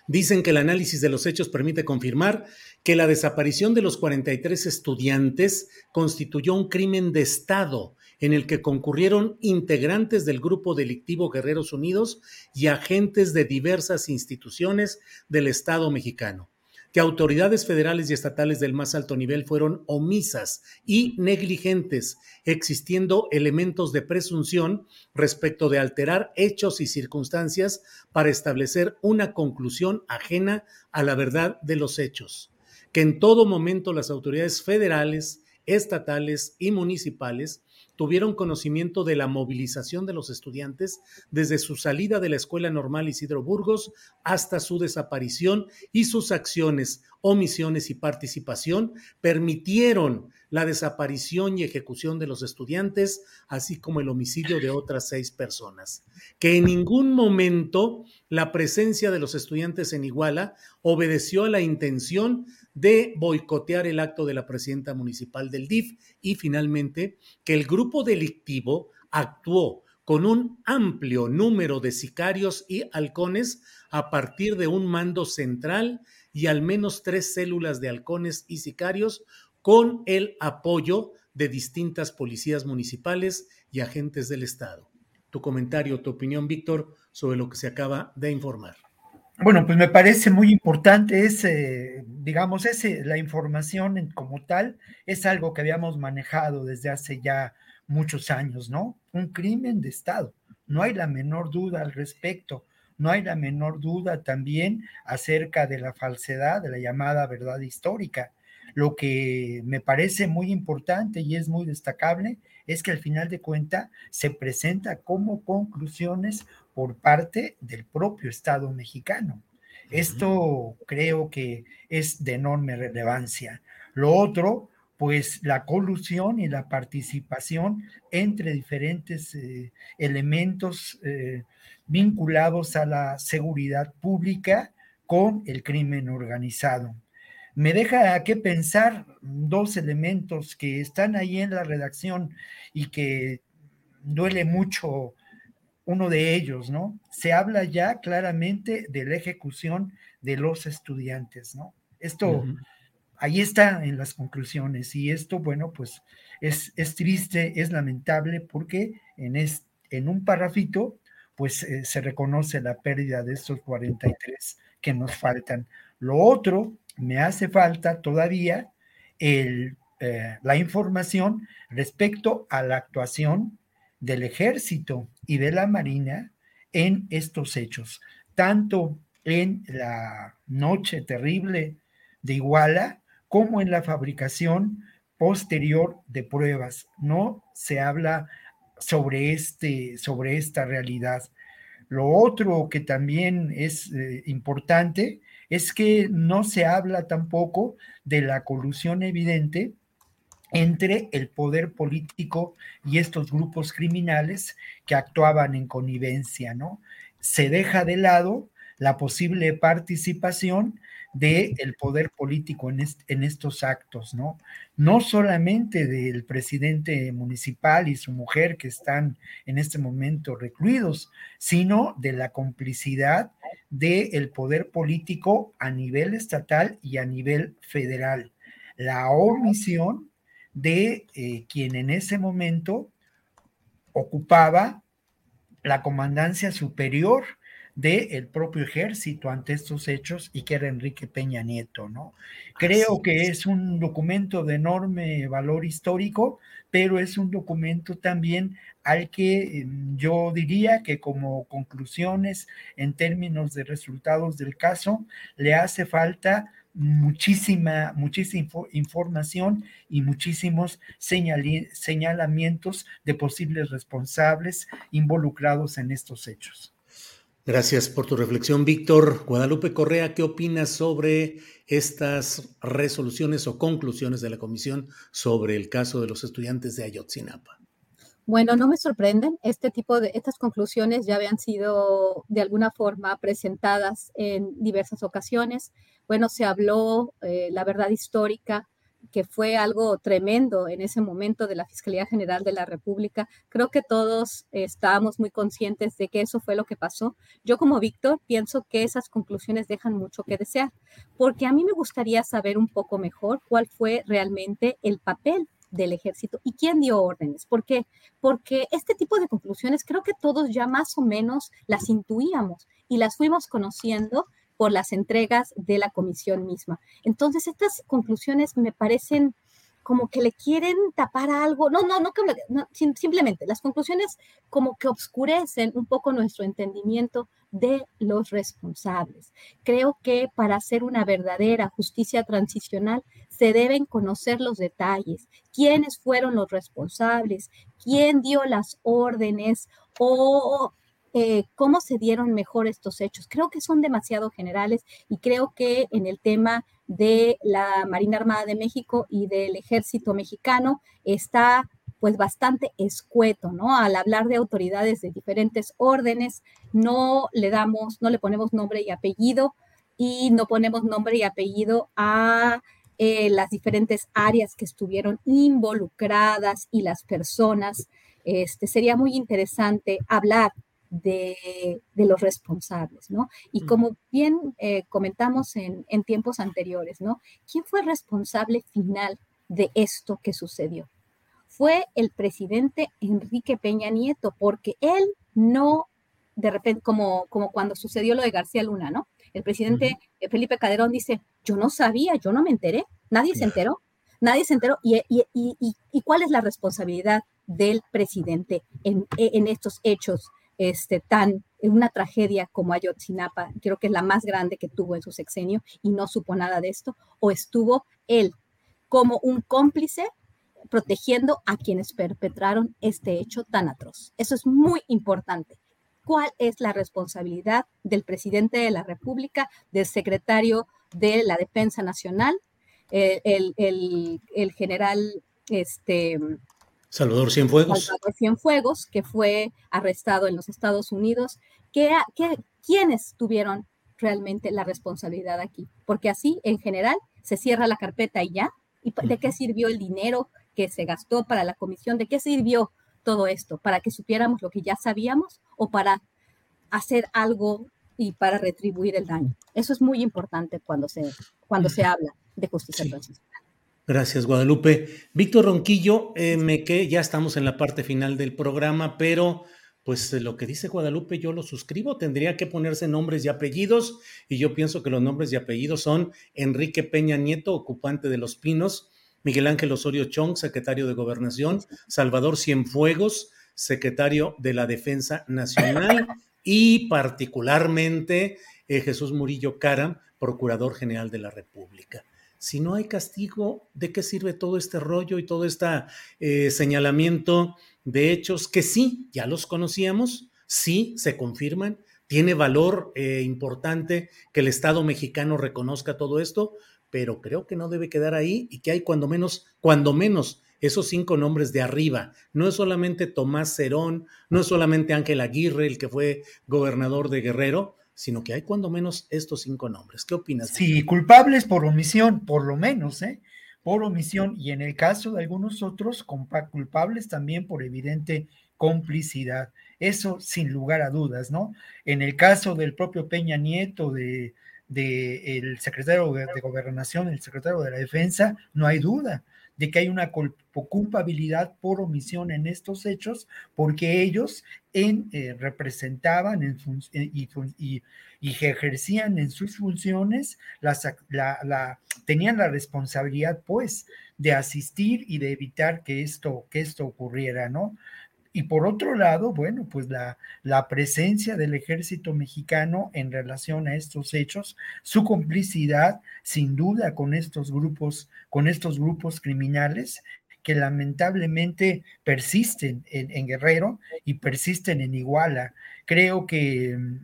Dicen que el análisis de los hechos permite confirmar que la desaparición de los 43 estudiantes constituyó un crimen de Estado en el que concurrieron integrantes del grupo delictivo Guerreros Unidos y agentes de diversas instituciones del Estado mexicano. Que autoridades federales y estatales del más alto nivel fueron omisas y negligentes, existiendo elementos de presunción respecto de alterar hechos y circunstancias para establecer una conclusión ajena a la verdad de los hechos, que en todo momento las autoridades federales, estatales y municipales tuvieron conocimiento de la movilización de los estudiantes desde su salida de la Escuela Normal Isidro Burgos hasta su desaparición y sus acciones, omisiones y participación permitieron la desaparición y ejecución de los estudiantes, así como el homicidio de otras seis personas. Que en ningún momento la presencia de los estudiantes en Iguala obedeció a la intención de boicotear el acto de la presidenta municipal del DIF y finalmente que el grupo delictivo actuó con un amplio número de sicarios y halcones a partir de un mando central y al menos tres células de halcones y sicarios con el apoyo de distintas policías municipales y agentes del Estado. Tu comentario, tu opinión, Víctor, sobre lo que se acaba de informar. Bueno, pues me parece muy importante ese, digamos, ese, la información como tal es algo que habíamos manejado desde hace ya muchos años, ¿no? Un crimen de Estado. No hay la menor duda al respecto. No hay la menor duda también acerca de la falsedad de la llamada verdad histórica. Lo que me parece muy importante y es muy destacable es que al final de cuenta se presenta como conclusiones por parte del propio Estado mexicano. Esto creo que es de enorme relevancia. Lo otro, pues la colusión y la participación entre diferentes eh, elementos eh, vinculados a la seguridad pública con el crimen organizado. Me deja que pensar dos elementos que están ahí en la redacción y que duele mucho uno de ellos, ¿no? Se habla ya claramente de la ejecución de los estudiantes, ¿no? Esto, ahí está en las conclusiones y esto, bueno, pues es, es triste, es lamentable porque en, en un parrafito, pues eh, se reconoce la pérdida de estos 43 que nos faltan. Lo otro, me hace falta todavía el, eh, la información respecto a la actuación del ejército y de la marina en estos hechos, tanto en la noche terrible de Iguala como en la fabricación posterior de pruebas. No se habla sobre, este, sobre esta realidad. Lo otro que también es eh, importante es que no se habla tampoco de la colusión evidente entre el poder político y estos grupos criminales que actuaban en connivencia, ¿no? Se deja de lado la posible participación del poder político en, en, estos actos, ¿no? No solamente del presidente municipal y su mujer que están en este momento recluidos, sino de la complicidad del poder político a nivel estatal y a nivel federal. La omisión de eh, quien en ese momento ocupaba la comandancia superior del propio ejército ante estos hechos y que era Enrique Peña Nieto, ¿no? Creo que es un documento de enorme valor histórico, pero es un documento también al que em, yo diría que como conclusiones en términos de resultados del caso, le hace falta muchísima, muchísima información y muchísimos señalamientos de posibles responsables involucrados en estos hechos. Gracias por tu reflexión, Víctor. Guadalupe Correa, ¿qué opinas sobre estas resoluciones o conclusiones de la comisión sobre el caso de los estudiantes de Ayotzinapa? Bueno, no me sorprenden. Este tipo de, estas conclusiones ya habían sido de alguna forma presentadas en diversas ocasiones. Bueno, se habló eh, la verdad histórica que fue algo tremendo en ese momento de la Fiscalía General de la República. Creo que todos estábamos muy conscientes de que eso fue lo que pasó. Yo como Víctor pienso que esas conclusiones dejan mucho que desear, porque a mí me gustaría saber un poco mejor cuál fue realmente el papel del ejército y quién dio órdenes. ¿Por qué? Porque este tipo de conclusiones creo que todos ya más o menos las intuíamos y las fuimos conociendo por las entregas de la comisión misma. Entonces, estas conclusiones me parecen como que le quieren tapar algo. No, no, no, no, simplemente las conclusiones como que obscurecen un poco nuestro entendimiento de los responsables. Creo que para hacer una verdadera justicia transicional se deben conocer los detalles, quiénes fueron los responsables, quién dio las órdenes o eh, cómo se dieron mejor estos hechos. Creo que son demasiado generales y creo que en el tema de la Marina Armada de México y del Ejército Mexicano está pues bastante escueto, ¿no? Al hablar de autoridades de diferentes órdenes, no le damos, no le ponemos nombre y apellido y no ponemos nombre y apellido a eh, las diferentes áreas que estuvieron involucradas y las personas. Este, sería muy interesante hablar de, los responsables, ¿no? Y como bien eh, comentamos en, en, tiempos anteriores, ¿no? ¿Quién fue responsable final de esto que sucedió? Fue el presidente Enrique Peña Nieto, porque él no, de repente, como, como cuando sucedió lo de García Luna, ¿no? El presidente Felipe Calderón dice, yo no sabía, yo no me enteré, nadie se enteró, nadie se enteró. ¿Y, y, y, y cuál es la responsabilidad del presidente en, en estos hechos este, tan, una tragedia como Ayotzinapa, creo que es la más grande que tuvo en su sexenio y no supo nada de esto, o estuvo él como un cómplice protegiendo a quienes perpetraron este hecho tan atroz. Eso es muy importante. ¿Cuál es la responsabilidad del presidente de la República, del secretario de la Defensa Nacional, el, el general este, Salvador Cienfuegos. Salvador Cienfuegos, que fue arrestado en los Estados Unidos. ¿Qué, quiénes tuvieron realmente la responsabilidad aquí? Porque así, en general, se cierra la carpeta y ya. ¿Y de qué sirvió el dinero que se gastó para la comisión? ¿De qué sirvió todo esto? ¿Para que supiéramos lo que ya sabíamos o para hacer algo y para retribuir el daño? Eso es muy importante cuando se, cuando se habla de justicia transicional. Gracias, Guadalupe. Víctor Ronquillo, eh, me que ya estamos en la parte final del programa, pero pues lo que dice Guadalupe yo lo suscribo, tendría que ponerse nombres y apellidos, y yo pienso que los nombres y apellidos son Enrique Peña Nieto, ocupante de Los Pinos, Miguel Ángel Osorio Chong, secretario de Gobernación, Salvador Cienfuegos, secretario de la Defensa Nacional, y particularmente eh, Jesús Murillo Cara, procurador general de la República si no hay castigo, ¿de qué sirve todo este rollo y todo este señalamiento de hechos que sí, ya los conocíamos, sí se confirman? Tiene valor eh, importante que el Estado mexicano reconozca todo esto, pero creo que no debe quedar ahí y que hay cuando menos, cuando menos esos cinco nombres de arriba. No es solamente Tomás Cerón, no es solamente Ángel Aguirre, el que fue gobernador de Guerrero, sino que hay cuando menos estos cinco nombres. ¿Qué opinas? Sí, culpables por omisión, por lo menos, ¿eh? Por omisión, y en el caso de algunos otros, culpables también por evidente complicidad. Eso sin lugar a dudas, ¿no? En el caso del propio Peña Nieto, de, de el secretario de Gobernación, el secretario de la Defensa, no hay duda de que hay una culpabilidad por omisión en estos hechos, porque ellos en, eh, representaban en eh, y, ejercían en sus funciones, las, la, tenían la responsabilidad, pues, de asistir y de evitar que esto, que esto ocurriera, ¿no? Y por otro lado, bueno, pues la, la, presencia del ejército mexicano en relación a estos hechos, su complicidad sin duda con estos grupos, con estos grupos criminales que lamentablemente persisten en, Guerrero y persisten en Iguala. Creo que mm,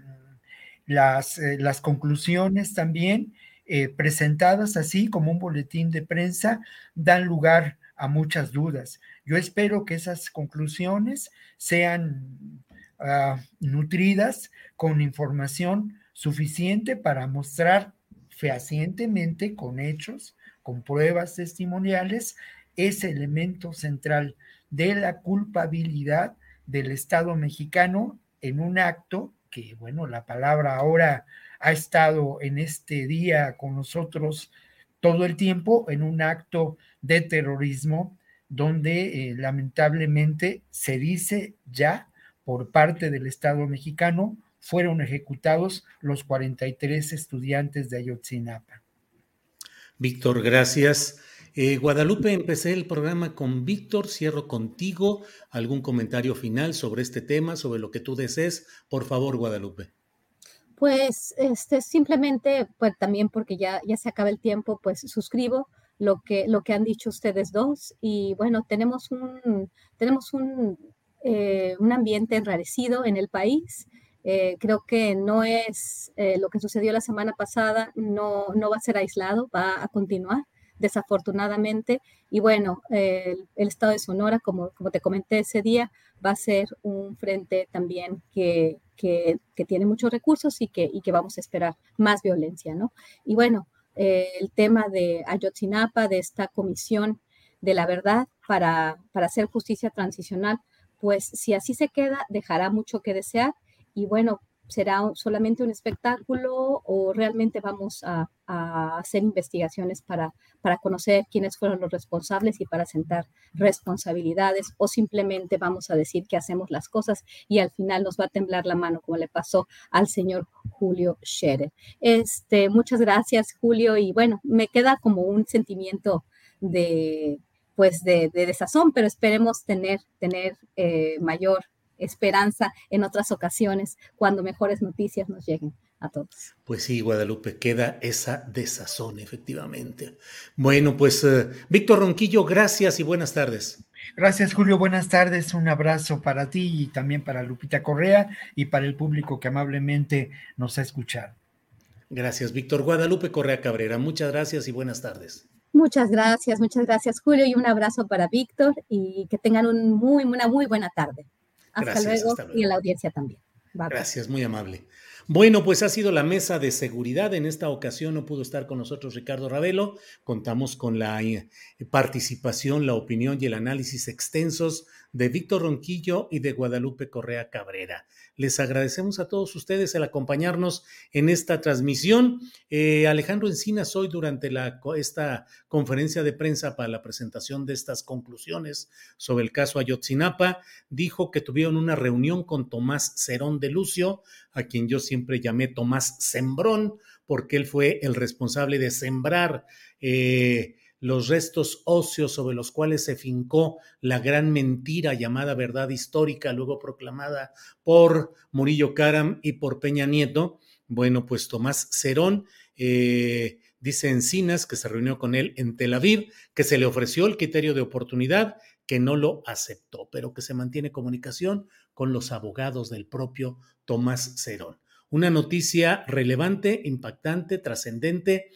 las, eh, las conclusiones también eh, presentadas así como un boletín de prensa dan lugar a muchas dudas. Yo espero que esas conclusiones sean ah, nutridas con información suficiente para mostrar fehacientemente, con hechos, con pruebas testimoniales, ese elemento central de la culpabilidad del Estado mexicano en un acto que, bueno, la palabra ahora ha estado en este día con nosotros todo el tiempo, en un acto de terrorismo donde eh, lamentablemente se dice ya por parte del Estado mexicano fueron ejecutados los 43 estudiantes de Ayotzinapa. Víctor, gracias. Eh, Guadalupe, empecé el programa con Víctor, cierro contigo. ¿Algún comentario final sobre este tema, sobre lo que tú desees? Por favor, Guadalupe. Pues este, simplemente, pues también porque ya, ya se acaba el tiempo, pues suscribo lo que, lo que han dicho ustedes dos. Y bueno, tenemos un, tenemos un, eh, un ambiente enrarecido en el país. Eh, creo que no es lo que sucedió la semana pasada, no, no va a ser aislado, va a continuar desafortunadamente. Y bueno, el, estado de Sonora, como, como te comenté ese día, va a ser un frente también que, que, tiene muchos recursos y que, y que vamos a esperar más violencia, ¿no? Y bueno, eh, el tema de Ayotzinapa, de esta comisión de la verdad para, para hacer justicia transicional, pues si así se queda, dejará mucho que desear. Y bueno, será solamente un espectáculo o realmente vamos a, hacer investigaciones para, para conocer quiénes fueron los responsables y para sentar responsabilidades o simplemente vamos a decir que hacemos las cosas y al final nos va a temblar la mano como le pasó al señor Julio Scherer. Este, muchas gracias Julio y bueno, me queda como un sentimiento de pues de, desazón, pero esperemos tener, tener eh, mayor esperanza en otras ocasiones cuando mejores noticias nos lleguen a todos. Pues sí, Guadalupe, queda esa desazón, efectivamente. Bueno, pues eh, Víctor Ronquillo, gracias y buenas tardes. Gracias, Julio. Buenas tardes. Un abrazo para ti y también para Lupita Correa y para el público que amablemente nos ha escuchado. Gracias, Víctor. Guadalupe Correa Cabrera, muchas gracias y buenas tardes. Muchas gracias, muchas gracias, Julio, y un abrazo para Víctor y que tengan un muy, una muy buena tarde. Hasta, luego, y a la audiencia también. Gracias, muy amable. Bueno, pues ha sido la mesa de seguridad. En esta ocasión no pudo estar con nosotros Ricardo Ravelo. Contamos con la eh, participación, la opinión y el análisis extensos de Víctor Ronquillo y de Guadalupe Correa Cabrera. Les agradecemos a todos ustedes el acompañarnos en esta transmisión. Eh, Alejandro Encinas hoy durante esta conferencia de prensa para la presentación de estas conclusiones sobre el caso Ayotzinapa, dijo que tuvieron una reunión con Tomás Cerón de Lucio, a quien yo siempre llamé Tomás Sembrón, porque él fue el responsable de sembrar eh, los restos óseos sobre los cuales se fincó la gran mentira llamada verdad histórica, luego proclamada por Murillo Karam y por Peña Nieto. Bueno, pues Tomás Cerón eh, dice Encinas que se reunió con él en Tel Aviv, que se le ofreció el criterio de oportunidad, que no lo aceptó, pero que se mantiene comunicación con los abogados del propio Tomás Cerón. Una noticia relevante, impactante, trascendente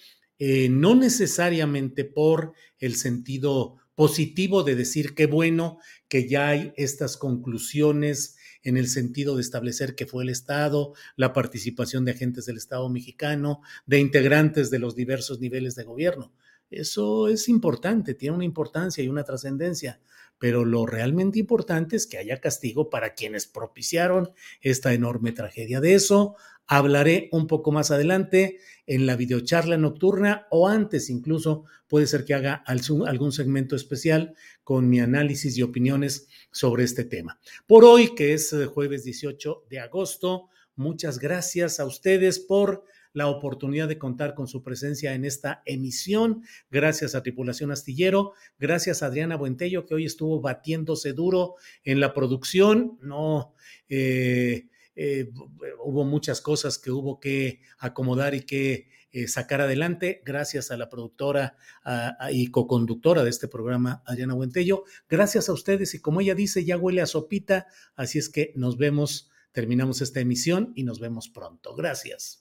eh, no necesariamente por el sentido positivo de decir qué bueno que ya hay estas conclusiones en el sentido de establecer que fue el Estado, la participación de agentes del Estado mexicano, de integrantes de los diversos niveles de gobierno. Eso es importante, tiene una importancia y una trascendencia, pero lo realmente importante es que haya castigo para quienes propiciaron esta enorme tragedia. De eso hablaré un poco más adelante en la videocharla nocturna o antes incluso puede ser que haga algún segmento especial con mi análisis y opiniones sobre este tema. Por hoy, que es eh, jueves 18 de agosto, muchas gracias a ustedes por la oportunidad de contar con su presencia en esta emisión. Gracias a Tripulación Astillero, gracias a Adriana Buentello, que hoy estuvo batiéndose duro en la producción. No, eh, eh, hubo muchas cosas que hubo que acomodar y que eh, sacar adelante, gracias a la productora y coconductora de este programa, Adriana Buentello. Gracias a ustedes y como ella dice, ya huele a sopita, así es que nos vemos, terminamos esta emisión y nos vemos pronto. Gracias.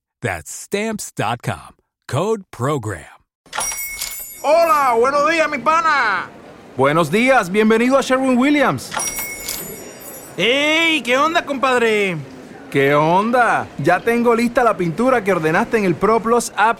That's stamps.com. Code program. Hola, buenos días, mi pana. Buenos días, bienvenido a Sherwin Williams. ¡Ey! ¿Qué onda, compadre? ¿Qué onda? Ya tengo lista la pintura que ordenaste en el ProPlus app.